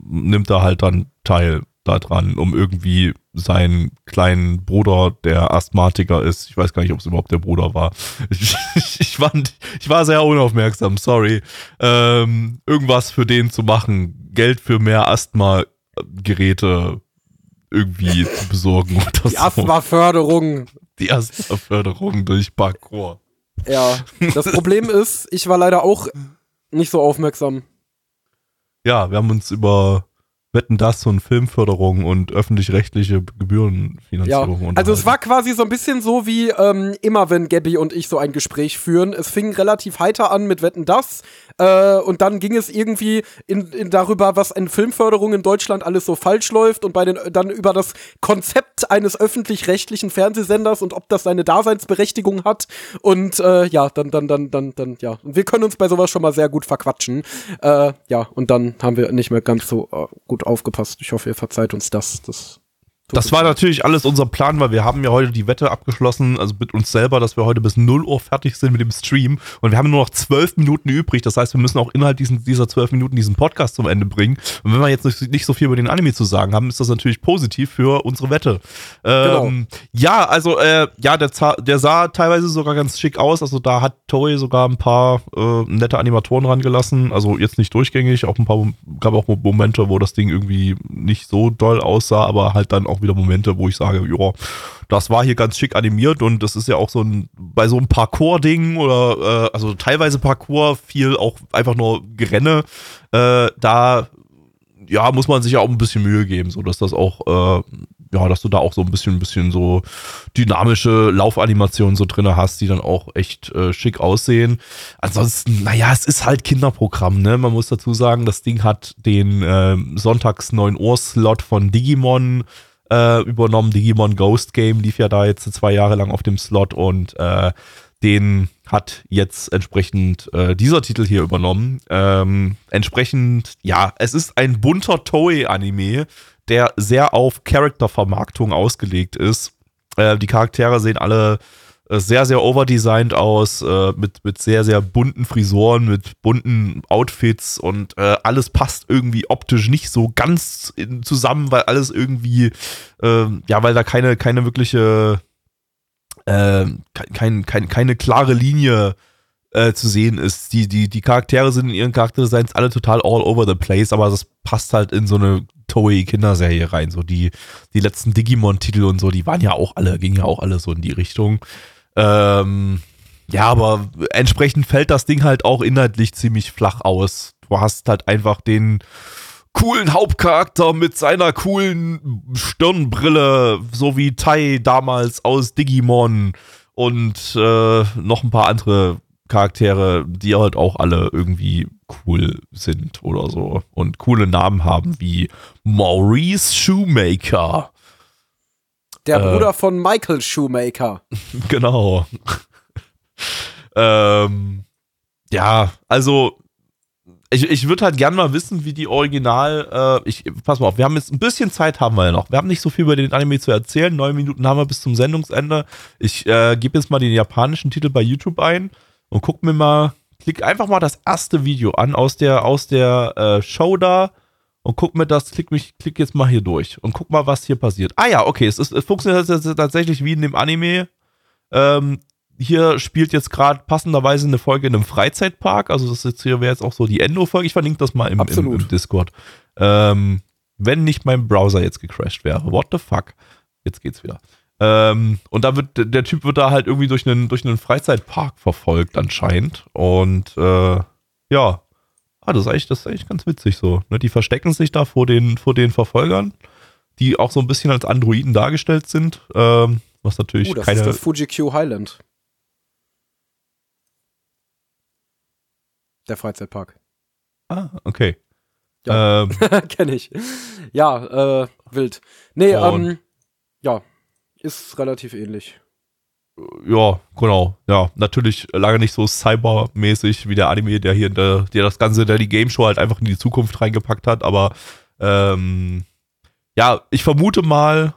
nimmt da halt dann teil daran, um irgendwie seinen kleinen Bruder, der Asthmatiker ist, ich weiß gar nicht, ob es überhaupt der Bruder war. Ich, ich, war, ich war sehr unaufmerksam, sorry. Ähm, irgendwas für den zu machen, Geld für mehr Asthma-Geräte irgendwie zu besorgen. Oder Die Asthma-Förderung. Die Asthma-Förderung durch Parkour. Ja, das Problem ist, ich war leider auch nicht so aufmerksam. Ja, wir haben uns über Wetten das und Filmförderung und öffentlich-rechtliche Gebührenfinanzierung. Ja, also es war quasi so ein bisschen so wie ähm, immer, wenn Gabby und ich so ein Gespräch führen. Es fing relativ heiter an mit Wetten das äh, und dann ging es irgendwie in, in darüber, was in Filmförderung in Deutschland alles so falsch läuft und bei den dann über das Konzept eines öffentlich-rechtlichen Fernsehsenders und ob das seine Daseinsberechtigung hat und äh, ja, dann dann dann dann dann ja. Und wir können uns bei sowas schon mal sehr gut verquatschen. Äh, ja, und dann haben wir nicht mehr ganz so äh, gut aufgepasst. Ich hoffe, ihr verzeiht uns das. Das das war natürlich alles unser Plan, weil wir haben ja heute die Wette abgeschlossen, also mit uns selber, dass wir heute bis 0 Uhr fertig sind mit dem Stream. Und wir haben nur noch zwölf Minuten übrig. Das heißt, wir müssen auch innerhalb diesen, dieser zwölf Minuten diesen Podcast zum Ende bringen. Und wenn wir jetzt nicht, nicht, so viel über den Anime zu sagen haben, ist das natürlich positiv für unsere Wette. Ähm, genau. Ja, also äh, ja, der, der, sah teilweise sogar ganz schick aus. Also da hat Toei sogar ein paar äh, nette Animatoren rangelassen. Also jetzt nicht durchgängig, auch ein paar gab auch Momente, wo das Ding irgendwie nicht so doll aussah, aber halt dann auch auch wieder Momente, wo ich sage, ja, das war hier ganz schick animiert und das ist ja auch so ein, bei so einem Parcours-Ding oder, äh, also teilweise Parcours, viel auch einfach nur Gerenne, äh, da, ja, muss man sich ja auch ein bisschen Mühe geben, so dass das auch, äh, ja, dass du da auch so ein bisschen, ein bisschen so dynamische Laufanimationen so drin hast, die dann auch echt äh, schick aussehen. Ansonsten, naja, es ist halt Kinderprogramm, ne? Man muss dazu sagen, das Ding hat den äh, Sonntags 9 Uhr Slot von Digimon äh, übernommen. Digimon Ghost Game lief ja da jetzt zwei Jahre lang auf dem Slot und äh, den hat jetzt entsprechend äh, dieser Titel hier übernommen. Ähm, entsprechend, ja, es ist ein bunter Toei-Anime, der sehr auf Charaktervermarktung ausgelegt ist. Äh, die Charaktere sehen alle sehr, sehr overdesigned aus, äh, mit, mit sehr, sehr bunten Frisuren, mit bunten Outfits und äh, alles passt irgendwie optisch nicht so ganz in, zusammen, weil alles irgendwie, äh, ja, weil da keine, keine wirkliche, äh, kein, kein, keine klare Linie äh, zu sehen ist. Die, die, die Charaktere sind in ihren Charakterdesigns alle total all over the place, aber das passt halt in so eine Toei-Kinderserie rein. So die, die letzten Digimon-Titel und so, die waren ja auch alle, gingen ja auch alle so in die Richtung. Ähm, ja, aber entsprechend fällt das Ding halt auch inhaltlich ziemlich flach aus. Du hast halt einfach den coolen Hauptcharakter mit seiner coolen Stirnbrille, so wie Tai damals aus Digimon und äh, noch ein paar andere Charaktere, die halt auch alle irgendwie cool sind oder so und coole Namen haben wie Maurice Shoemaker der äh, Bruder von Michael Shoemaker. Genau. ähm, ja, also ich, ich würde halt gerne mal wissen, wie die Original, äh, ich, pass mal auf, wir haben jetzt ein bisschen Zeit haben wir ja noch. Wir haben nicht so viel über den Anime zu erzählen. Neun Minuten haben wir bis zum Sendungsende. Ich äh, gebe jetzt mal den japanischen Titel bei YouTube ein und guck mir mal, klick einfach mal das erste Video an aus der, aus der äh, Show da und guck mir das, klick mich, klick jetzt mal hier durch und guck mal, was hier passiert. Ah ja, okay, es, ist, es funktioniert tatsächlich wie in dem Anime. Ähm, hier spielt jetzt gerade passenderweise eine Folge in einem Freizeitpark. Also das jetzt hier wäre jetzt auch so die Endo-Folge. Ich verlinke das mal im, im, im Discord. Ähm, wenn nicht mein Browser jetzt gecrashed wäre. What the fuck? Jetzt geht's wieder. Ähm, und da wird der Typ wird da halt irgendwie durch einen durch einen Freizeitpark verfolgt anscheinend. Und äh, ja, ah, das ist eigentlich das ist eigentlich ganz witzig so. Ne? Die verstecken sich da vor den vor den Verfolgern, die auch so ein bisschen als Androiden dargestellt sind. Ähm, was natürlich uh, das keine. Ist das Fuji Q Highland. Der Freizeitpark. Ah, okay. Ja. Ähm. Kenne ich. Ja, äh, wild. Nee, ähm, ja, ist relativ ähnlich. Ja, genau. Ja, natürlich lange nicht so cybermäßig wie der Anime, der hier der, der das Ganze, der die Game Show halt einfach in die Zukunft reingepackt hat, aber ähm, ja, ich vermute mal,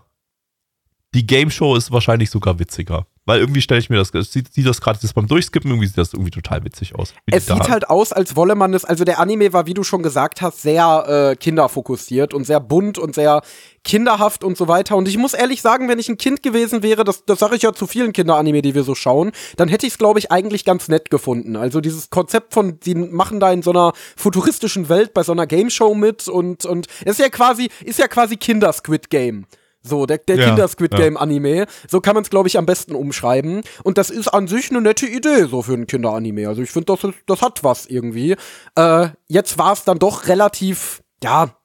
die Game Show ist wahrscheinlich sogar witziger. Weil irgendwie stelle ich mir das, sieht, sieht das gerade beim Durchskippen, irgendwie sieht das irgendwie total witzig aus. Es sieht halt aus, als wolle man es, also der Anime war, wie du schon gesagt hast, sehr äh, kinderfokussiert und sehr bunt und sehr kinderhaft und so weiter. Und ich muss ehrlich sagen, wenn ich ein Kind gewesen wäre, das, das sage ich ja zu vielen Kinderanime, die wir so schauen, dann hätte ich es, glaube ich, eigentlich ganz nett gefunden. Also dieses Konzept von, die machen da in so einer futuristischen Welt bei so einer Game Show mit und, und es ist ja quasi, ist ja quasi Kinder-Squid Game. So, der, der ja, Kinder-Squid Game-Anime. Ja. So kann man es, glaube ich, am besten umschreiben. Und das ist an sich eine nette Idee, so für ein Kinder-Anime. Also ich finde, das, das hat was irgendwie. Äh, jetzt war es dann doch relativ, ja,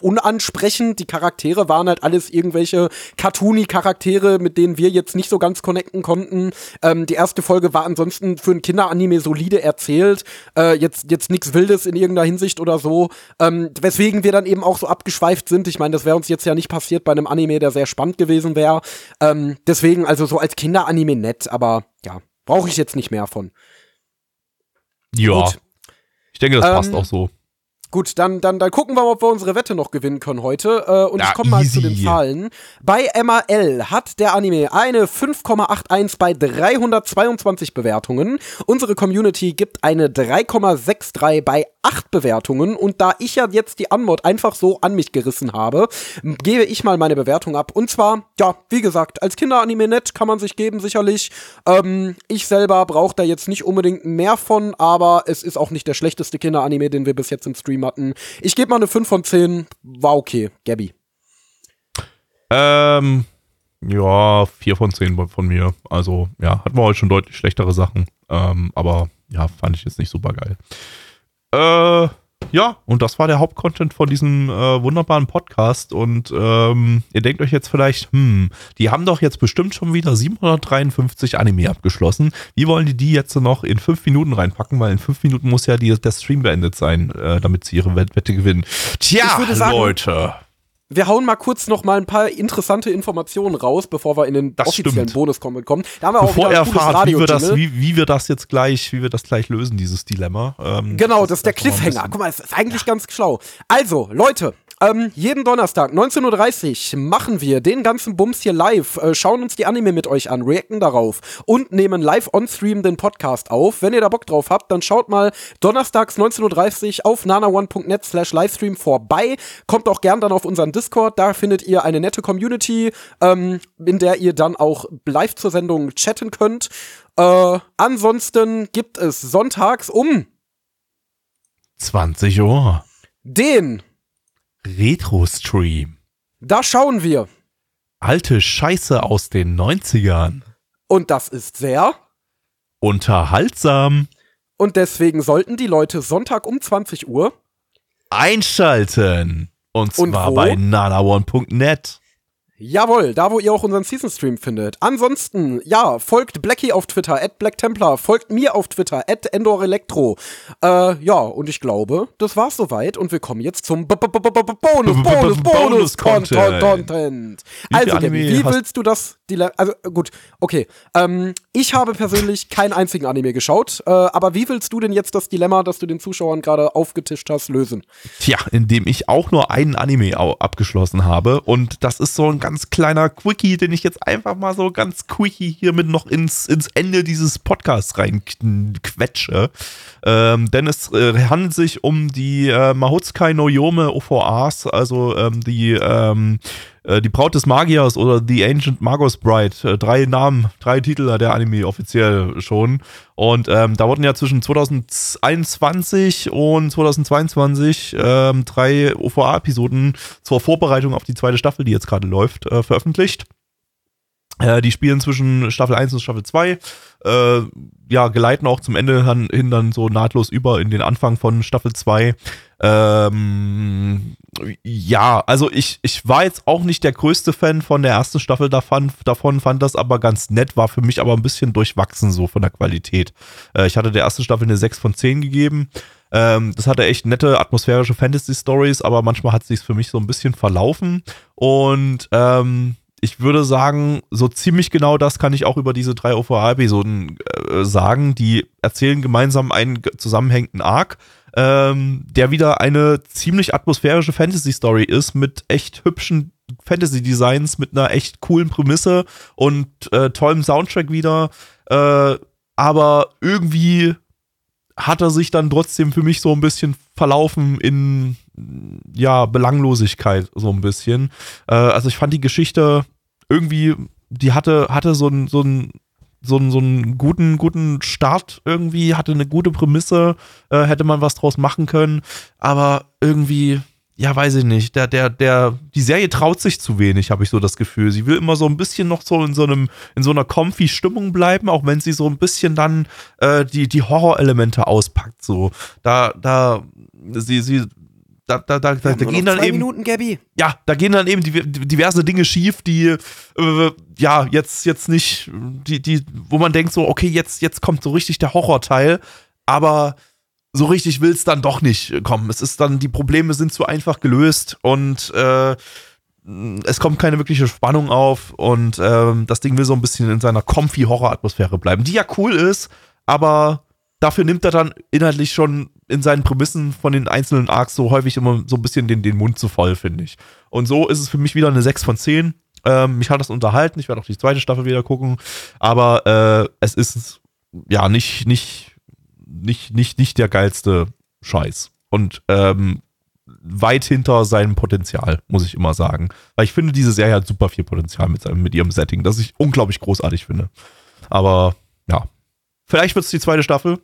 unansprechend. Die Charaktere waren halt alles irgendwelche Cartoony-Charaktere, mit denen wir jetzt nicht so ganz connecten konnten. Ähm, die erste Folge war ansonsten für ein Kinderanime solide erzählt. Äh, jetzt jetzt nichts Wildes in irgendeiner Hinsicht oder so. Ähm, weswegen wir dann eben auch so abgeschweift sind. Ich meine, das wäre uns jetzt ja nicht passiert bei einem Anime, der sehr spannend gewesen wäre. Ähm, deswegen also so als Kinderanime nett, aber ja, brauche ich jetzt nicht mehr von. Ja. Gut. Ich denke, das passt ähm, auch so. Gut, dann, dann, dann gucken wir mal, ob wir unsere Wette noch gewinnen können heute. Äh, und ja, ich komme mal zu den Zahlen. Bei MAL hat der Anime eine 5,81 bei 322 Bewertungen. Unsere Community gibt eine 3,63 bei 8 Bewertungen. Und da ich ja jetzt die Anmod einfach so an mich gerissen habe, gebe ich mal meine Bewertung ab. Und zwar, ja, wie gesagt, als Kinderanime nett kann man sich geben, sicherlich. Ähm, ich selber brauche da jetzt nicht unbedingt mehr von, aber es ist auch nicht der schlechteste Kinderanime, den wir bis jetzt im Stream hatten. Ich gebe mal eine 5 von 10. War okay. Gabby. Ähm, ja, 4 von 10 von mir. Also, ja, hatten wir heute schon deutlich schlechtere Sachen. Ähm, aber ja, fand ich jetzt nicht super geil. Äh, ja, und das war der Hauptcontent von diesem äh, wunderbaren Podcast. Und ähm, ihr denkt euch jetzt vielleicht, hm, die haben doch jetzt bestimmt schon wieder 753 Anime abgeschlossen. Wie wollen die die jetzt noch in fünf Minuten reinpacken? Weil in fünf Minuten muss ja die, der Stream beendet sein, äh, damit sie ihre Wette gewinnen. Tja, sagen, Leute wir hauen mal kurz noch mal ein paar interessante Informationen raus, bevor wir in den das offiziellen Bonus-Comment kommen. Da haben wir bevor auch er erfahrt, wie wir, das, wie, wie, wir das jetzt gleich, wie wir das gleich lösen, dieses Dilemma. Ähm, genau, das, das ist der Cliffhanger. Guck mal, das ist eigentlich ja. ganz schlau. Also, Leute, ähm, jeden Donnerstag, 19.30 Uhr, machen wir den ganzen Bums hier live, äh, schauen uns die Anime mit euch an, reacten darauf und nehmen live on-stream den Podcast auf. Wenn ihr da Bock drauf habt, dann schaut mal donnerstags 19.30 Uhr auf nanaone.net slash Livestream vorbei. Kommt auch gern dann auf unseren Discord, da findet ihr eine nette Community, ähm, in der ihr dann auch live zur Sendung chatten könnt. Äh, ansonsten gibt es sonntags um 20 Uhr den Retro-Stream. Da schauen wir. Alte Scheiße aus den 90ern. Und das ist sehr unterhaltsam. Und deswegen sollten die Leute Sonntag um 20 Uhr einschalten. Und zwar Und bei nanaone.net. Jawohl, da wo ihr auch unseren Season Stream findet. Ansonsten, ja, folgt Blackie auf Twitter, at Black Templar, folgt mir auf Twitter, at Endor Electro. Äh, ja, und ich glaube, das war's soweit und wir kommen jetzt zum Bonus, Bonus, Bonus Content. Content. Also, wie willst du das? Also, gut, okay. Ähm, ich habe persönlich keinen einzigen Anime geschaut, äh, aber wie willst du denn jetzt das Dilemma, das du den Zuschauern gerade aufgetischt hast, lösen? Tja, indem ich auch nur einen Anime abgeschlossen habe und das ist so ein ganz kleiner Quickie, den ich jetzt einfach mal so ganz quickie hiermit noch ins, ins Ende dieses Podcasts reinquetsche. Ähm, denn es äh, handelt sich um die äh, Mahotsukai no Yome OVAs, also ähm, die ähm, äh, die Braut des Magiers oder The Ancient Magos Bride. Äh, drei Namen, drei Titel hat der Anime offiziell schon. Und ähm, da wurden ja zwischen 2021 und 2022 ähm, drei OVA-Episoden zur Vorbereitung auf die zweite Staffel, die jetzt gerade läuft, äh, veröffentlicht. Äh, die spielen zwischen Staffel 1 und Staffel 2. Äh, ja, geleiten auch zum Ende hin dann so nahtlos über in den Anfang von Staffel 2. Ähm, ja, also ich, ich war jetzt auch nicht der größte Fan von der ersten Staffel davon, davon, fand das aber ganz nett, war für mich aber ein bisschen durchwachsen so von der Qualität. Äh, ich hatte der ersten Staffel eine 6 von 10 gegeben. Ähm, das hatte echt nette atmosphärische Fantasy-Stories, aber manchmal hat es sich für mich so ein bisschen verlaufen. Und ähm, ich würde sagen, so ziemlich genau das kann ich auch über diese drei OVA-Episoden äh, sagen. Die erzählen gemeinsam einen zusammenhängenden Arc, ähm, der wieder eine ziemlich atmosphärische Fantasy-Story ist mit echt hübschen Fantasy-Designs, mit einer echt coolen Prämisse und äh, tollem Soundtrack wieder. Äh, aber irgendwie hat er sich dann trotzdem für mich so ein bisschen verlaufen in ja, Belanglosigkeit so ein bisschen. Äh, also ich fand die Geschichte irgendwie, die hatte, hatte so einen so so einen, so einen guten, guten Start irgendwie, hatte eine gute Prämisse, äh, hätte man was draus machen können, aber irgendwie, ja, weiß ich nicht, der, der, der, die Serie traut sich zu wenig, habe ich so das Gefühl. Sie will immer so ein bisschen noch so in so einem, in so einer comfy Stimmung bleiben, auch wenn sie so ein bisschen dann äh, die, die Horrorelemente auspackt, so. Da, da, sie, sie da, da, da, da, gehen dann eben. Minuten, Gabby. Ja, da gehen dann eben diverse Dinge schief, die äh, ja jetzt, jetzt nicht, die, die, wo man denkt, so, okay, jetzt, jetzt kommt so richtig der Horrorteil, aber so richtig will es dann doch nicht kommen. Es ist dann, die Probleme sind zu einfach gelöst und äh, es kommt keine wirkliche Spannung auf und äh, das Ding will so ein bisschen in seiner comfy Horror-Atmosphäre bleiben, die ja cool ist, aber dafür nimmt er dann inhaltlich schon in seinen Prämissen von den einzelnen Arcs so häufig immer so ein bisschen den, den Mund zu voll, finde ich. Und so ist es für mich wieder eine 6 von 10. Ähm, mich hat das unterhalten, ich werde auch die zweite Staffel wieder gucken, aber äh, es ist ja nicht, nicht, nicht, nicht, nicht der geilste Scheiß. Und ähm, weit hinter seinem Potenzial, muss ich immer sagen. Weil ich finde, diese Serie hat super viel Potenzial mit, seinem, mit ihrem Setting, das ich unglaublich großartig finde. Aber ja, vielleicht wird es die zweite Staffel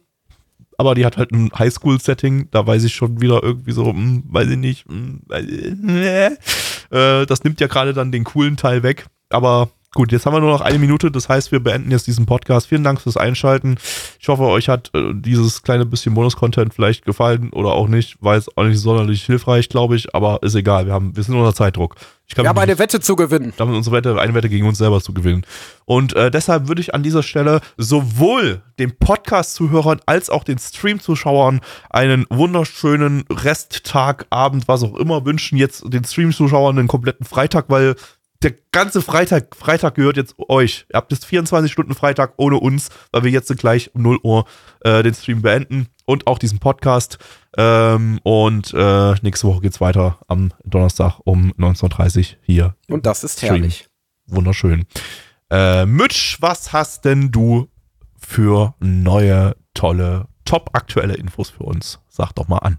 aber die hat halt ein Highschool-Setting, da weiß ich schon wieder irgendwie so, hm, weiß ich nicht, hm, äh, äh, das nimmt ja gerade dann den coolen Teil weg, aber Gut, jetzt haben wir nur noch eine Minute, das heißt, wir beenden jetzt diesen Podcast. Vielen Dank fürs Einschalten. Ich hoffe, euch hat äh, dieses kleine bisschen Bonus-Content vielleicht gefallen oder auch nicht. War jetzt auch nicht sonderlich hilfreich, glaube ich, aber ist egal. Wir, haben, wir sind unter Zeitdruck. Ich wir haben eine Wette zu gewinnen. Wir haben unsere Wette, eine Wette gegen uns selber zu gewinnen. Und äh, deshalb würde ich an dieser Stelle sowohl den Podcast-Zuhörern als auch den Stream-Zuschauern einen wunderschönen Resttag, Abend, was auch immer wünschen. Jetzt den Stream-Zuschauern einen kompletten Freitag, weil der ganze Freitag, Freitag gehört jetzt euch. Ihr habt jetzt 24 Stunden Freitag ohne uns, weil wir jetzt gleich um 0 Uhr äh, den Stream beenden und auch diesen Podcast. Ähm, und äh, nächste Woche geht's weiter am Donnerstag um 19.30 Uhr hier. Und das ist herrlich. Wunderschön. Äh, Mitch, was hast denn du für neue, tolle, top aktuelle Infos für uns? Sag doch mal an.